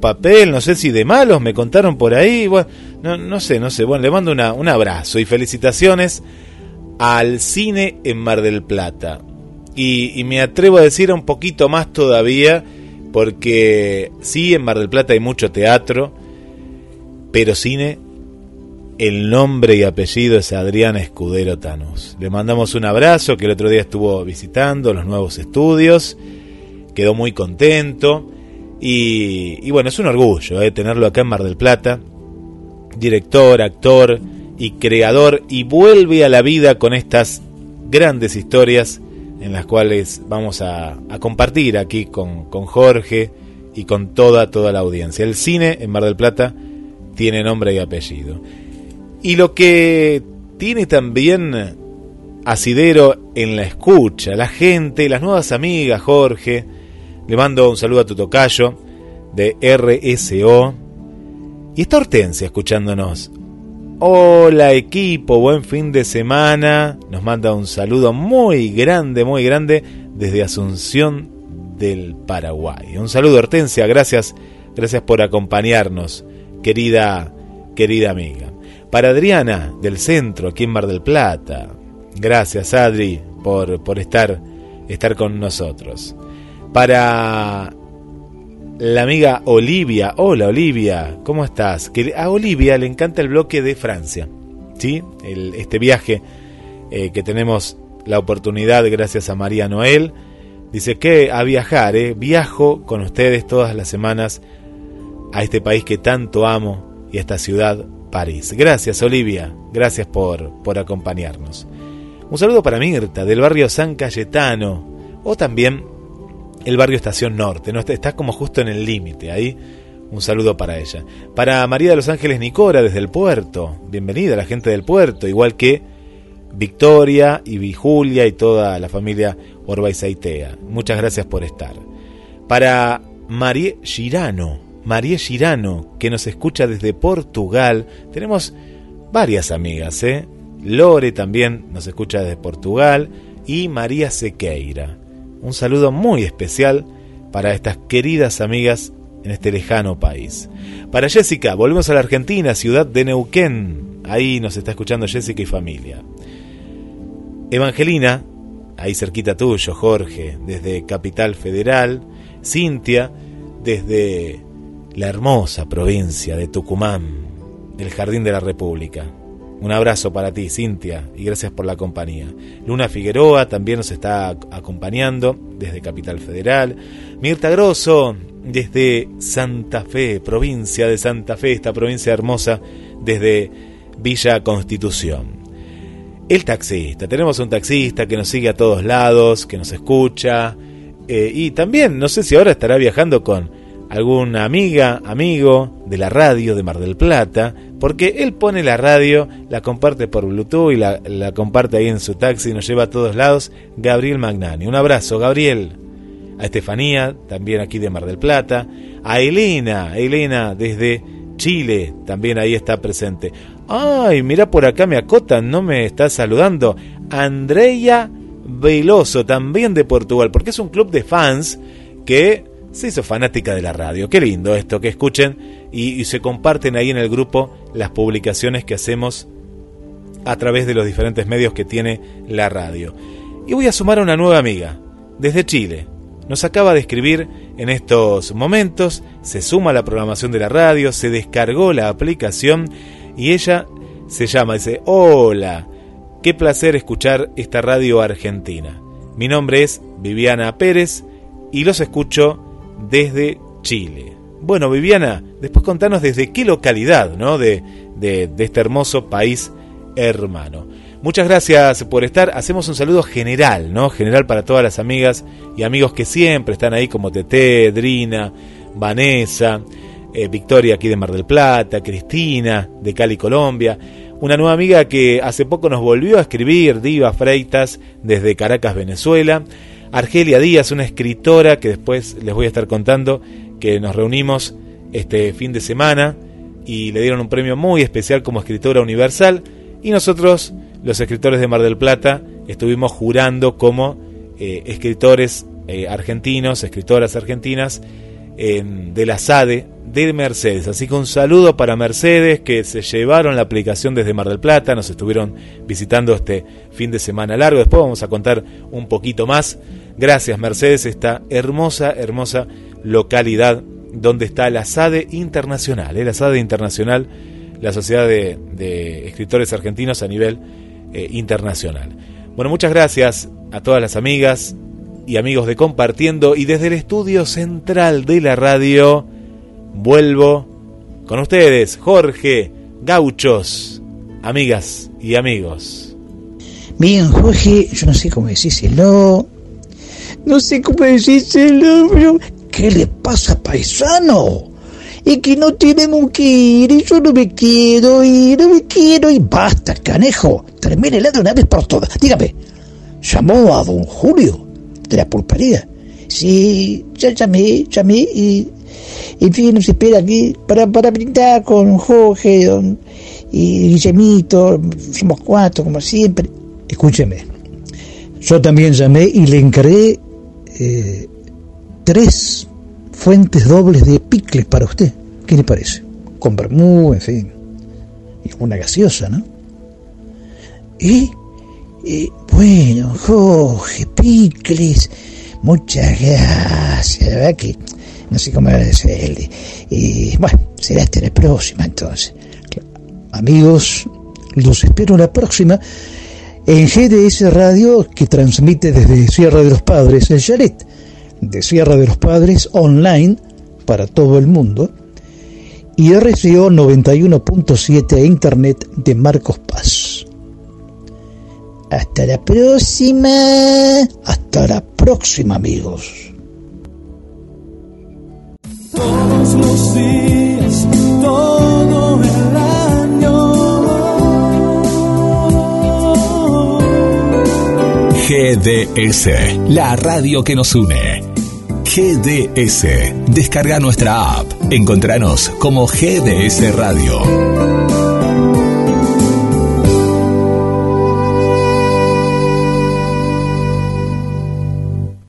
papel, no sé si de malos, me contaron por ahí, bueno, no, no sé, no sé, bueno, le mando una, un abrazo y felicitaciones al cine en Mar del Plata. Y, y me atrevo a decir un poquito más todavía, porque sí, en Mar del Plata hay mucho teatro, pero cine el nombre y apellido es Adrián Escudero Tanús. Le mandamos un abrazo que el otro día estuvo visitando los nuevos estudios, quedó muy contento y, bueno, es un orgullo eh, tenerlo acá en Mar del Plata, director, actor y creador y vuelve a la vida con estas grandes historias en las cuales vamos a, compartir aquí con, con Jorge y con toda, toda la audiencia. El cine en Mar del Plata tiene nombre y apellido. Y lo que tiene también asidero en la escucha, la gente, las nuevas amigas, Jorge. Le mando un saludo a tu tocayo de RSO. Y está Hortensia escuchándonos. Hola equipo, buen fin de semana. Nos manda un saludo muy grande, muy grande desde Asunción del Paraguay. Un saludo Hortensia, gracias, gracias por acompañarnos, querida, querida amiga. Para Adriana del centro, aquí en Mar del Plata. Gracias Adri por, por estar, estar con nosotros. Para la amiga Olivia. Hola Olivia, ¿cómo estás? Que a Olivia le encanta el bloque de Francia. ¿Sí? este viaje eh, que tenemos la oportunidad gracias a María Noel. Dice que a viajar, ¿eh? viajo con ustedes todas las semanas a este país que tanto amo y a esta ciudad, París. Gracias Olivia, gracias por, por acompañarnos. Un saludo para Mirta del barrio San Cayetano o también el barrio Estación Norte, ¿no? está como justo en el límite ahí. Un saludo para ella. Para María de los Ángeles Nicora desde el puerto. Bienvenida a la gente del puerto, igual que Victoria y Julia y toda la familia Orbaizaitea. Muchas gracias por estar. Para María Girano, María Girano, que nos escucha desde Portugal. Tenemos varias amigas, ¿eh? Lore también nos escucha desde Portugal y María Sequeira. Un saludo muy especial para estas queridas amigas en este lejano país. Para Jessica, volvemos a la Argentina, ciudad de Neuquén. Ahí nos está escuchando Jessica y familia. Evangelina, ahí cerquita tuyo, Jorge, desde Capital Federal. Cintia, desde la hermosa provincia de Tucumán, del Jardín de la República. Un abrazo para ti, Cintia, y gracias por la compañía. Luna Figueroa también nos está acompañando desde Capital Federal. Mirta Grosso, desde Santa Fe, provincia de Santa Fe, esta provincia hermosa, desde Villa Constitución. El taxista, tenemos un taxista que nos sigue a todos lados, que nos escucha, eh, y también, no sé si ahora estará viajando con alguna amiga, amigo de la radio de Mar del Plata, porque él pone la radio, la comparte por Bluetooth y la, comparte ahí en su taxi y nos lleva a todos lados. Gabriel Magnani. Un abrazo, Gabriel. A Estefanía, también aquí de Mar del Plata. A Elena, Elena desde Chile, también ahí está presente. Ay, mira por acá me acotan, no me está saludando. Andrea Veloso, también de Portugal, porque es un club de fans que se hizo fanática de la radio. Qué lindo esto, que escuchen y, se comparten ahí en el grupo las publicaciones que hacemos a través de los diferentes medios que tiene la radio. Y voy a sumar a una nueva amiga, desde Chile. Nos acaba de escribir en estos momentos, se suma a la programación de la radio, se descargó la aplicación y ella se llama, dice, hola, qué placer escuchar esta radio argentina. Mi nombre es Viviana Pérez y los escucho desde Chile. Bueno, Viviana, después contanos desde qué localidad ¿no? de, de, este hermoso país hermano. Muchas gracias por estar. Hacemos un saludo general, ¿no? General para todas las amigas y amigos que siempre están ahí, como Tete, Drina, Vanessa, eh, Victoria aquí de Mar del Plata, Cristina de Cali, Colombia. Una nueva amiga que hace poco nos volvió a escribir, Diva Freitas, desde Caracas, Venezuela. Argelia Díaz, una escritora que después les voy a estar contando, que nos reunimos este fin de semana y le dieron un premio muy especial como escritora universal y nosotros, los escritores de Mar del Plata, estuvimos jurando como eh, escritores eh, argentinos, escritoras argentinas de la SADE de Mercedes. Así que un saludo para Mercedes que se llevaron la aplicación desde Mar del Plata, nos estuvieron visitando este fin de semana largo. Después vamos a contar un poquito más. Gracias Mercedes, esta hermosa, hermosa localidad donde está la SADE Internacional, ¿eh? la SADE Internacional, la Sociedad de, Escritores Argentinos a nivel eh, internacional. Bueno, muchas gracias a todas las amigas y amigos de Compartiendo y desde el estudio central de la radio vuelvo con ustedes, Jorge, gauchos, amigas y amigos. Bien, Jorge, yo no sé cómo decírselo. No sé cómo decírselo, pero ¿qué le pasa, paisano? es que no tenemos que ir, y yo no me quiero ir, no me quiero ir. Basta, canejo, termínela de una vez por todas. Dígame, ¿llamó a don Julio de la pulpería? Sí, ya llamé, llamé y, en fin, nos espera aquí para, para brindar con Jorge don, y Guillemito, somos cuatro como siempre. Escúcheme, yo también llamé y le encargué eh, tres fuentes dobles de picles para usted. ¿Qué le parece? Con vermú, en fin. Y una gaseosa, ¿no? Y, bueno, Jorge, picles, muchas gracias. La verdad que no sé cómo agradecerle. Y bueno, será hasta la próxima entonces. Amigos, los espero la próxima en GDS Radio que transmite desde Sierra de los Padres, el chalet de Sierra de los Padres online para todo el mundo y RCO 91.7 a Internet de Marcos Paz. Hasta la próxima. Hasta la próxima amigos. GDS, la radio que nos une. GDS. Descarga nuestra app. Encontranos como GDS Radio.